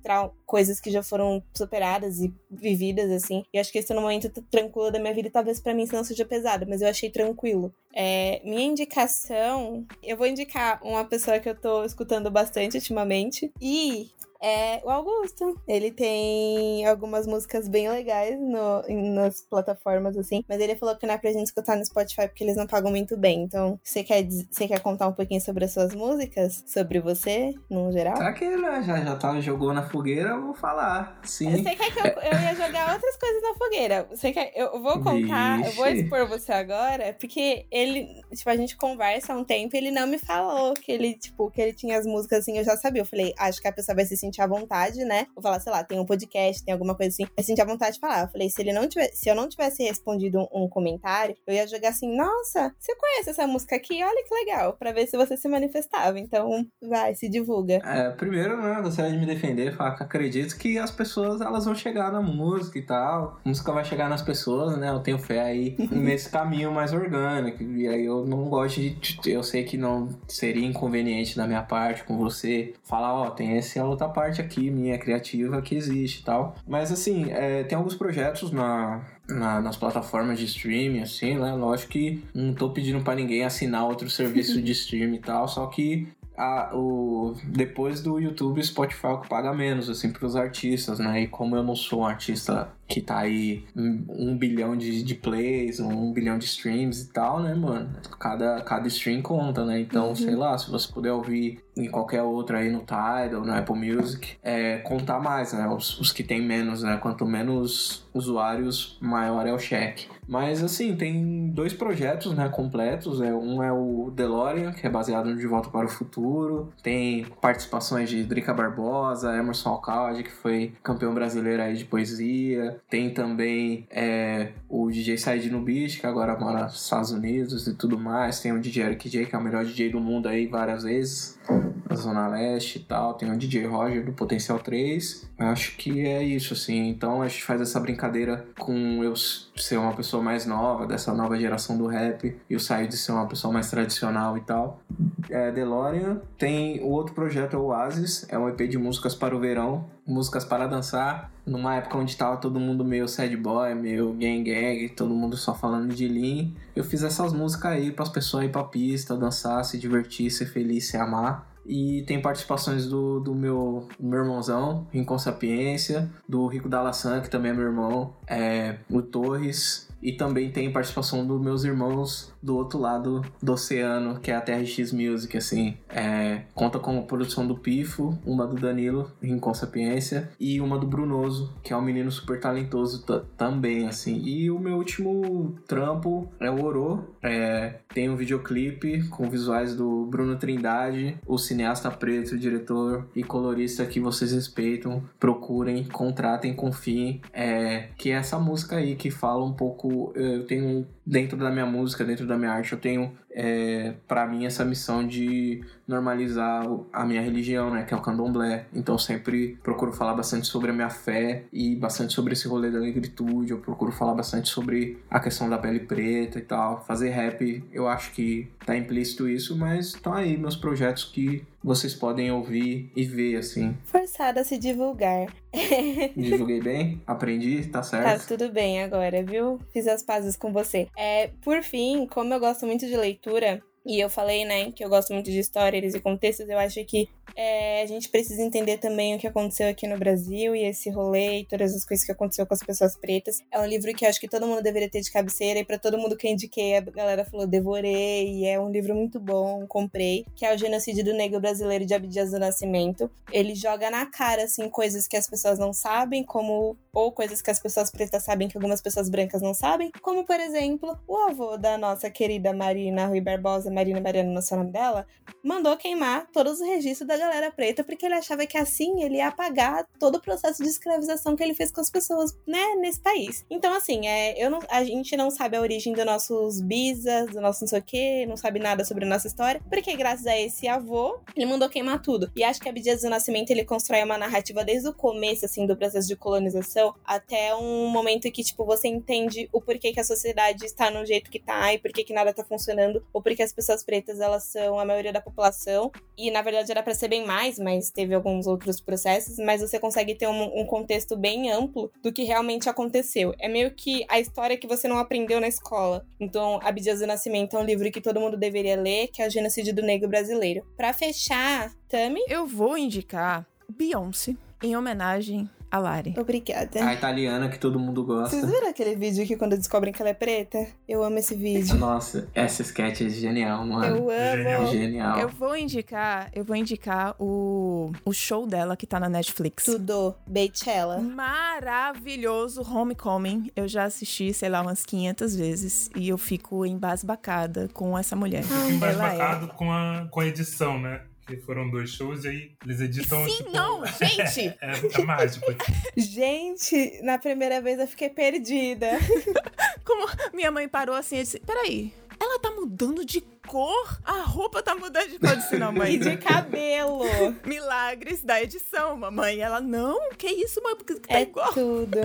coisas que já foram superadas e vividas, assim. E acho que esse é no momento tranquilo da minha vida. Talvez pra mim isso não seja pesado, mas eu achei tranquilo. É, minha indicação, eu vou indicar uma pessoa que eu tô escutando bastante ultimamente. E é o Augusto. Ele tem algumas músicas bem legais no, nas plataformas, assim. Mas ele falou que não é pra gente escutar no Spotify porque eles não pagam muito bem. Então, você quer, você quer contar um pouquinho sobre as suas músicas? Sobre você, no geral? Tá que né, já, já tá, jogou na fogueira, eu vou falar. Sim. Você quer que eu, eu ia jogar outras coisas na fogueira? Você quer, eu vou contar, eu vou Vixe. expor você agora, porque ele, tipo, a gente conversa há um tempo e ele não me falou que ele, tipo, que ele tinha as músicas assim, eu já sabia. Eu falei, acho que a pessoa vai se sentir à vontade, né? Vou falar, sei lá, tem um podcast, tem alguma coisa assim, vai se sentir à vontade de falar. Eu falei, se ele não tivesse, se eu não tivesse respondido um, um comentário, eu ia jogar assim, nossa, você conhece essa música aqui? Olha que legal, pra ver se você se manifestava. Então, vai, se divulga. É, primeiro, né, eu gostaria de me defender, falar que acredito que as pessoas elas vão chegar na música e tal. A música vai chegar nas pessoas, né? Eu tenho fé aí nesse caminho mais orgânico. E aí eu não gosto de. Eu sei que não seria inconveniente da minha parte com você falar, ó, tem essa outra parte aqui, minha criativa, que existe e tal. Mas assim, é, tem alguns projetos na, na- nas plataformas de streaming, assim, né? Lógico que não tô pedindo pra ninguém assinar outro serviço de streaming e tal, só que a- o, depois do YouTube, Spotify é o que paga menos, assim, pros artistas, né? E como eu não sou um artista que tá aí um, um bilhão de, de plays, um bilhão de streams e tal, né, mano? Cada, cada stream conta, né? Então, sei lá, se você puder ouvir em qualquer outra aí no Tidal, no Apple Music, é, contar mais, né? Os, os que tem menos, né? Quanto menos usuários, maior é o cheque. Mas assim, tem dois projetos, né, completos. É, um é o DeLorean, que é baseado no De Volta para o Futuro. Tem participações de Drica Barbosa, Emerson Alcalde, que foi campeão brasileiro aí de poesia. Tem também é, o DJ Said no Beach, que agora mora nos Estados Unidos e tudo mais. Tem o DJ Eric J, que é o melhor DJ do mundo aí várias vezes. Na Zona Leste e tal. Tem o DJ Roger do Potencial 3. Eu acho que é isso, assim. Então a gente faz essa brincadeira com eu ser uma pessoa mais nova, dessa nova geração do rap, e o Said ser uma pessoa mais tradicional e tal. É, DeLorean tem o outro projeto, é o Oasis, é um EP de músicas para o verão, músicas para dançar, numa época onde tava todo mundo meio sad boy, meio gang gang, todo mundo só falando de lean. Eu fiz essas músicas aí para as pessoas ir pra pista, dançar, se divertir, ser feliz, se amar. E tem participações do, do meu, meu irmãozão, Rincon Sapiência, do Rico Dalassan, que também é meu irmão, é, o Torres, e também tem participação dos meus irmãos do outro lado do oceano, que é a TRX Music, assim. É, conta com a produção do Pifo, uma do Danilo, Rincon Sapiência, e uma do Brunoso, que é um menino super talentoso ta- também, assim. E o meu último trampo é o Oro. É, tem um videoclipe com visuais do Bruno Trindade, o cineasta preto, diretor e colorista que vocês respeitam. Procurem, contratem, confiem. É, que é essa música aí que fala um pouco. Eu tenho dentro da minha música, dentro da minha arte, eu tenho é, para mim essa missão de normalizar a minha religião, né, que é o candomblé. Então eu sempre procuro falar bastante sobre a minha fé e bastante sobre esse rolê da negritude. Eu procuro falar bastante sobre a questão da pele preta e tal. Fazer rap, eu acho que tá implícito isso, mas estão aí meus projetos que vocês podem ouvir e ver, assim. Forçada a se divulgar. Divulguei bem? Aprendi? Tá certo? Tá tudo bem agora, viu? Fiz as pazes com você. É, por fim, como eu gosto muito de leitura, e eu falei, né, que eu gosto muito de histórias e contextos, eu acho que é, a gente precisa entender também o que aconteceu aqui no Brasil e esse rolê e todas as coisas que aconteceu com as pessoas pretas. É um livro que eu acho que todo mundo deveria ter de cabeceira e para todo mundo que eu indiquei, a galera falou, devorei, e é um livro muito bom, comprei, que é o Genocídio do Negro Brasileiro de Abdias do Nascimento. Ele joga na cara, assim, coisas que as pessoas não sabem, como ou coisas que as pessoas pretas sabem que algumas pessoas brancas não sabem, como, por exemplo, o avô da nossa querida Marina Rui Barbosa, Marina Mariana, não sei o nome dela, mandou queimar todos os registros da galera preta, porque ele achava que assim ele ia apagar todo o processo de escravização que ele fez com as pessoas, né, nesse país. Então, assim, é, eu não, a gente não sabe a origem dos nossos bisas, do nosso não sei o quê, não sabe nada sobre a nossa história, porque graças a esse avô, ele mandou queimar tudo. E acho que Abdias do Nascimento, ele constrói uma narrativa desde o começo, assim, do processo de colonização, até um momento que, tipo, você entende o porquê que a sociedade está no jeito que tá, e porquê que nada tá funcionando, ou porque as pessoas pretas, elas são a maioria da população, e na verdade era para ser bem mais, mas teve alguns outros processos, mas você consegue ter um, um, contexto bem amplo do que realmente aconteceu. É meio que a história que você não aprendeu na escola. Então, Abdias do Nascimento é um livro que todo mundo deveria ler, que é o Genocídio do Negro Brasileiro. Para fechar, Tami? Eu vou indicar Beyoncé em homenagem a Lari. Obrigada. A italiana que todo mundo gosta. Vocês viram aquele vídeo que quando descobrem que ela é preta? Eu amo esse vídeo. Nossa, essa sketch é genial, mano. Eu amo. Genial. Genial. Eu vou indicar, eu vou indicar o, o show dela que tá na Netflix. Tudo. Beychella. Maravilhoso Homecoming. Eu já assisti, sei lá, umas 500 vezes e eu fico embasbacada com essa mulher. É. embasbacado com, a, com a edição, né? Foram dois shows e aí eles editam. Sim, tipo, não, gente! É, é mágico. Gente, na primeira vez eu fiquei perdida. Como minha mãe parou assim e disse: Peraí, ela tá mudando de cor? A roupa tá mudando de cor. Eu disse, não, mãe. E de cabelo. Milagres da edição, mamãe. Ela, não, que isso, mãe, porque tá É igual. tudo.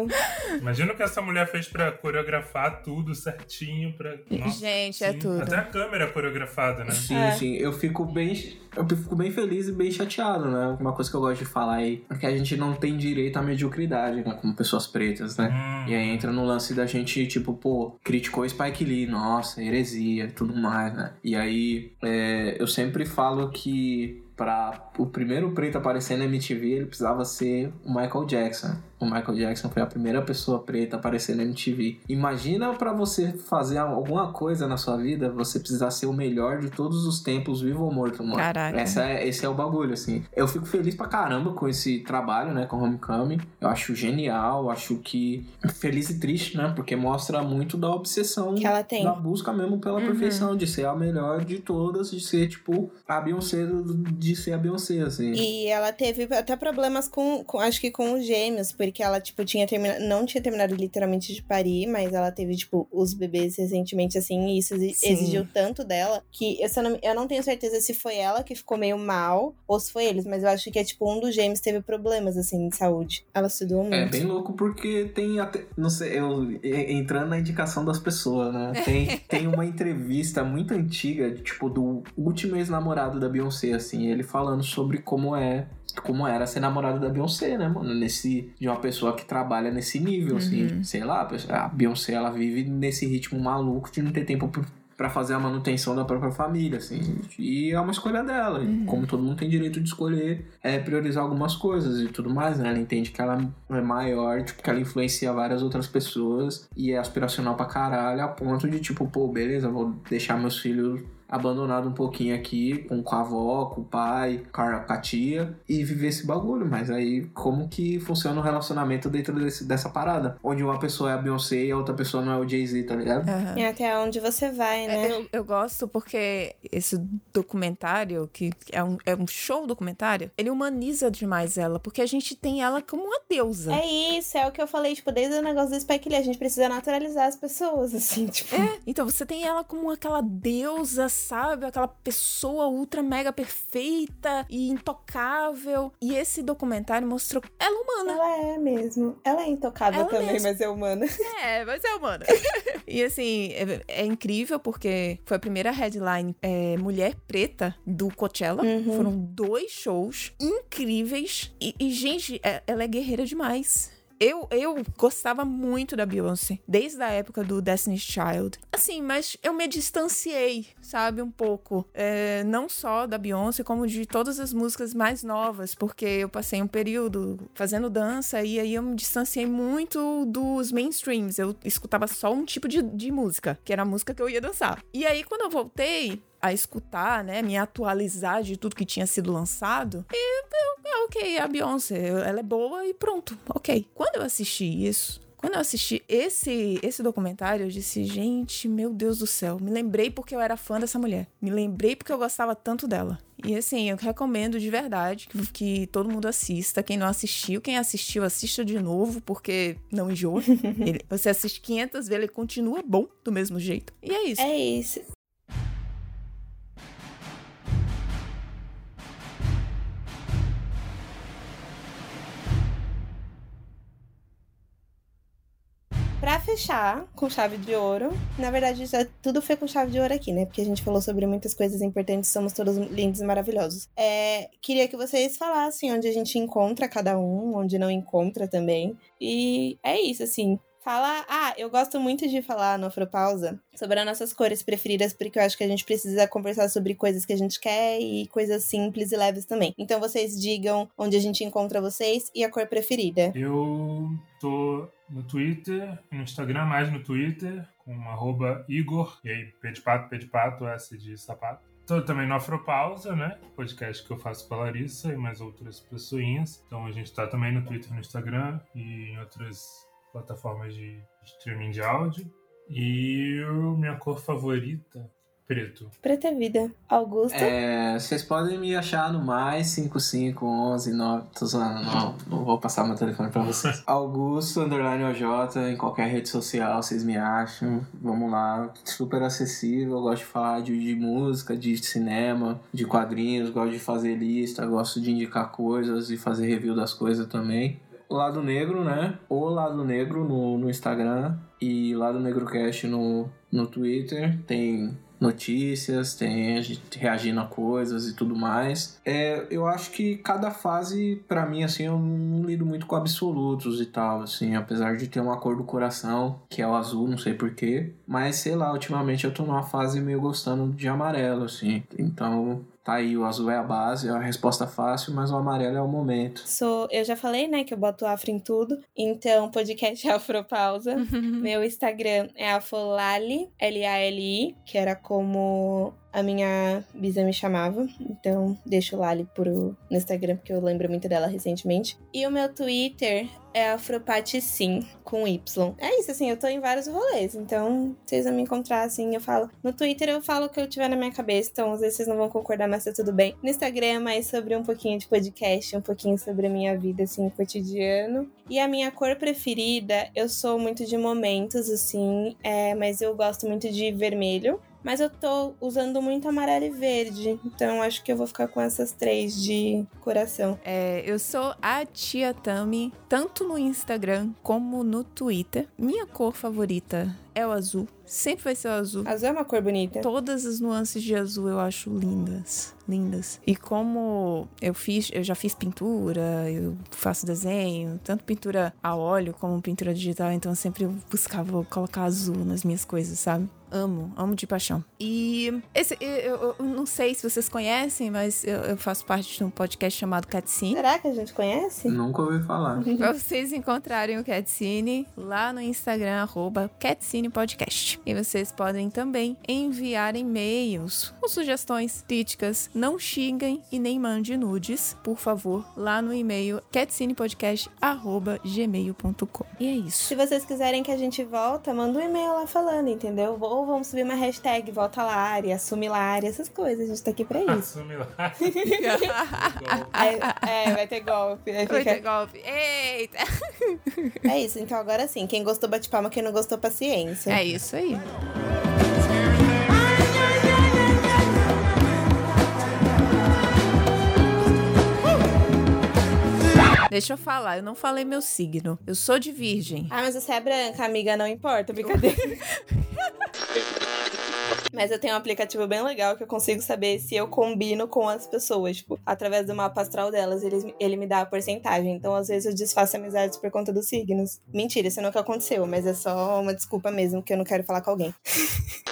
Imagina o que essa mulher fez pra coreografar tudo certinho. Pra... Nossa, Gente, é sim. tudo. Até a câmera é coreografada, né? Sim, É. sim. Eu fico bem. Eu fico bem feliz e bem chateado, né? Uma coisa que eu gosto de falar aí é que a gente não tem direito à mediocridade, né? Como pessoas pretas, né? Hum. E aí entra no lance da gente, tipo, pô, criticou Spike Lee, nossa, heresia e tudo mais, né? E aí é, eu sempre falo que pra o primeiro preto aparecer na MTV, ele precisava ser o Michael Jackson. O Michael Jackson foi a primeira pessoa preta a aparecer na MTV. Imagina pra você fazer alguma coisa na sua vida, você precisar ser o melhor de todos os tempos, vivo ou morto, mano. Caraca. Essa é, esse é o bagulho, assim. Eu fico feliz pra caramba com esse trabalho, né, com Homecoming. Eu acho genial, acho que feliz e triste, né, porque mostra muito da obsessão Que ela tem. da busca mesmo pela Uhum. perfeição, de ser a melhor de todas, de ser, tipo, a Beyoncé, de ser a Beyoncé, assim. E ela teve até problemas com, com- acho que com os gêmeos, porque ela, tipo, tinha terminado, não tinha terminado literalmente de parir, mas ela teve, tipo, os bebês recentemente, assim, e isso Sim. exigiu tanto dela, que eu, não, eu não tenho certeza se foi ela que ficou meio mal, ou se foi eles, mas eu acho que é, tipo, um dos gêmeos teve problemas, assim, de saúde. Ela estudou muito. É bem louco porque tem até. Não sei, eu entrando na indicação das pessoas, né? Tem, tem uma entrevista muito antiga, tipo, do último ex-namorado da Beyoncé, assim, ele falando sobre como é. Como era ser namorado da Beyoncé, né, mano? Nesse, de uma pessoa que trabalha nesse nível, assim. Uhum. Sei lá, a Beyoncé, ela vive nesse ritmo maluco de não ter tempo pra fazer a manutenção da própria família, assim. E é uma escolha dela. Uhum. Como todo mundo tem direito de escolher, é priorizar algumas coisas e tudo mais, né? Ela entende que ela é maior, tipo, que ela influencia várias outras pessoas e é aspiracional pra caralho, a ponto de, tipo, pô, beleza, vou deixar meus filhos abandonado um pouquinho aqui, com, com a avó, com o pai, com a, com a tia, e viver esse bagulho. Mas aí, como que funciona o relacionamento dentro desse, dessa parada? Onde uma pessoa é a Beyoncé e a outra pessoa não é o Jay-Z, tá ligado? Aham. É até onde você vai, né? É, Eu, eu gosto porque esse documentário, que é um, é um show documentário, ele humaniza demais ela, porque a gente tem ela como uma deusa. É isso, é o que eu falei, tipo, desde o negócio do Spike Lee, a gente precisa naturalizar as pessoas, assim, tipo. É, então você tem ela como aquela deusa sabe? Aquela pessoa ultra mega perfeita e intocável. E esse documentário mostrou ela humana. Ela é mesmo. Ela é intocável Ela também, mesmo. mas é humana. É, mas é humana. e assim, é, é incrível porque foi a primeira headline é, mulher preta do Coachella. Uhum. Foram dois shows incríveis. E, e, gente, é- ela é guerreira demais. Eu, eu gostava muito da Beyoncé, desde a época do Destiny's Child. Assim, mas eu me distanciei, sabe, um pouco. É, não só da Beyoncé, como de todas as músicas mais novas, porque eu passei um período fazendo dança e aí eu me distanciei muito dos mainstreams. Eu escutava só um tipo de, de música, que era a música que eu ia dançar. E aí, quando eu voltei a escutar, né, me atualizar de tudo que tinha sido lançado, e eu, ah, ok, a Beyoncé, ela é boa e pronto, ok. Quando eu assisti isso, quando eu assisti esse, esse documentário, eu disse, gente, meu Deus do céu. Me lembrei porque eu era fã dessa mulher. Me lembrei porque eu gostava tanto dela. E assim, eu recomendo de verdade que, que todo mundo assista. Quem não assistiu, quem assistiu, assista de novo, porque não enjoa. Ele- você assiste 500 vezes, ele continua bom do mesmo jeito. E é isso. É isso. Pra fechar com chave de ouro, na verdade já tudo foi com chave de ouro aqui, né? Porque a gente falou sobre muitas coisas importantes, somos todos lindos e maravilhosos. É, queria que vocês falassem onde a gente encontra cada um, onde não encontra também. E é isso, assim. Fala. Ah, eu gosto muito de falar no Afropausa sobre as nossas cores preferidas, porque eu acho que a gente precisa conversar sobre coisas que a gente quer e coisas simples e leves também. Então vocês digam onde a gente encontra vocês e a cor preferida. Eu tô no Twitter, no Instagram, mais no Twitter, com arroba Igor, e aí P de pato, P de pato, S de sapato. Tô também no Afropausa, né? Podcast que eu faço com a Larissa e mais outras pessoinhas. Então a gente tá também no Twitter, no Instagram e em outras plataformas de streaming de áudio. E minha cor favorita, preto. Preta é vida. Augusto. É, vocês podem me achar no mais 5511 9. Tô zoando, não. Não vou passar meu telefone pra vocês. Augusto, underline OJ, em qualquer rede social vocês me acham. Vamos lá. Super acessível. Eu gosto de falar de, de música, de cinema, de quadrinhos. Gosto de fazer lista. Gosto de indicar coisas e fazer review das coisas também. Lado Negro, né? O Lado Negro no, no Instagram e Lado Negro Cast no, no Twitter. Tem notícias, tem a gente reagindo a coisas e tudo mais. É, eu acho que cada fase, pra mim, assim, eu não lido muito com absolutos e tal, assim, apesar de ter uma cor do coração, que é o azul, não sei porquê. Mas, sei lá, ultimamente eu tô numa fase meio gostando de amarelo, assim. Então, tá aí, o azul é a base, é a resposta fácil, mas o amarelo é o momento. Sou, eu já falei, né, que eu boto afro em tudo. Então, podcast é Afropausa. Meu Instagram é afolali, L-A-L-I, que era como a minha bisa me chamava. Então, deixo o Lali pro, no Instagram, porque eu lembro muito dela recentemente. E o meu Twitter é afropaticim, com Y. É isso, assim, eu tô em vários rolês. Então, vocês vão me encontrar, assim, eu falo... No Twitter eu falo o que eu tiver na minha cabeça, então às vezes vocês não vão concordar, mas tá tudo bem. No Instagram é mais sobre um pouquinho de podcast, um pouquinho sobre a minha vida, assim, cotidiano. E a minha cor preferida, eu sou muito de momentos, assim, é, mas eu gosto muito de vermelho. Mas eu tô usando muito amarelo e verde. Então acho que eu vou ficar com essas três de coração. É, eu sou a Tia Tami, tanto no Instagram como no Twitter. Minha cor favorita é o azul. Sempre vai ser o azul. Azul é uma cor bonita. Todas as nuances de azul eu acho lindas, lindas. E como eu fiz, eu já fiz pintura, eu faço desenho, tanto pintura a óleo como pintura digital, então eu sempre buscava colocar azul nas minhas coisas, sabe? Amo, amo de paixão. E esse, eu, eu- não sei se vocês conhecem, mas eu, eu faço parte de um podcast chamado Catscene. Será que a gente conhece? Nunca ouvi falar. Pra vocês encontrarem o Catscene lá no Instagram, arroba Podcast. E vocês podem também enviar e-mails com sugestões, críticas. Não xinguem e nem mande nudes, por favor, lá no e-mail catcinepodcast.gmail.com. E é isso. Se vocês quiserem que a gente volta, manda um e-mail lá falando, entendeu? Ou vamos subir uma hashtag, volta lá área, assume lá área, essas coisas. A gente tá aqui pra isso. Assume lá. é, é, vai ter golpe. Vai, fica... vai ter golpe. Eita! É isso, então agora sim. Quem gostou, bate palma. Quem não gostou, paciência. É isso aí. Deixa eu falar, eu não falei meu signo. Eu sou de virgem. Ah, mas você é branca, amiga, não importa, brincadeira. Mas eu tenho um aplicativo bem legal que eu consigo saber se eu combino com as pessoas. Tipo, através do mapa astral delas, ele, ele me dá a porcentagem. Então, às vezes, eu desfaço amizades por conta dos signos. Mentira, isso nunca aconteceu, mas é só uma desculpa mesmo, que eu não quero falar com alguém.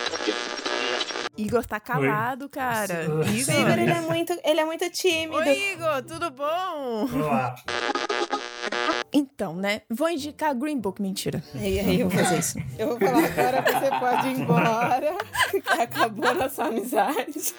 Igor tá calado, cara. O Igor, ele é muito, ele é muito tímido. Oi, Igor, tudo bom? Olá. Então, né? Vou indicar Green Book. Mentira. E aí eu vou fazer isso. Eu vou falar, agora você pode ir embora. Acabou nossa amizade.